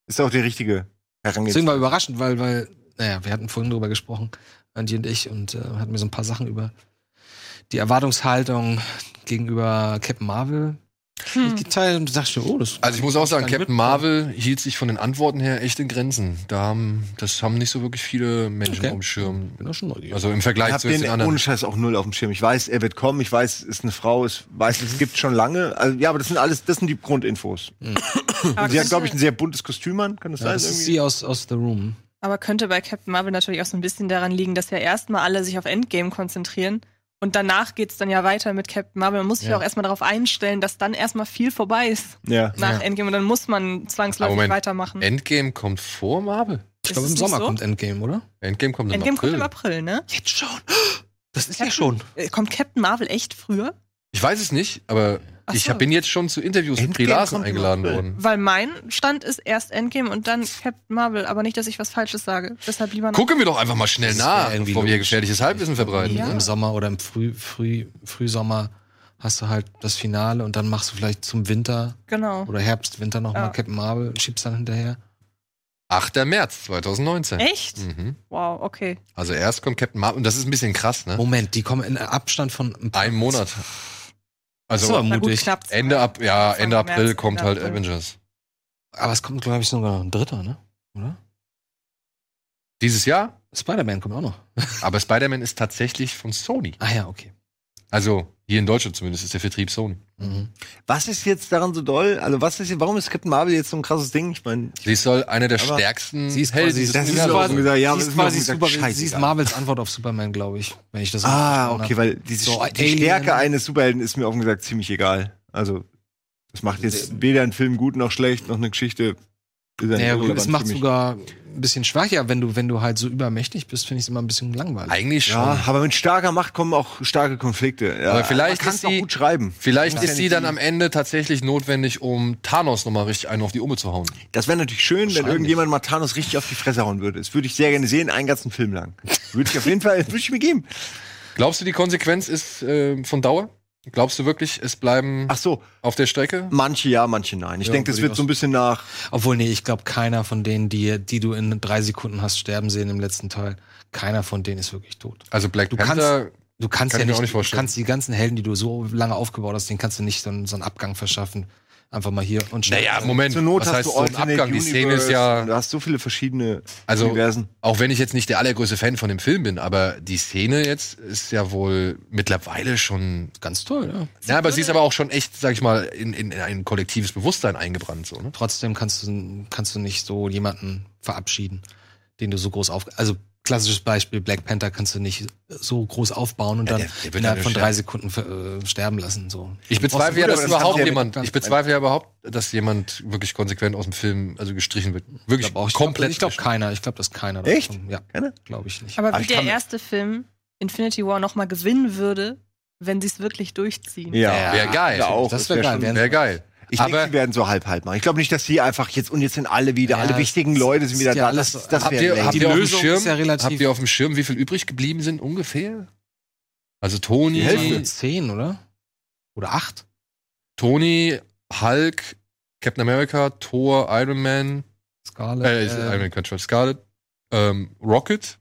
Ist auch die richtige Deswegen Herangehensweise. war überraschend, weil, weil, naja, wir hatten vorhin drüber gesprochen, Andy und ich, und äh, hatten mir so ein paar Sachen über die Erwartungshaltung gegenüber Captain Marvel Hm. geteilt und dachte, oh, das Also ich muss auch sagen, Captain Marvel hielt sich von den Antworten her echt in Grenzen. Da haben, das haben nicht so wirklich viele Menschen Okay. auf dem Schirm. bin auch schon neugierig. Also im Ich Vergleich zu den den anderen. ohne Scheiß auch null auf dem Schirm. Ich weiß, er wird kommen. Ich weiß, es ist eine Frau. Ich weiß, es gibt schon lange. Also, ja, aber das sind alles, das sind die Grundinfos. Aber, Sie hat, glaube ich, ein sehr buntes Kostüm an. Kann das ja, sein? das ist irgendwie? sie aus, aus The Room. aber könnte bei Captain Marvel natürlich auch so ein bisschen daran liegen, dass ja erstmal alle sich auf Endgame konzentrieren. Und danach geht's dann ja weiter mit Captain Marvel. Man muss sich Ja. auch erstmal darauf einstellen, dass dann erstmal viel vorbei ist Ja. nach Ja. Endgame. Und dann muss man zwangsläufig Moment, weitermachen. Endgame kommt vor Marvel. Ich glaube, es im Sommer so? kommt Endgame, oder? Endgame kommt im Endgame April. kommt im April, ne? Jetzt schon. Das ist ja schon. Äh, Kommt Captain Marvel echt früher? Ich weiß es nicht, aber Ach ich so. bin jetzt schon zu Interviews mit im eingeladen worden. Weil mein Stand ist erst Endgame und dann Captain Marvel. Aber nicht, dass ich was Falsches sage. Deshalb lieber noch. Gucken wir doch einfach mal schnell Das nach, bevor wir gefährliches Halbwissen verbreiten. Ja. ne? Im Sommer oder im Früh, Früh, Frühsommer hast du halt das Finale und dann machst du vielleicht zum Winter Genau. oder Herbst, Winter nochmal Ja. Captain Marvel, schiebst dann hinterher. 8. März 2019. Echt? Mhm. Wow, okay. Also erst kommt Captain Marvel und das ist ein bisschen krass, ne? Moment, die kommen in Abstand von ein paar- Ein Monat. Also gut, mutig. zwei. Ende ab, ja, Anfang Ende April März, kommt Ende halt April. Avengers. Aber es kommt, glaube ich, sogar noch ein dritter, ne? Oder? Dieses Jahr, Spider-Man kommt auch noch. aber Spider-Man ist tatsächlich von Sony. Ah ja, okay. Also hier in Deutschland zumindest ist der Vertrieb Sony. Mhm. Was ist jetzt daran so doll? Also, was ist, warum ist Captain Marvel jetzt so ein krasses Ding? Ich meine, Sie soll einer der stärksten sie ist quasi- das ist Universums quasi- gesagt, ja, sie das ist ist quasi gesagt, super, sie ist. Marvels Antwort auf Superman, glaube ich. Wenn ich das ah, okay, weil diese, So, die Alien. Stärke eines Superhelden ist mir offen gesagt ziemlich egal. Also, das macht jetzt weder einen Film gut noch schlecht, noch eine Geschichte. Ist Naja, gut, es macht sogar ein bisschen schwächer, wenn du, wenn du halt so übermächtig bist, finde ich es immer ein bisschen langweilig. Eigentlich schon. Ja, aber mit starker Macht kommen auch starke Konflikte. Ja, Aber vielleicht man kann's ist auch sie- gut schreiben. Vielleicht ist ja sie dann am Ende tatsächlich notwendig, um Thanos nochmal richtig einen auf die Umme zu hauen. Das wäre natürlich schön, wenn irgendjemand mal Thanos richtig auf die Fresse hauen würde. Das würde ich sehr gerne sehen, einen ganzen Film lang. Würde ich auf jeden Fall, würde ich mir geben. Glaubst du, die Konsequenz ist äh, von Dauer? Glaubst du wirklich, es bleiben Ach so, auf der Strecke? manche ja, manche nein. Ich Ja, denke, das wird so ein bisschen nach. Obwohl, nee, ich glaube, keiner von denen, die, die du in drei Sekunden hast sterben sehen im letzten Teil, keiner von denen ist wirklich tot. Also Black Du Panther, Du kannst Kann ja ich mir nicht, auch nicht du kannst die ganzen Helden, die du so lange aufgebaut hast, denen kannst du nicht so, einen- so einen Abgang verschaffen. Einfach mal hier und schnell. naja, Moment, Zur Not was hast heißt du so ein Abgang? Die Szene ist Universe, ja, Du hast so viele verschiedene also Universen. auch wenn ich jetzt nicht der allergrößte Fan von dem Film bin, aber die Szene jetzt ist ja wohl mittlerweile schon, Ganz toll, ja. ja, aber sie ist aber auch schon echt, sag ich mal, in, in ein kollektives Bewusstsein eingebrannt, so, ne? Trotzdem kannst du, kannst du nicht so jemanden verabschieden, den du so groß auf, also klassisches Beispiel, Black Panther kannst du nicht so groß aufbauen und Ja, dann der- der innerhalb von drei Sekunden äh, sterben lassen, so. Ich bezweifle ja, dass das überhaupt ja jemand, ich bezweifle ja überhaupt, dass jemand wirklich konsequent aus dem Film, also gestrichen wird. Wirklich Ich glaube komplett. ich glaube keiner, ich glaube, dass keiner Echt? davon- Ja, Keiner? glaube ich nicht. Aber Aber wie der erste Film Infinity War noch mal gewinnen würde, wenn sie es wirklich durchziehen. Ja, Wäre geil. Ja, auch. Das wäre wär geil. Wäre geil. Ich denke, Aber- sie werden so halb halb machen. Ich glaube nicht, dass sie einfach jetzt und jetzt sind alle wieder, Ja, alle wichtigen Leute sind wieder ja da. Das, das habt ihr, habt Die ihr auf dem Schirm, ja relativ- habt ihr auf dem Schirm, wie viel übrig geblieben sind ungefähr? Also Tony, Die Hälfte. Zehn, oder? Oder acht? Tony, Hulk, Captain America, Thor, Iron Man, Scarlett. äh, ist Iron Man, Scarlet, ähm, Rocket,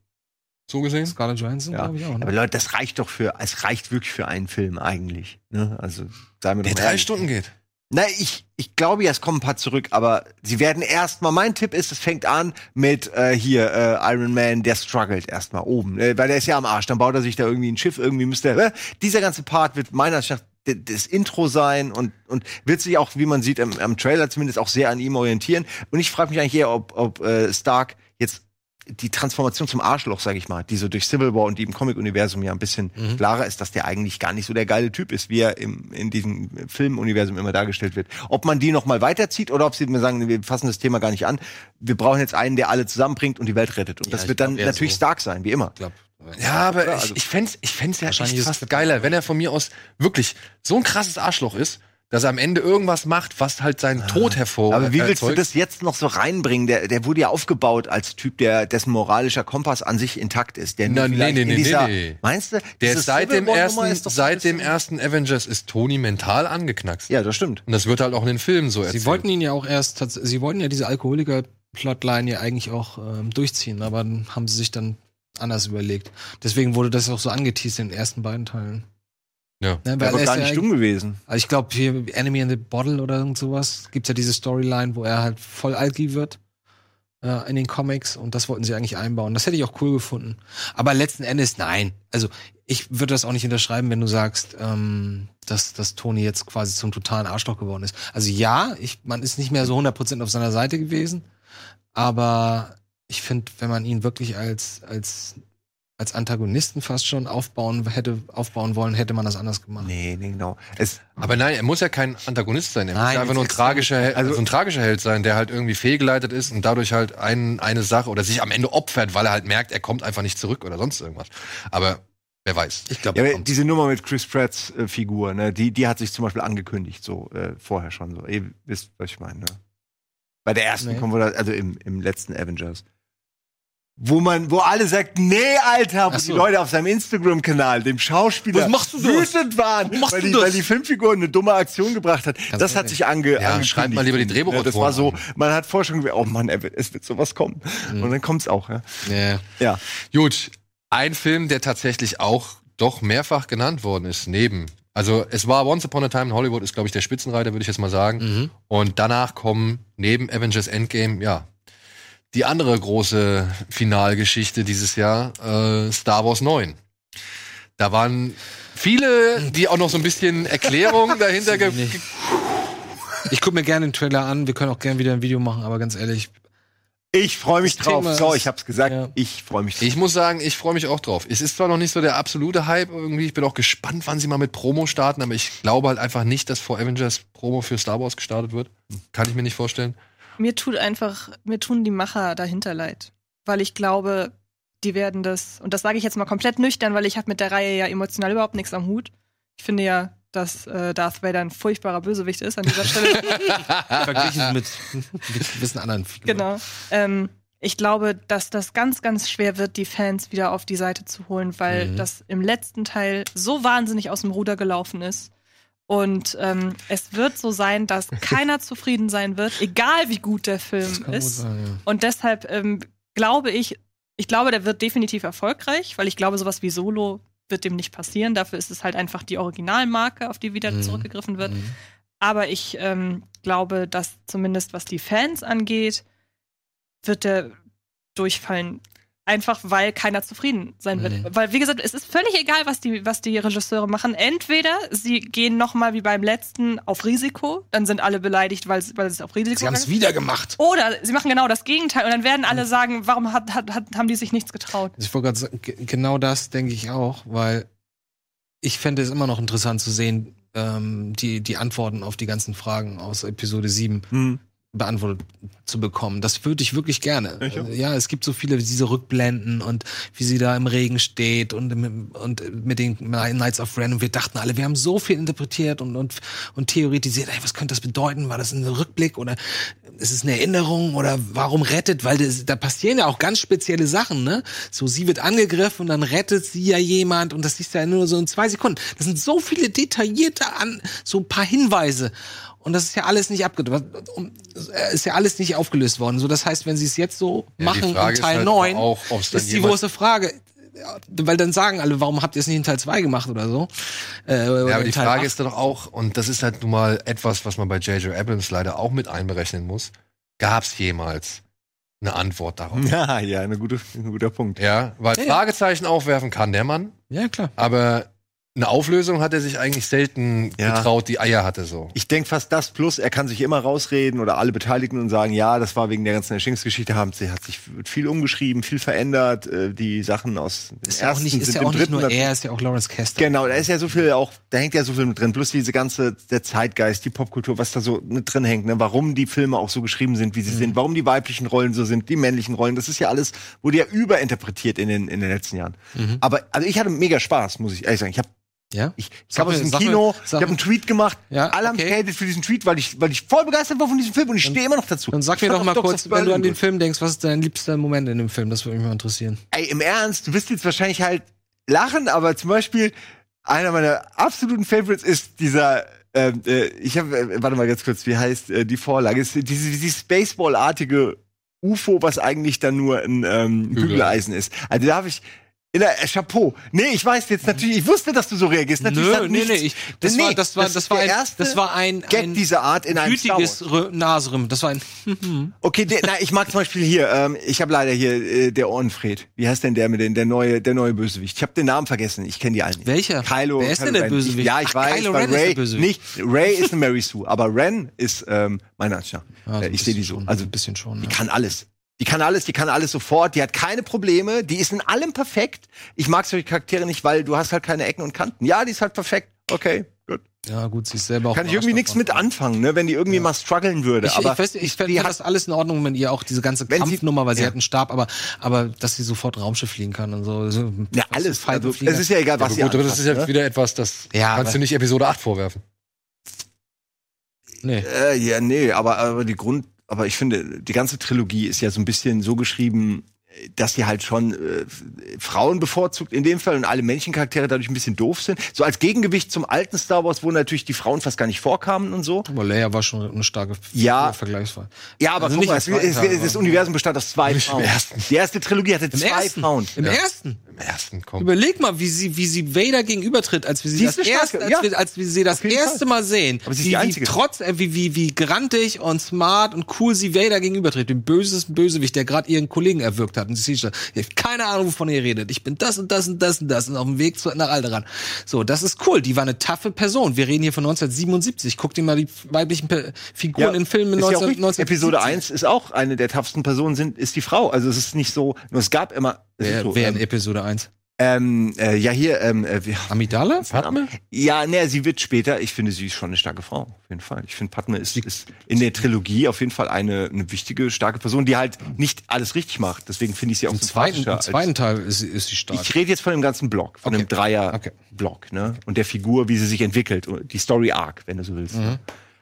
so gesehen. Scarlett Johansson, Ja. glaube ich auch. Aber Ne? Leute, das reicht doch für, es reicht wirklich für einen Film eigentlich. Ne? Also, seien wir Der doch drei ehrlich. Stunden geht. Na, ich, ich glaube ja, es kommen ein paar zurück, aber sie werden erstmal, mein Tipp ist, es fängt an mit äh, hier äh, Iron Man, der struggelt erstmal oben, äh, weil der ist ja am Arsch, dann baut er sich da irgendwie ein Schiff, irgendwie müsste er, äh, dieser ganze Part wird meiner Ansicht nach das Intro sein und, und wird sich auch, wie man sieht, im, am Trailer zumindest auch sehr an ihm orientieren. Und ich frage mich eigentlich eher, ob, ob äh, Stark die Transformation zum Arschloch, sag ich mal, die so durch Civil War und die im Comic-Universum ja ein bisschen klarer ist, dass der eigentlich gar nicht so der geile Typ ist, wie er im, in diesem Filmuniversum immer dargestellt wird. Ob man die noch mal weiterzieht oder ob sie mir sagen, wir fassen das Thema gar nicht an. Wir brauchen jetzt einen, der alle zusammenbringt und die Welt rettet. Und Ja, das ich wird dann natürlich so. Stark sein, wie immer. Ich glaub, Ja, aber Ja, also- ich, ich fänd's, ich fänd's ja echt es fast geiler, wenn er von mir aus wirklich so ein krasses Arschloch ist, dass er am Ende irgendwas macht, was halt seinen Tod hervor Aber wie willst du erzeugt. das jetzt noch so reinbringen? Der, der wurde ja aufgebaut als Typ, der dessen moralischer Kompass an sich intakt ist. Der Na, nee, nee, nee, dieser, nee. Meinst du? Der seit dem ersten, seit dem ersten Avengers ist Tony mental angeknackst. Ja, das stimmt. Und das wird halt auch in den Filmen so erzählt. Sie wollten ihn ja auch erst, sie wollten ja diese Alkoholiker-Plotline ja eigentlich auch ähm, durchziehen, aber dann haben sie sich dann anders überlegt. Deswegen wurde das auch so angeteased in den ersten beiden Teilen. Ja. Ne, weil war er gar ist nicht ja dumm gewesen. Also ich glaube, hier Enemy in the Bottle oder irgend sowas, gibt's ja diese Storyline, wo er halt voll alki wird äh, in den Comics und das wollten sie eigentlich einbauen. Das hätte ich auch cool gefunden. Aber letzten Endes nein. Also ich würde das auch nicht unterschreiben, wenn du sagst, ähm, dass, dass Tony jetzt quasi zum totalen Arschloch geworden ist. Also ja, ich, man ist nicht mehr so 100% auf seiner Seite gewesen, aber ich finde, wenn man ihn wirklich als, als, als Antagonisten fast schon aufbauen hätte, aufbauen wollen, hätte man das anders gemacht. Nee, nee, genau. Es, Aber nein, er muss ja kein Antagonist sein. Er muss Nein, ja einfach nur ein tragischer, Held, also- also ein tragischer Held sein, der halt irgendwie fehlgeleitet ist und dadurch halt ein, eine Sache oder sich am Ende opfert, weil er halt merkt, er kommt einfach nicht zurück oder sonst irgendwas. Aber wer weiß. Ich glaube, ja, diese Nummer mit Chris Pratts äh, Figur, ne, die, die hat sich zum Beispiel angekündigt, so äh, vorher schon. So. Ihr wisst, was ich meine. Ne? Bei der ersten Nee. Konvo- also im, im letzten Avengers. Wo man, wo alle sagt, nee, Alter, wo so. die Leute auf seinem Instagram-Kanal dem Schauspieler wütend waren, weil die, weil die Filmfigur eine dumme Aktion gebracht hat. das hat sich ange, Ja, schreibt mal lieber die Ja, Das war Drehbuchautoren so, an. man hat vorher schon gesagt, oh Mann, wird- es wird sowas kommen. Mhm. Und dann kommt's auch, ja. Ja. Ja. Gut, ein Film, der tatsächlich auch doch mehrfach genannt worden ist, neben. Also es war Once Upon a Time in Hollywood, ist, glaube ich, der Spitzenreiter, würde ich jetzt mal sagen. Mhm. Und danach kommen neben Avengers Endgame, ja, die andere große Finalgeschichte dieses Jahr, äh, Star Wars 9. Da waren viele, die auch noch so ein bisschen Erklärung dahinter ge. Ich gucke mir gerne den Trailer an. Wir können auch gerne wieder ein Video machen, aber ganz ehrlich, Ich freue mich drauf. Thema So, ich hab's gesagt. ja. Ich freue mich drauf. Ich muss sagen, ich freue mich auch drauf. Es ist zwar noch nicht so der absolute Hype irgendwie. Ich bin auch gespannt, wann sie mal mit Promo starten, aber ich glaube halt einfach nicht, dass vor Avengers Promo für Star Wars gestartet wird. Kann ich mir nicht vorstellen. Mir tut einfach, mir tun die Macher dahinter leid. Weil ich glaube, die werden das, und das sage ich jetzt mal komplett nüchtern, weil ich habe mit der Reihe ja emotional überhaupt nichts am Hut. Ich finde ja, dass äh, Darth Vader ein furchtbarer Bösewicht ist an dieser Stelle. verglichen mit, mit gewissen anderen Figuren. genau. Ähm, ich glaube, dass das ganz, ganz schwer wird, die Fans wieder auf die Seite zu holen, weil Mhm. das im letzten Teil so wahnsinnig aus dem Ruder gelaufen ist. Und ähm, es wird so sein, dass keiner zufrieden sein wird, egal wie gut der Film ist. sein, ja. Und deshalb ähm, glaube ich, ich glaube, der wird definitiv erfolgreich, weil ich glaube, sowas wie Solo wird dem nicht passieren. Dafür ist es halt einfach die Originalmarke, auf die wieder Mhm. zurückgegriffen wird. Mhm. Aber ich ähm, glaube, dass zumindest was die Fans angeht, wird der durchfallen. Einfach weil keiner zufrieden sein wird. Mhm. Weil, wie gesagt, es ist völlig egal, was die, was die Regisseure machen. Entweder sie gehen noch mal wie beim letzten auf Risiko, dann sind alle beleidigt, weil, weil sie auf Risiko Sie haben es wieder gemacht. Oder sie machen genau das Gegenteil und dann werden alle Mhm. sagen, warum hat, hat, hat, haben die sich nichts getraut? Also Ich wollte gerade sagen, ge- genau das denke ich auch, weil ich fände es immer noch interessant zu sehen, ähm, die, die Antworten auf die ganzen Fragen aus Episode 7. Hm. Beantwortet zu bekommen. Das würde ich wirklich gerne. Also, ja, es gibt so viele diese Rückblenden und wie sie da im Regen steht und mit, und mit den Nights of Ren und wir dachten alle, wir haben so viel interpretiert und und und theoretisiert, ey, was könnte das bedeuten? War das ein Rückblick oder ist es eine Erinnerung oder warum rettet? Weil das, da passieren ja auch ganz spezielle Sachen, ne? So sie wird angegriffen und dann rettet sie ja jemand und das siehst du ja nur so in zwei Sekunden. Das sind so viele detaillierte an so ein paar Hinweise und das ist ja alles nicht abgedrückt, ist ja alles nicht aufgelöst worden. So, das heißt, wenn sie es jetzt so Ja, machen in Teil halt 9, auch, ist die große Frage. Ja, Weil dann sagen alle, warum habt ihr es nicht in Teil 2 gemacht oder so? Äh, oder Ja, aber die Teil Frage 8? ist dann doch auch, und das ist halt nun mal etwas, was man bei J.J. Abrams leider auch mit einberechnen muss. Gab es jemals eine Antwort darauf? Ja, ja, eine gute, ein guter Punkt. Ja, weil Ja, ja. Fragezeichen aufwerfen kann der Mann, Ja, klar. aber eine Auflösung hat er sich eigentlich selten Ja. getraut, die Eier hatte so. Ich denke fast das plus, er kann sich immer rausreden oder alle Beteiligten und sagen, ja, das war wegen der ganzen Erschießungsgeschichte, haben sie hat sich viel umgeschrieben, viel verändert, äh, die Sachen aus dem Ist ja auch nicht, ist sind ja im auch nicht nur er, ist ja auch Lawrence Kester. Genau, da ist ja so viel auch, da hängt ja so viel mit drin. Plus diese ganze, der Zeitgeist, die Popkultur, was da so mit drin hängt, ne? warum die Filme auch so geschrieben sind, wie sie Mhm. sind, warum die weiblichen Rollen so sind, die männlichen Rollen, das ist ja alles, wurde ja überinterpretiert in den, in den letzten Jahren. Mhm. Aber, also ich hatte mega Spaß, muss ich ehrlich sagen. Ich habe Ja? ich, ich habe aus dem sag mir- Kino, ich habe einen Tweet gemacht, Ja, alle haben okay. für diesen Tweet, weil ich, weil ich voll begeistert war von diesem Film und ich stehe immer noch dazu. Dann sag mir doch mal kurz, wenn du an den. Film denkst, was ist dein liebster Moment in dem Film? Das würde mich mal interessieren. Ey, im Ernst, du wirst jetzt wahrscheinlich halt lachen, aber zum Beispiel einer meiner absoluten Favorites ist dieser. Ähm, äh, ich habe, äh, warte mal ganz kurz, wie heißt äh, die Vorlage? Ist diese, dieses Baseball-artige UFO, was eigentlich dann nur ein ähm, Bügeleisen ist. Also da habe ich. In der, äh, Chapeau. Nee, ich weiß jetzt natürlich, ich wusste, dass du so reagierst. Natürlich sagt nichts. ich, das Nee, war, das war, das das ist war ein, erste das war ein, Gag ein dieser Art in einem gütiges Naserüm. Das war ein, Okay, der, na, ich mag zum Beispiel hier, ähm, ich habe leider hier äh, der Ohrenfred. Wie heißt denn der mit den, der neue, der neue Bösewicht? Ich habe den Namen vergessen. Ich kenne die alle nicht. Welcher? Kylo. Wer ist Kylo denn der Ren. Bösewicht? Ich, ja, ich Ach, weiß. Kylo Ren ist Ray der Bösewicht. nicht. Ray ist eine Mary Sue, aber Ren ist ähm, mein Anschlag. Ja, so äh, ich sehe die so. Also ein bisschen schon. Die ja. kann alles. Die kann alles, die kann alles sofort, die hat keine Probleme, die ist in allem perfekt. Ich mag solche Charaktere nicht, weil du hast halt keine Ecken und Kanten. Ja, die ist halt perfekt. Okay, gut. Ja, gut, sie ist selber auch. Kann ich irgendwie nichts mit anfangen, ne, wenn die irgendwie mal strugglen würde. Ich, aber ich, weiß, ich die fände hat das alles in Ordnung, wenn ihr auch diese ganze Kampfnummer, weil sie ja. hat einen Stab, aber, aber dass sie sofort Raumschiff fliegen kann und so. so ja, alles. Also, es ist ja egal, was aber sie gut, aber das ist ja ne? wieder etwas, das Ja, kannst du nicht Episode 8 vorwerfen. nee. Äh, ja, nee, aber, aber die Grund, aber ich finde, die ganze Trilogie ist ja so ein bisschen so geschrieben, dass sie halt schon äh, Frauen bevorzugt in dem Fall und alle Männchencharaktere dadurch ein bisschen doof sind. So als Gegengewicht zum alten Star Wars, wo natürlich die Frauen fast gar nicht vorkamen und so. Aber Leia war schon eine starke Ja. Vergleichsweise. Ja, aber Also guck mal, es, es, es, das Universum bestand aus zwei Frauen. Die erste Trilogie hatte Im zwei ersten. Frauen. Im Ja. ersten. Im ersten kommt. Überleg mal, wie sie, wie sie Vader gegenübertritt, als wir sie Sie das erste, als, ja. wir, als wir sie das erste Fall. Mal sehen. Aber sie ist wie, die wie einzige. trotz, äh, wie, wie, wie grantig und smart und cool sie Vader gegenübertritt, dem bösesten Bösewicht, der gerade ihren Kollegen erwürgt hat. Und sie sagt, ich habe keine Ahnung, wovon ihr redet. Ich bin das und das und das und das und auf dem Weg zu, nach Alderan. So, das ist cool. Die war eine taffe Person. Wir reden hier von 1977. Guck dir mal die weiblichen Pe Figuren in Filmen ja auch 19, richtig. 19 Episode 1 ist auch eine der toughsten Personen, sind, ist die Frau. Also es ist nicht so, nur es gab immer. Wer, so, wer in ähm, Episode 1? Ähm, äh, ja, hier, ähm, äh, Amidala? Padme? Ja, ne, sie wird später, ich finde, sie ist schon eine starke Frau, auf jeden Fall. Ich finde, Padme ist, ist in der Trilogie auf jeden Fall eine, eine wichtige, starke Person, die halt nicht alles richtig macht. Deswegen finde ich sie auch Im zweiten, im zweiten Teil ist, sie- ist sie stark. Ich rede jetzt von dem ganzen Block, von Okay. dem Okay. Dreier-Block, ne? Und der Figur, wie sie sich entwickelt, und die Story-Arc, wenn du so willst. ne?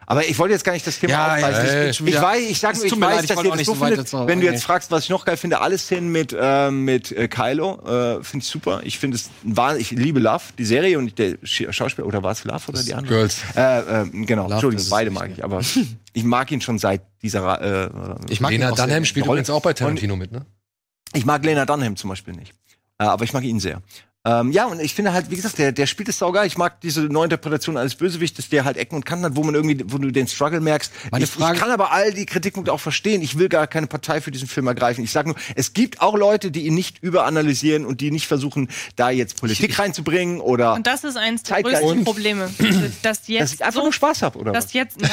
Aber ich wollte jetzt gar nicht das Thema. Ja, ja, aufreißen. ich bin ich, ich weiß, ich sag Es nur, ich weiß, leid, dass ihr das nicht so findet. Wenn du jetzt fragst, was ich noch geil finde, alle Szenen mit, ähm, mit äh, Kylo, äh, finde ich super. Ich finde es ich liebe Love, die Serie und der Sch- Schauspieler, oder war es Love oder die andere? Girls. Äh, äh, genau, Love, Entschuldigung, beide mag ich, aber ich mag ihn schon seit dieser, äh, Ich mag Lena Dunham spielt übrigens auch bei Tarantino mit, ne? ich mag Lena Dunham zum Beispiel nicht. Äh, aber ich mag ihn sehr. Ähm, ja, und ich finde halt, wie gesagt, der, der spielt es saugeil. Ich mag diese Neuinterpretation als Bösewicht, dass der halt Ecken und Kanten hat, wo man irgendwie, wo du den Struggle merkst. Meine ich, Frage- ich kann aber all die Kritikpunkte auch verstehen. Ich will gar keine Partei für diesen Film ergreifen. Ich sage nur, es gibt auch Leute, die ihn nicht überanalysieren und die nicht versuchen, da jetzt Politik reinzubringen oder Und das ist eines der größten Probleme. Dass jetzt dass ich einfach so nur Spaß habe oder was? dass jetzt nein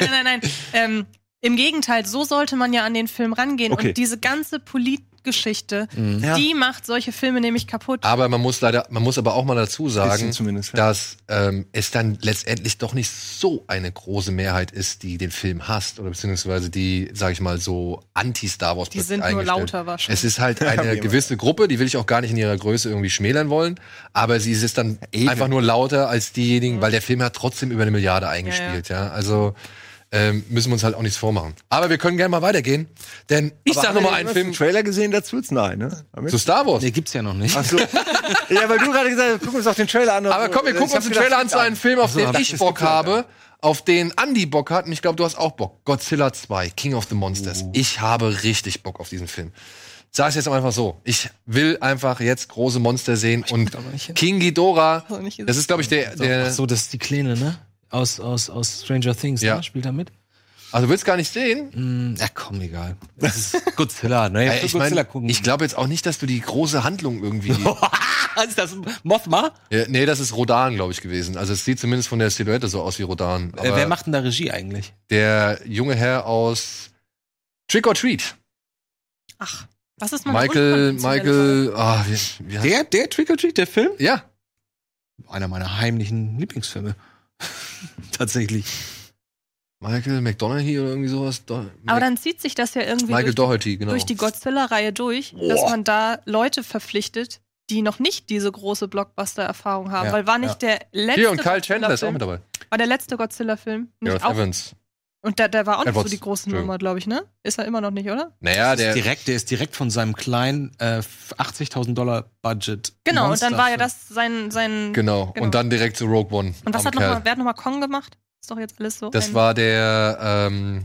nein nein nein ähm, Im Gegenteil, so sollte man ja an den Film rangehen. Okay. Und diese ganze Politgeschichte, Ja. die macht solche Filme nämlich kaputt. Aber man muss leider, man muss aber auch mal dazu sagen, ja. dass ähm, es dann letztendlich doch nicht so eine große Mehrheit ist, die den Film hasst oder beziehungsweise die, sag ich mal, so anti-Star Wars Die sind nur lauter wahrscheinlich. Es ist halt eine gewisse Gruppe, die will ich auch gar nicht in ihrer Größe irgendwie schmälern wollen, aber sie ist dann Eben. einfach nur lauter als Mhm. diejenigen, weil der Film hat trotzdem über eine Milliarde eingespielt, ja. Also ähm, müssen wir uns halt auch nichts vormachen. Aber wir können gerne mal weitergehen, denn ich sag noch mal einen Film Trailer gesehen dazu? Nein, ne? Zu Star Wars. Nee, gibt's ja noch nicht. Ach so. ja, weil du gerade gesagt hast, gucken wir uns doch den Trailer an. Aber so. komm, wir gucken uns den gedacht, Trailer an zu einem Film, auf den hab ich das Bock habe, auf den Andy Bock hat. Und ich glaube, du hast auch Bock. Godzilla 2, King of the Monsters. Ich habe richtig Bock auf diesen Film. Sag es jetzt einfach so. Ich will einfach jetzt große Monster sehen und. King Ghidorah, das ist, glaube ich, der, der Ach so, das ist die Kleine, ne? Aus, aus, aus Stranger Things, Ja. ne? Spielt er mit? also du willst gar nicht sehen. Hm, ja, komm, egal. Das ist Godzilla, ne? Ey, ich meine, ich glaube jetzt auch nicht, dass du die große Handlung irgendwie. ist das Mothma? ja, nee, das ist Rodan, glaube ich, gewesen. Also es sieht zumindest von der Silhouette so aus wie Rodan. Äh, wer macht denn da Regie eigentlich? der junge Herr aus Trick or Treat. Ach, was ist meine Michael, Michael, ah, wie, wie Der, der Trick or Treat, der Film? Ja, Einer meiner heimlichen Lieblingsfilme. Tatsächlich. Michael McDonaghy oder irgendwie sowas. Do Aber dann zieht sich das ja irgendwie Michael durch, Doherty, genau. durch die Godzilla-Reihe durch, dass man da Leute verpflichtet, die noch nicht diese große Blockbuster-Erfahrung haben. Ja, Weil war nicht der letzte Hier und Kyle Chandler ist auch Godzilla-Film- mit dabei. War der letzte Godzilla-Film? Gareth? Evans. Und der, der war auch nicht so Edwards, die große. Nummer, glaube ich, ne? Ist er immer noch nicht, oder? Naja, Der, ist direkt, der ist direkt von seinem kleinen äh, 80.000 Dollar Budget. Genau, und dann war ja das sein. sein Genau. Genau. Und dann direkt zu Rogue One. und was hat noch Kerl. mal, wer hat nochmal Kong gemacht? Ist doch jetzt alles so. Das war der, ähm,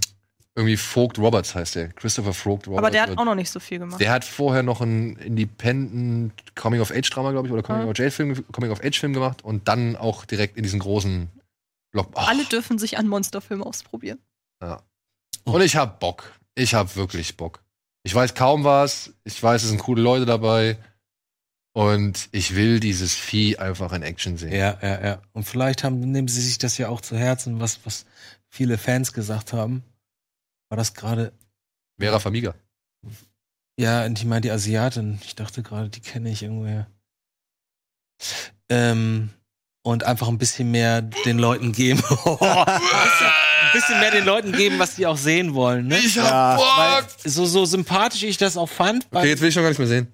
irgendwie Vogt Roberts heißt der. Christopher Vogt Roberts. aber der hat oder- auch noch nicht so viel gemacht. Der hat vorher noch einen Independent Coming-of-Age-Drama, glaube ich, oder Coming-of-Age-Film Coming Film gemacht und dann auch direkt in diesen großen Block. Oh, Alle dürfen sich an Monsterfilmen ausprobieren. Und ich hab Bock. Ich hab wirklich Bock. Ich weiß kaum was. Ich weiß, es sind coole Leute dabei. Und ich will dieses Vieh einfach in Action sehen. Ja, ja, ja. Und vielleicht haben, nehmen sie sich das ja auch zu Herzen, was, was viele Fans gesagt haben. War das gerade, Vera Famiga. ja, und ich meine die Asiatin. Ich dachte gerade, die kenne ich irgendwoher. Ähm, und einfach ein bisschen mehr den Leuten geben. ein bisschen mehr den Leuten geben, was die auch sehen wollen. Ne? Ich Ja, hab Bock! So, so sympathisch ich das auch fand, Okay, jetzt will ich schon gar nicht mehr sehen.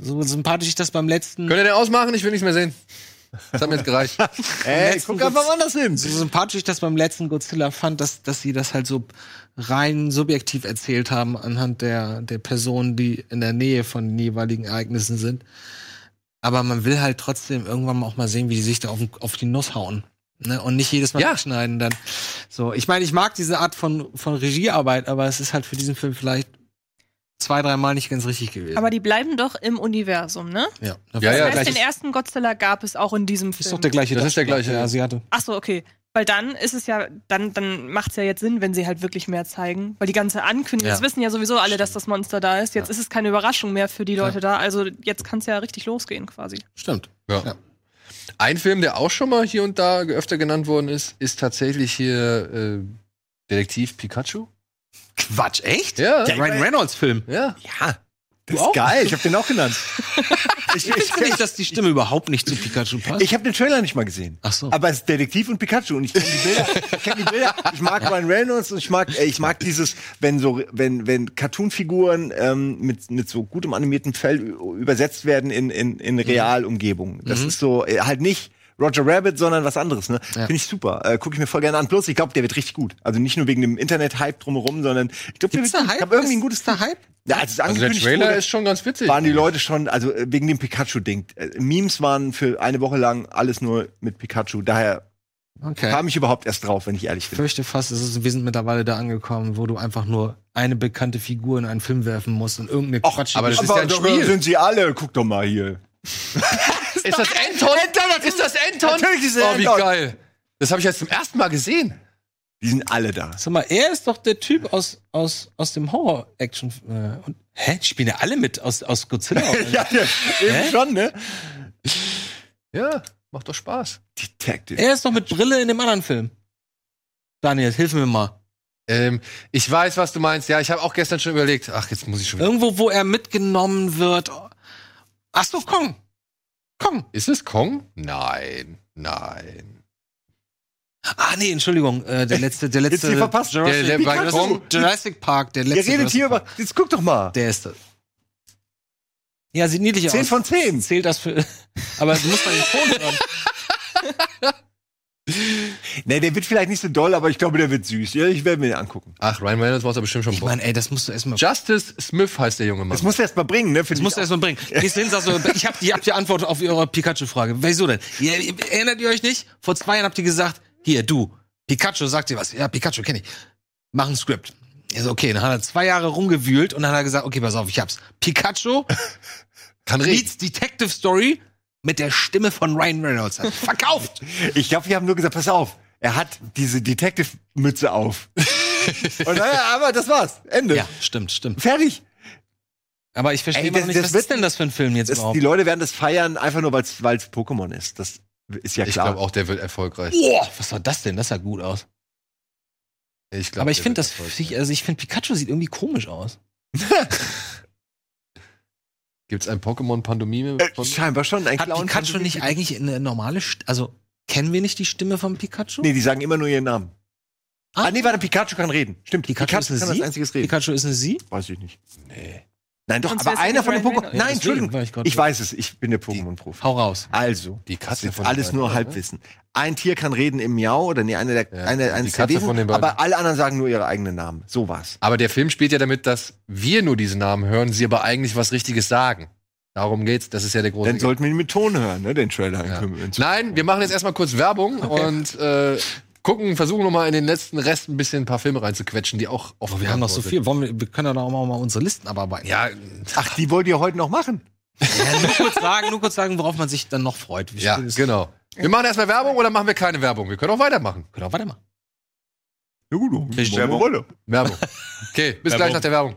so sympathisch ich das beim letzten, Könnt ihr den ausmachen? Ich will nichts mehr sehen. Das hat mir jetzt gereicht. Ey, guck einfach woanders hin. so sympathisch ich das beim letzten Godzilla fand, dass, dass sie das halt so rein subjektiv erzählt haben anhand der, der Personen, die in der Nähe von den jeweiligen Ereignissen sind. Aber man will halt trotzdem irgendwann auch mal sehen, wie die sich da auf, auf die Nuss hauen. Ne? Und nicht jedes Mal Ja. wegschneiden dann. So, ich meine, ich mag diese Art von, von Regiearbeit, aber es ist halt für diesen Film vielleicht zwei, dreimal nicht ganz richtig gewesen. Aber die bleiben doch im Universum, ne? ja, Ja, ja, das heißt, gleich den ersten Godzilla gab es auch in diesem Film. ist doch der gleiche. Das ist der gleiche, der ja. Asiate. Ach so, okay. Weil dann ist es ja, dann, dann macht es ja jetzt Sinn, wenn sie halt wirklich mehr zeigen. Weil die ganze Ankündigung, Ja. das wissen ja sowieso alle, dass das Monster da ist. Jetzt ist es keine Überraschung mehr für die Leute da. Also jetzt kann es ja richtig losgehen quasi. Stimmt. Ja. Ein Film, der auch schon mal hier und da öfter genannt worden ist, ist tatsächlich hier äh, Detektiv Pikachu. Quatsch, echt? Ja. Der Ryan Reynolds Film. Ja. Ja. Das ist geil, ich hab den auch genannt. ich ich, du nicht, dass die Stimme überhaupt nicht zu Pikachu passt? ich habe den Trailer nicht mal gesehen. Ach so. Aber es ist Detektiv und Pikachu und ich kenne die Bilder. ich kenne die Bilder. Ich mag Ryan Reynolds und ich mag, äh, ich mag dieses, wenn so, wenn wenn Cartoon-Figuren ähm, mit mit so gutem animierten Fell übersetzt werden in in, Mhm. in Realumgebung. Das ist so äh, halt nicht Roger Rabbit, sondern was anderes. Ne, Ja. finde ich super. Äh, Gucke ich mir voll gerne an. Bloß ich glaube, der wird richtig gut. Also nicht nur wegen dem Internet-Hype drumherum, sondern ich glaube, der wird. Hype? Ich habe irgendwie ein gutes ist da Hype? Ja, als es Also der angekündigt Trailer wurde, ist schon ganz witzig. waren die Leute schon, also wegen dem Pikachu-Ding. Äh, Memes waren für eine Woche lang alles nur mit Pikachu. Daher Okay. kam ich überhaupt erst drauf, wenn ich ehrlich Ich bin. fürchte fast, es ist, wir sind mittlerweile da angekommen, wo du einfach nur eine bekannte Figur in einen Film werfen musst und irgendeine Quatsch. aber das ist ja ein Spiel. sind sie alle. Guck doch mal hier. Ist das Anton? Ist das Anton? Natürlich ist es Oh, wie Anton. geil. Das habe ich jetzt zum ersten Mal gesehen. Die sind alle da. Sag mal, er ist doch der Typ aus, aus, aus dem Horror-Action. Äh, und, hä? Die spielen ja alle mit aus, aus Godzilla. ja, ja, eben Hä? schon, ne? Ja, macht doch Spaß. Detective. er ist doch mit Brille in dem anderen Film. Daniel, hilf mir mal. Ähm, ich weiß, was du meinst. Ja, ich habe auch gestern schon überlegt. Ach, jetzt muss ich schon. Irgendwo, wo er mitgenommen wird. Ach so, Kong. Kong. Ist es Kong? Nein, nein. Ah, nee, Entschuldigung. Äh, der letzte, der letzte. Jetzt hier verpasst. Jurassic, Der- der bei Jurassic, Kong- Jurassic Park, der Ihr letzte. redet hier über. Jetzt guck doch mal. Der ist das. Ja, sieht niedlich Zehn aus. von zehn. Zählt das für. Aber du musst mal den Ton hören. Nee, der wird vielleicht nicht so doll, aber ich glaube, der wird süß. Ja, ich werde mir den angucken. Ach, Ryan Reynolds war es bestimmt schon Ich Bock. meine, ey, das musst du erstmal. Justice Smith heißt der junge Mann. Das musst du erst mal bringen, ne? Das musst du erstmal bringen. Gehst du hin, sagst du, ich habe ich hab die Antwort auf eure Pikachu-Frage. Wieso denn? Ihr, erinnert ihr euch nicht? Vor zwei Jahren habt ihr gesagt, hier, du, Pikachu, sagt dir was. Ja, Pikachu kenne ich. Mach ein Skript. Er so, okay, dann hat er zwei Jahre rumgewühlt und dann hat er gesagt, okay, pass auf, ich hab's. Pikachu Kann reden. meets Detective Story mit der Stimme von Ryan Reynolds. Verkauft! Ich glaube, wir haben nur gesagt, pass auf. Er hat diese Detective-Mütze auf. Und naja, aber das war's. Ende. Ja, stimmt, stimmt. Fertig. Aber ich verstehe Ey, immer das- noch nicht, das was wird- ist denn das für ein Film jetzt Das, überhaupt? die Leute werden das feiern, einfach nur, weil es Pokémon ist. Das ist ja Ich klar. glaube auch, der wird erfolgreich. Boah, was war das denn? Das sah gut aus. Ich glaub, Aber ich finde das, also ich finde Pikachu sieht irgendwie komisch aus. Gibt's ein Pokémon-Pandemie? äh, scheinbar schon. Ein Hat Clown Pikachu nicht eigentlich eine normale, St also kennen wir nicht die Stimme von Pikachu? Nee, die sagen immer nur ihren Namen. Ah. Ah, nee, warte, Pikachu kann reden. Stimmt, Pikachu ist eine kann Sie? als einziges reden. Pikachu ist eine Sie? Weiß ich nicht. Nee. Nein, doch, Sonst aber wär's einer nicht von den Ryan Pokémon. Reynolds. Nein, deswegen Entschuldigung. war ich Ich weiß es, ich bin der Pokémon-Profi. Hau raus. Also, Die das Katze ist von alles den nur beiden, Halbwissen. Ein Tier kann reden im Miau oder nee, eine der, Ja, eine, die eines Katze der von den Wesen, beiden. aber alle anderen sagen nur ihre eigenen Namen. So war's. Aber der Film spielt ja damit, dass wir nur diese Namen hören, sie aber eigentlich was Richtiges sagen. Darum geht's. Das ist ja der große. Dann sollten wir ihn mit Ton hören, ne, den Trailer. Ja. Nein, wir machen jetzt erstmal kurz Werbung und äh, gucken, versuchen nochmal in den letzten Rest ein bisschen ein paar Filme reinzuquetschen, die auch Aber wir haben noch so viel. Wollen wir, wir können doch auch mal unsere Listen abarbeiten. Ja, Ach, die wollt ihr heute noch machen? Ja, nur kurz sagen, nur kurz sagen, worauf man sich dann noch freut. Wie ja, genau. Wir machen erstmal Werbung oder machen wir keine Werbung? Wir können auch weitermachen. Genau, warte mal. Ja gut. Werbung. Werbung. Okay, bis gleich nach der Werbung.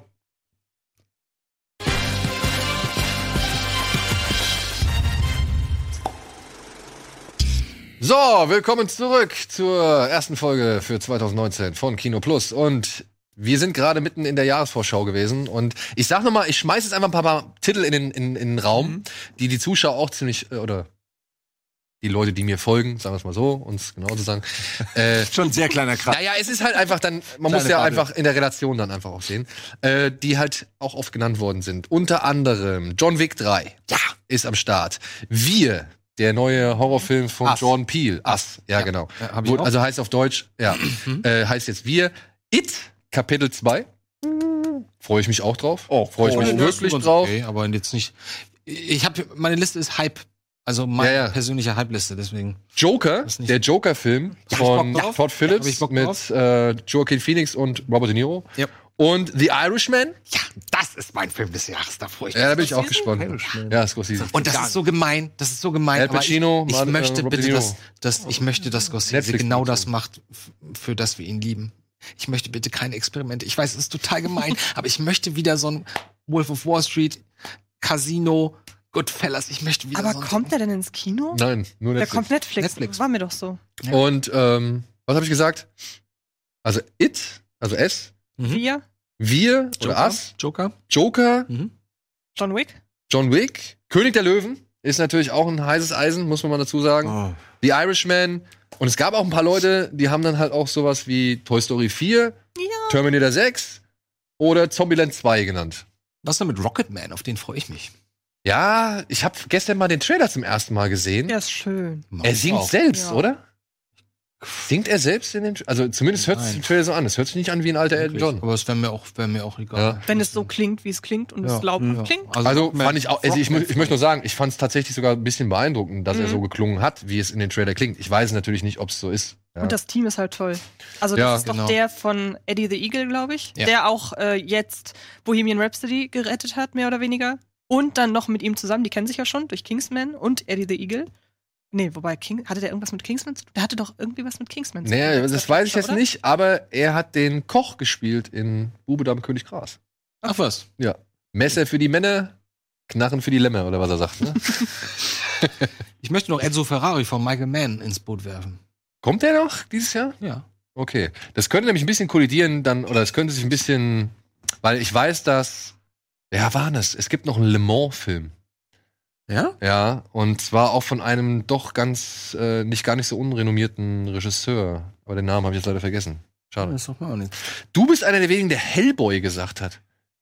So, willkommen zurück zur ersten Folge für 2019 von Kino Plus. Und wir sind gerade mitten in der Jahresvorschau gewesen. Und ich sag nochmal, ich schmeiß jetzt einfach ein paar, paar Titel in den, in, in den Raum, die die Zuschauer auch ziemlich, äh, oder die Leute, die mir folgen, sagen wir es mal so, uns genau zu sagen, äh, Schon ein sehr kleiner Kratz. naja, es ist halt einfach dann, man muss Kleine ja Bubble. einfach in der Relation dann einfach auch sehen, äh, die halt auch oft genannt worden sind. Unter anderem John Wick 3 ja. ist am Start. Wir, der neue Horrorfilm von Us. Jordan Peele. Us, ja, genau. Ja, ich Wo- auch. also heißt auf Deutsch, ja, äh, heißt jetzt Wir. It, Kapitel 2. Freue ich mich auch drauf. Oh, Freue ich mich oh, wirklich drauf. Okay, aber jetzt nicht. Ich habe meine Liste ist Hype. Also meine Ja, ja. persönliche Hype-Liste, deswegen. Joker, der Joker-Film Ja, von. Todd Phillips mit äh, Joaquin Phoenix und Robert De Niro. Ja. Und The Irishman. Ja, das ist mein Film des Jahres, da freue ich Ja, da bin ich auch gespannt. Ja, Scorsese. Und das ist so gemein, das ist so gemein. Al aber Pacino, ich, ich Martin- möchte äh, bitte, dass, dass ich möchte, dass Scorsese Netflix genau das macht, für das wir ihn lieben. Ich möchte bitte keine Experimente. Ich weiß, es ist total gemein, aber ich möchte wieder so ein Wolf of Wall Street, Casino, Goodfellas. Ich möchte wieder Aber so kommt der denn ins Kino? Nein, nur Da Netflix. kommt Netflix. Netflix. War mir doch so. Und ähm, was habe ich gesagt? Also It, also S, Mhm. Wir, Wir Joker? oder Us, Joker. Joker, Mhm. John Wick. John Wick, König der Löwen ist natürlich auch ein heißes Eisen, muss man mal dazu sagen. Oh. The Irishman. Und es gab auch ein paar Leute, die haben dann halt auch sowas wie Toy Story 4, Terminator 6 oder Zombieland 2 genannt. Was denn mit Rocketman? Auf den freue ich mich. Ja, ich habe gestern mal den Trailer zum ersten Mal gesehen. Der ist schön. er singt auch. selbst, Ja. oder? Singt er selbst in den Tra- Also zumindest hört sich Nein. im Trailer so an. Es hört sich nicht an wie ein alter Elton John. Aber es wäre mir auch, wäre mir auch egal. Ja. Wenn es so klingt, wie es klingt und Ja. es laut Ja. klingt. Also Rocketman- fand ich auch, also ich, ich möchte nur sagen, ich fand es tatsächlich sogar ein bisschen beeindruckend, dass er Mhm. so geklungen hat, wie es in den Trailer klingt. Ich weiß natürlich nicht, ob es so ist. Ja. Und das Team ist halt toll. Also Ja, das ist genau. doch der von Eddie the Eagle, glaube ich, Ja. der auch äh, jetzt Bohemian Rhapsody gerettet hat, mehr oder weniger. Und dann noch mit ihm zusammen, die kennen sich ja schon, durch Kingsman und Eddie the Eagle. Nee, wobei, King, hatte der irgendwas mit Kingsman zu tun? Der hatte doch irgendwie was mit Kingsman zu tun. naja, das der weiß ich jetzt nicht, aber er hat den Koch gespielt in Bube Dame König Gras. Ach was. Ja. Messer für die Männer, Knarren für die Lämmer, oder was er sagt. Ne? Ich möchte noch Enzo Ferrari von Michael Mann ins Boot werfen. Kommt der noch dieses Jahr? Ja. Okay. Das könnte nämlich ein bisschen kollidieren dann, oder es könnte sich ein bisschen, weil ich weiß, dass, wer war das? Es gibt noch einen Le Mans-Film. Ja? Ja, und zwar auch von einem doch ganz, äh, nicht gar nicht so unrenommierten Regisseur. Aber den Namen habe ich jetzt leider vergessen. Schade. Das ist doch auch nicht. Du bist einer der wenigen, der Hellboy gesagt hat.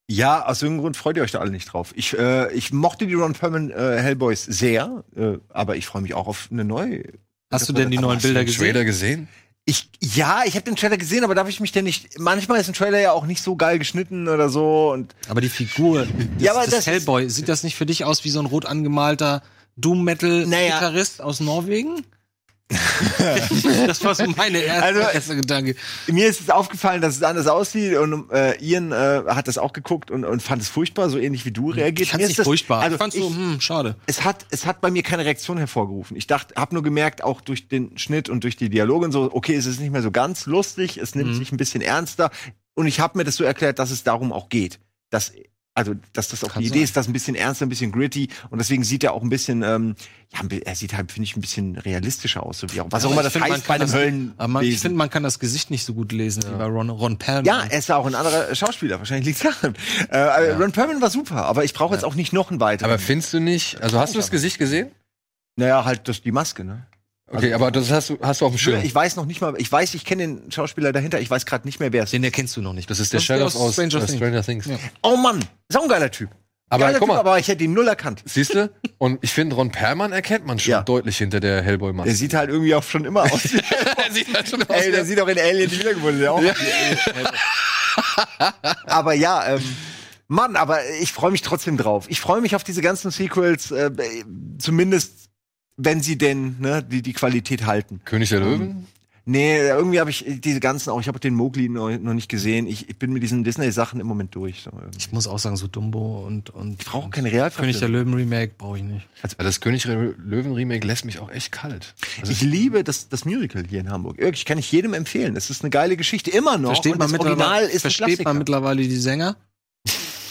Ja, aus irgendeinem Grund freut ihr euch da alle nicht drauf. Ich, äh, ich mochte die Ron Perlman äh, Hellboys sehr, äh, aber ich freue mich auch auf eine neue. Hast du denn die neuen hast du Bilder gesehen? Trailer gesehen? Ich, ja, ich habe den Trailer gesehen, aber darf ich mich denn nicht. Manchmal ist ein Trailer ja auch nicht so geil geschnitten oder so. Und Aber die Figur des, Ja, aber das ist- Hellboy, sieht das nicht für dich aus wie so ein rot angemalter Doom-Metal-Gitarrist aus Norwegen? das war so meine erste, Also, erste Gedanke. mir ist es aufgefallen, dass es anders aussieht. Und äh, Ian äh, hat das auch geguckt und, und fand es furchtbar, so ähnlich wie du reagiert. Ich nicht das- furchtbar. Also ich fand's so, ich- hm, schade. es hat, es hat bei mir keine Reaktion hervorgerufen. Ich dachte, habe nur gemerkt, auch durch den Schnitt und durch die Dialoge und so, okay, es ist nicht mehr so ganz lustig, es nimmt Mhm. sich ein bisschen ernster. Und ich habe mir das so erklärt, dass es darum auch geht. Dass, also, dass das auch Kann die sein. Idee ist, dass ein bisschen ernster, ein bisschen gritty und deswegen sieht er auch ein bisschen, ähm, ja, er sieht halt, finde ich, ein bisschen realistischer aus, so wie auch, was auch Aber immer das heißt bei einem das- Höllen. Aber man, ich finde, man kann das Gesicht nicht so gut lesen wie bei Ron, Ron Perlman. ja, er ist ja auch ein anderer Schauspieler. Wahrscheinlich liegt daran. Äh, Ron Perlman war super, aber ich brauche jetzt auch nicht noch einen weiteren. Aber findest du nicht, also hast du das Gesicht gesehen? naja, halt das, die Maske, ne? Okay, aber das hast du, hast du auf dem Schirm. Ich weiß noch nicht mal, ich weiß, ich kenne den Schauspieler dahinter, ich weiß gerade nicht mehr, wer es ist. Den erkennst du noch nicht. Das ist der Sheriff aus aus Stranger Stranger, Things. Stranger Things. Ja. Oh Mann, ist auch ein geiler Typ. Aber geiler guck typ, mal, aber ich hätte ihn null erkannt. siehst du? Und ich finde, Ron Perlman erkennt man schon Ja. deutlich hinter der Hellboy-Maske. Der sieht halt irgendwie auch schon immer aus. wie- Der sieht halt schon aus. Ey, der sieht auch in Alien die Wiedergeburt der auch. aber ja, ähm, Mann, aber ich freue mich trotzdem drauf. Ich freue mich auf diese ganzen Sequels, äh, zumindest wenn sie denn ne, die, die Qualität halten. König der Löwen? Nee, irgendwie habe ich diese ganzen auch, ich habe den Mowgli noch, noch nicht gesehen. Ich, ich bin mit diesen Disney-Sachen im Moment durch. So. irgendwie. Ich muss auch sagen, so Dumbo und, und Ich brauche keine Realverfilmung. König der Löwen Remake brauche ich nicht. Also das König der Löwen Remake lässt mich auch echt kalt. Also Ich liebe das, das Musical hier in Hamburg. Wirklich, kann ich jedem empfehlen. Es ist eine geile Geschichte, immer noch. Versteht, Und man das Original mittlerweile, versteht man mittlerweile die Sänger?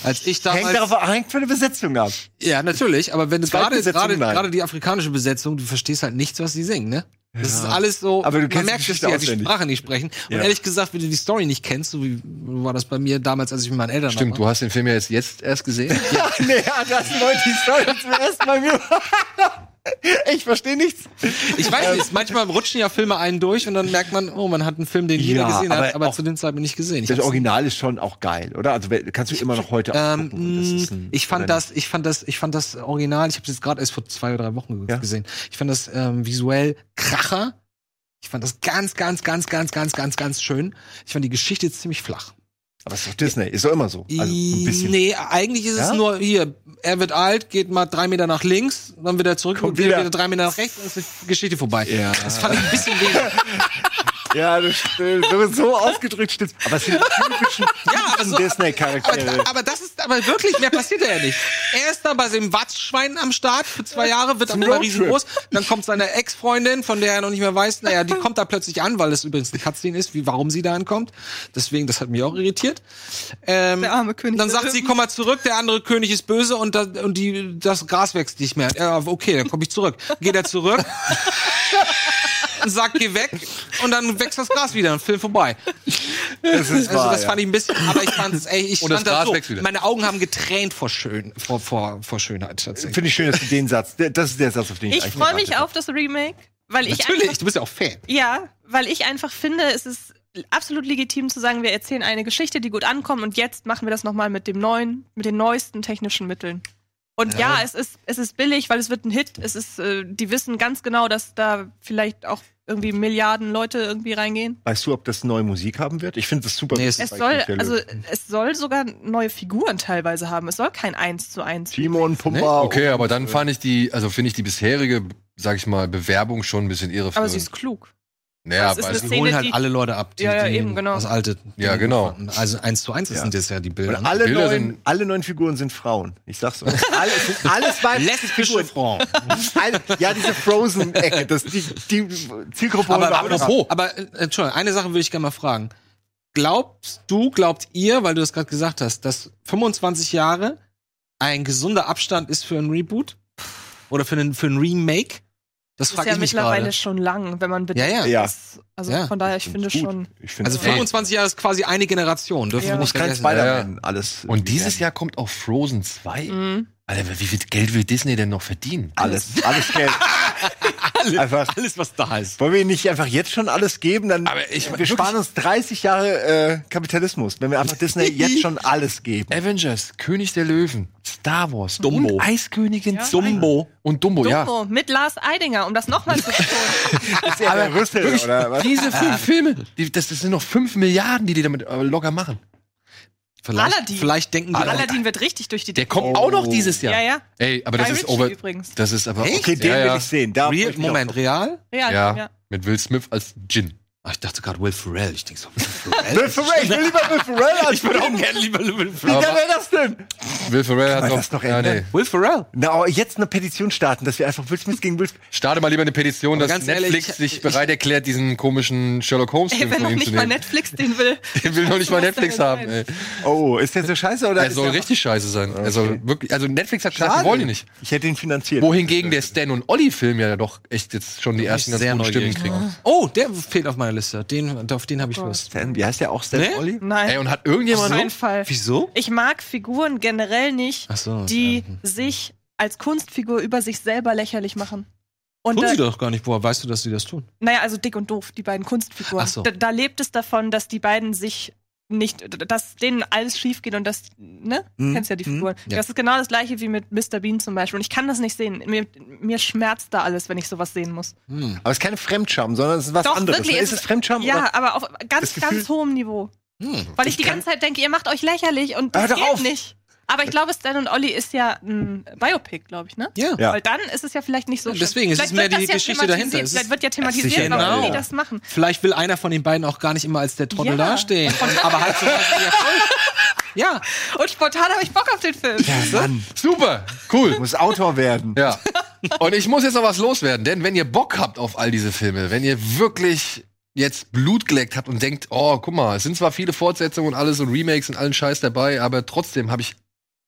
Als ich damals. Hängt darauf hängt von der Besetzung ab. Ja, natürlich, aber wenn du gerade gerade die afrikanische Besetzung, du verstehst halt nichts, was die singen, ne? Das ist alles so, Aber du man merkt, dass die halt die. Sprache nicht sprechen. Und Ja. ehrlich gesagt, wenn du die Story nicht kennst, so wie war das bei mir damals, als ich mit meinen Eltern Stimmt, noch du hast den Film ja jetzt, jetzt erst gesehen. nee, das wollte die Story zum ersten Mal mir. ich verstehe nichts. Ich weiß nicht, manchmal rutschen ja Filme einen durch und dann merkt man, oh, man hat einen Film, den jeder Ja, gesehen hat, aber zu dem Zeitpunkt nicht gesehen. Ich Das Original ist schon auch geil, oder? Also kannst du immer noch heute Ähm, ein- ich fand das, ich fand das, ich fand das Original. Ich habe es jetzt gerade erst vor zwei oder drei Wochen Ja. gesehen. Ich fand das ähm, visuell Kracher. Ich fand das ganz, ganz, ganz, ganz, ganz, ganz, ganz schön. Ich fand die Geschichte ziemlich flach. Aber es ist doch Disney, ist doch immer so. Also ein bisschen. Nee, eigentlich ist Ja? es nur hier. Er wird alt, geht mal drei Meter nach links, dann wieder zurück Kommt und wieder. wieder. drei Meter nach rechts, dann ist die Geschichte vorbei. Ja. Das fand ich ein bisschen wenig. Ja, das stimmt. So, so ausgedrückt stimmt. Aber es sind die typischen, aber so- Disney-Charaktere. Aber, aber das ist aber wirklich, mehr passiert ja nicht. Er ist da bei seinem Watzschwein am Start für zwei Jahre, wird dann immer riesengroß. Dann kommt seine Ex-Freundin, von der er noch nicht mehr weiß, naja, die kommt da plötzlich an, weil es übrigens eine Cutscene ist, wie, warum sie da ankommt. Deswegen, das hat mich auch irritiert. Ähm, Der arme König Dann sagt sie, komm mal zurück, der andere König ist böse und, das, und die, das Gras wächst nicht mehr. Ja, okay, dann komme ich zurück. Geht er zurück und sagt, geh weg und dann wächst das Gras wieder und Film vorbei. Das ist Also wahr, das ja. fand ich ein bisschen, aber ich fand es, ey, ich Und das stand da Gras so. wächst wieder. Meine Augen haben getränt vor schön, vor, vor, vor Schönheit tatsächlich. Finde ich schön, dass du den Satz, das ist der Satz, auf den ich Ich freue mich auf das Remake, weil ich Natürlich, einfach, du bist ja auch Fan. ja, weil ich einfach finde, es ist absolut legitim zu sagen, wir erzählen eine Geschichte, die gut ankommt und jetzt machen wir das nochmal mit dem neuen, mit den neuesten technischen Mitteln. Und ja, es ist es ist billig, weil es wird ein Hit. Es ist, äh, die wissen ganz genau, dass da vielleicht auch irgendwie Milliarden Leute irgendwie reingehen. Weißt du, ob das neue Musik haben wird? Ich finde das super. Nee, es- Es soll, also es soll sogar neue Figuren teilweise haben. Es soll kein eins zu eins. Timon, Pumba. Okay, und- aber dann fand ich die, also finde ich die bisherige, sag ich mal, Bewerbung schon ein bisschen irreführend. Aber sie ist klug. Naja, es ist weil Die Szene, holen halt die- alle Leute ab, die, Ja, ja, die eben, genau. das alte. Ja, genau. Also eins zu eins Ja. sind das ja die Und Bilder. alle Bilder neuen, sind- alle neuen Figuren sind Frauen. Ich sag's so. Alle, sind alles weibliche Frauen. Ja, diese Frozen-Ecke, das die, die Zielgruppe. Aber, aber, auch noch ab. aber äh, Entschuldigung, eine Sache würde ich gerne mal fragen. Glaubst du, glaubt ihr, weil du das gerade gesagt hast, dass 25 Jahre ein gesunder Abstand ist für ein Reboot? Oder für einen, für ein Remake? Das Das ist ja ich mich mittlerweile gerade. schon lang, wenn man bedenkt, Ja, ja. Ja. dass Also Ja, von daher, ich finde Gut. schon. Ich finde Also 25 Jahre ist quasi eine Generation, dürfen Ja. wir muss nicht kein. Spider-Man alles. Und dieses Jahr kommt auch Frozen 2. Mhm. Alter, wie viel Geld will Disney denn noch verdienen? alles, alles Geld. einfach. Alles, was da ist. Wollen wir ihnen nicht einfach jetzt schon alles geben? Dann Aber ich- wir sparen uns 30 Jahre äh, Kapitalismus, wenn wir einfach Disney jetzt schon alles geben. Avengers, König der Löwen, Star Wars, Dumbo. und Eiskönigin Ja. Dumbo und Dumbo, ja. Dumbo mit Lars Eidinger, um das nochmal zu betonen. Ja der Rüssel, Wirklich, oder was? diese fünf Filme, die, das, das sind noch fünf Milliarden, die die damit äh, locker machen. Vielleicht, Aladdin. vielleicht denken die auch, Aladdin wird richtig durch die Der kommt auch noch dieses Jahr. Ja, ja. Ey, aber das Guy ist Ritchie over. übrigens. Das ist aber Okay, den ja, will ja. ich sehen. Da Real, Moment, real? Ja, Ja, ja. mit Will Smith als Jin. Ach, ich dachte gerade Will Ferrell. Ich denke so, Will Ferrell? Will Ferrell, ich will lieber Will Ferrell als ich würde auch gerne lieber Will Wie Ferrell. geil wäre das denn? Will Ferrell hat noch. das noch ja, nee. Will Ferrell? Na, aber jetzt eine Petition starten, dass wir einfach Will Smith gegen Will Starte mal lieber eine Petition, dass ganz Netflix ehrlich, sich bereit erklärt, diesen komischen Sherlock Holmes Ey, Film wenn von noch ihm nicht zu mal nehmen. Netflix den will. Der will noch nicht mal Netflix haben. Ey. Oh, ist der so scheiße oder Er soll richtig scheiße sein. Also wirklich, also Netflix hat gesagt, wollen ihn nicht. Ich hätte ihn finanziert. Wohingegen der Stan und Olli Film ja doch echt jetzt schon die ersten ganz sehr guten Stimmen kriegt. Oh, der fehlt auf meiner Liste. Den, auf den habe ich Lust. Stan, wie heißt der auch Stan Nee? Olli? Nein. Ey, und hat auf irgendjemand keinen Fall. Wieso? Ich mag Figuren generell nicht, so, die ja. sich als Kunstfigur über sich selber lächerlich machen. Und Tun da, sie doch gar nicht. Woher weißt du, dass sie das tun? naja, also dick und doof, die beiden Kunstfiguren. Ach so. Da, da lebt es davon, dass die beiden sich nicht, dass denen alles schief geht und das, ne? Mhm. Kennst ja die Mhm. Figuren. Ja. Das ist genau das gleiche wie mit Mr. Bean zum Beispiel. Und ich kann das nicht sehen. Mir, mir schmerzt da alles, wenn ich sowas sehen muss. Hm. Aber es ist keine Fremdscham, sondern es ist was Doch, anderes. wirklich, es Ist es ist- Fremdscham? Ja, Oder? aber auf ganz, ganz hohem Niveau. Hm. Weil ich, die kann- ganze Zeit denke, ihr macht euch lächerlich und Hör das geht auf. nicht. Aber ich glaube, Stan und Olli ist ja ein Biopic, glaube ich, ne? Ja. Ja. Weil dann ist es ja vielleicht nicht so Ja, schlimm. deswegen, es Vielleicht ist mehr wird das die ja Geschichte dahinter. Es Vielleicht wird ja thematisiert, warum genau. die das machen. Vielleicht will einer von den beiden auch gar nicht immer als der Trottel Ja. dastehen. aber halt so. Ja. Und spontan habe ich Bock auf den Film. Mann, Super, cool. muss Autor werden. Ja. Und ich muss jetzt noch was loswerden, denn wenn ihr Bock habt auf all diese Filme, wenn ihr wirklich jetzt Blut geleckt habt und denkt, oh, guck mal, es sind zwar viele Fortsetzungen und alles und Remakes und allen Scheiß dabei, aber trotzdem habe ich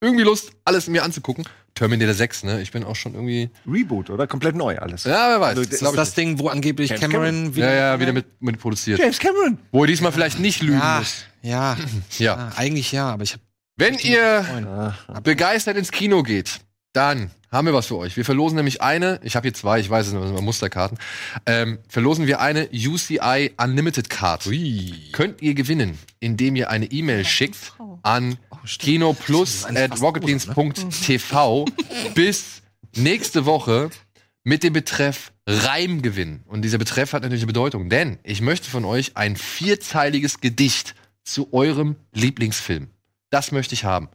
irgendwie Lust, alles mir anzugucken. Terminator 6, ne? Ich bin auch schon irgendwie. Reboot, oder? Komplett neu alles. Ja, wer weiß. Also, das ist das Ding, wo angeblich James Cameron nicht. ja, ja, wieder mit, mit produziert. James Cameron. Wo er diesmal vielleicht nicht lügen Ja, muss. ja, Ja. ja, eigentlich ja, aber ich habe Wenn ihr Ah, begeistert ins Kino geht, dann haben wir was für euch. Wir verlosen nämlich eine, ich habe hier zwei, ich weiß es nicht, das sind Musterkarten, ähm, verlosen wir eine UCI Unlimited Card. Könnt ihr gewinnen, indem ihr eine E-Mail schickt an kinoplus at rocketbeans.tv bis nächste Woche mit dem Betreff Reimgewinn. Und dieser Betreff hat natürlich eine Bedeutung, denn ich möchte von euch ein vierzeiliges Gedicht zu eurem Lieblingsfilm. Das möchte ich haben.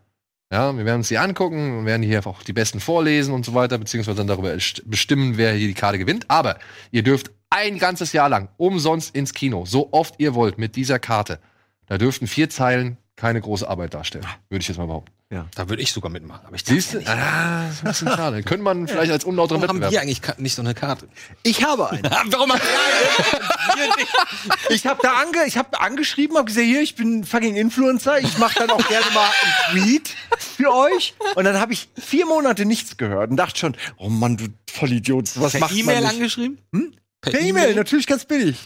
Ja, wir werden uns die angucken und werden hier auch die besten vorlesen und so weiter, beziehungsweise dann darüber bestimmen, wer hier die Karte gewinnt. Aber ihr dürft ein ganzes Jahr lang umsonst ins Kino, so oft ihr wollt, mit dieser Karte. Da dürften vier Zeilen keine große Arbeit darstellen, würde ich jetzt mal behaupten. da würde ich sogar mitmachen. Aber ich Siehst du? Ah, das ist ein bisschen schade. Könnte man vielleicht als unlauterer Warum haben wir eigentlich ka- nicht so eine Karte? Ich habe einen. Warum haben Ich habe da ange, ich hab angeschrieben, habe gesagt, hier, ich bin fucking Influencer. Ich mache dann auch gerne mal einen Tweet für euch. Und dann habe ich vier Monate nichts gehört und dachte schon, oh Mann, du Vollidiot, was per macht man E-Mail nicht? angeschrieben? Hm? Per E-Mail, natürlich ganz billig.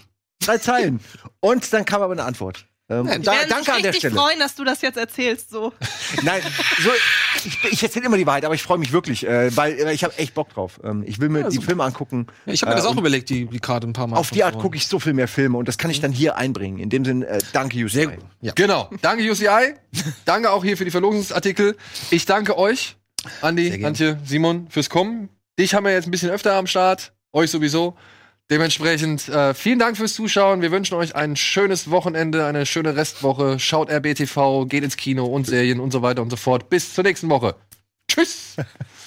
Drei Zeilen. Und dann kam aber eine Antwort. Ähm, da, danke sich an der Stelle. freuen, dass du das jetzt erzählst. So. Nein, so, ich, ich erzähle immer die Wahrheit, aber ich freue mich wirklich, äh, weil äh, ich habe echt Bock drauf. Ähm, ich will mir die Filme angucken. Ja, ich habe mir das Äh, auch überlegt, die, die Karte ein paar Mal. Auf die Art gucke ich so viel mehr Filme und das kann ich dann hier einbringen. In dem Sinn, äh, danke, Jussi. Sehr gut. Ja. Genau. Danke UCI. danke auch hier für die Verlosungsartikel. Ich danke euch, Andi. Antje, Simon, fürs Kommen. Dich haben wir jetzt ein bisschen öfter am Start. Euch sowieso. Dementsprechend äh, vielen Dank fürs Zuschauen. Wir wünschen euch ein schönes Wochenende, eine schöne Restwoche. Schaut RBTV, geht ins Kino und Serien und so weiter und so fort. Bis zur nächsten Woche. Tschüss.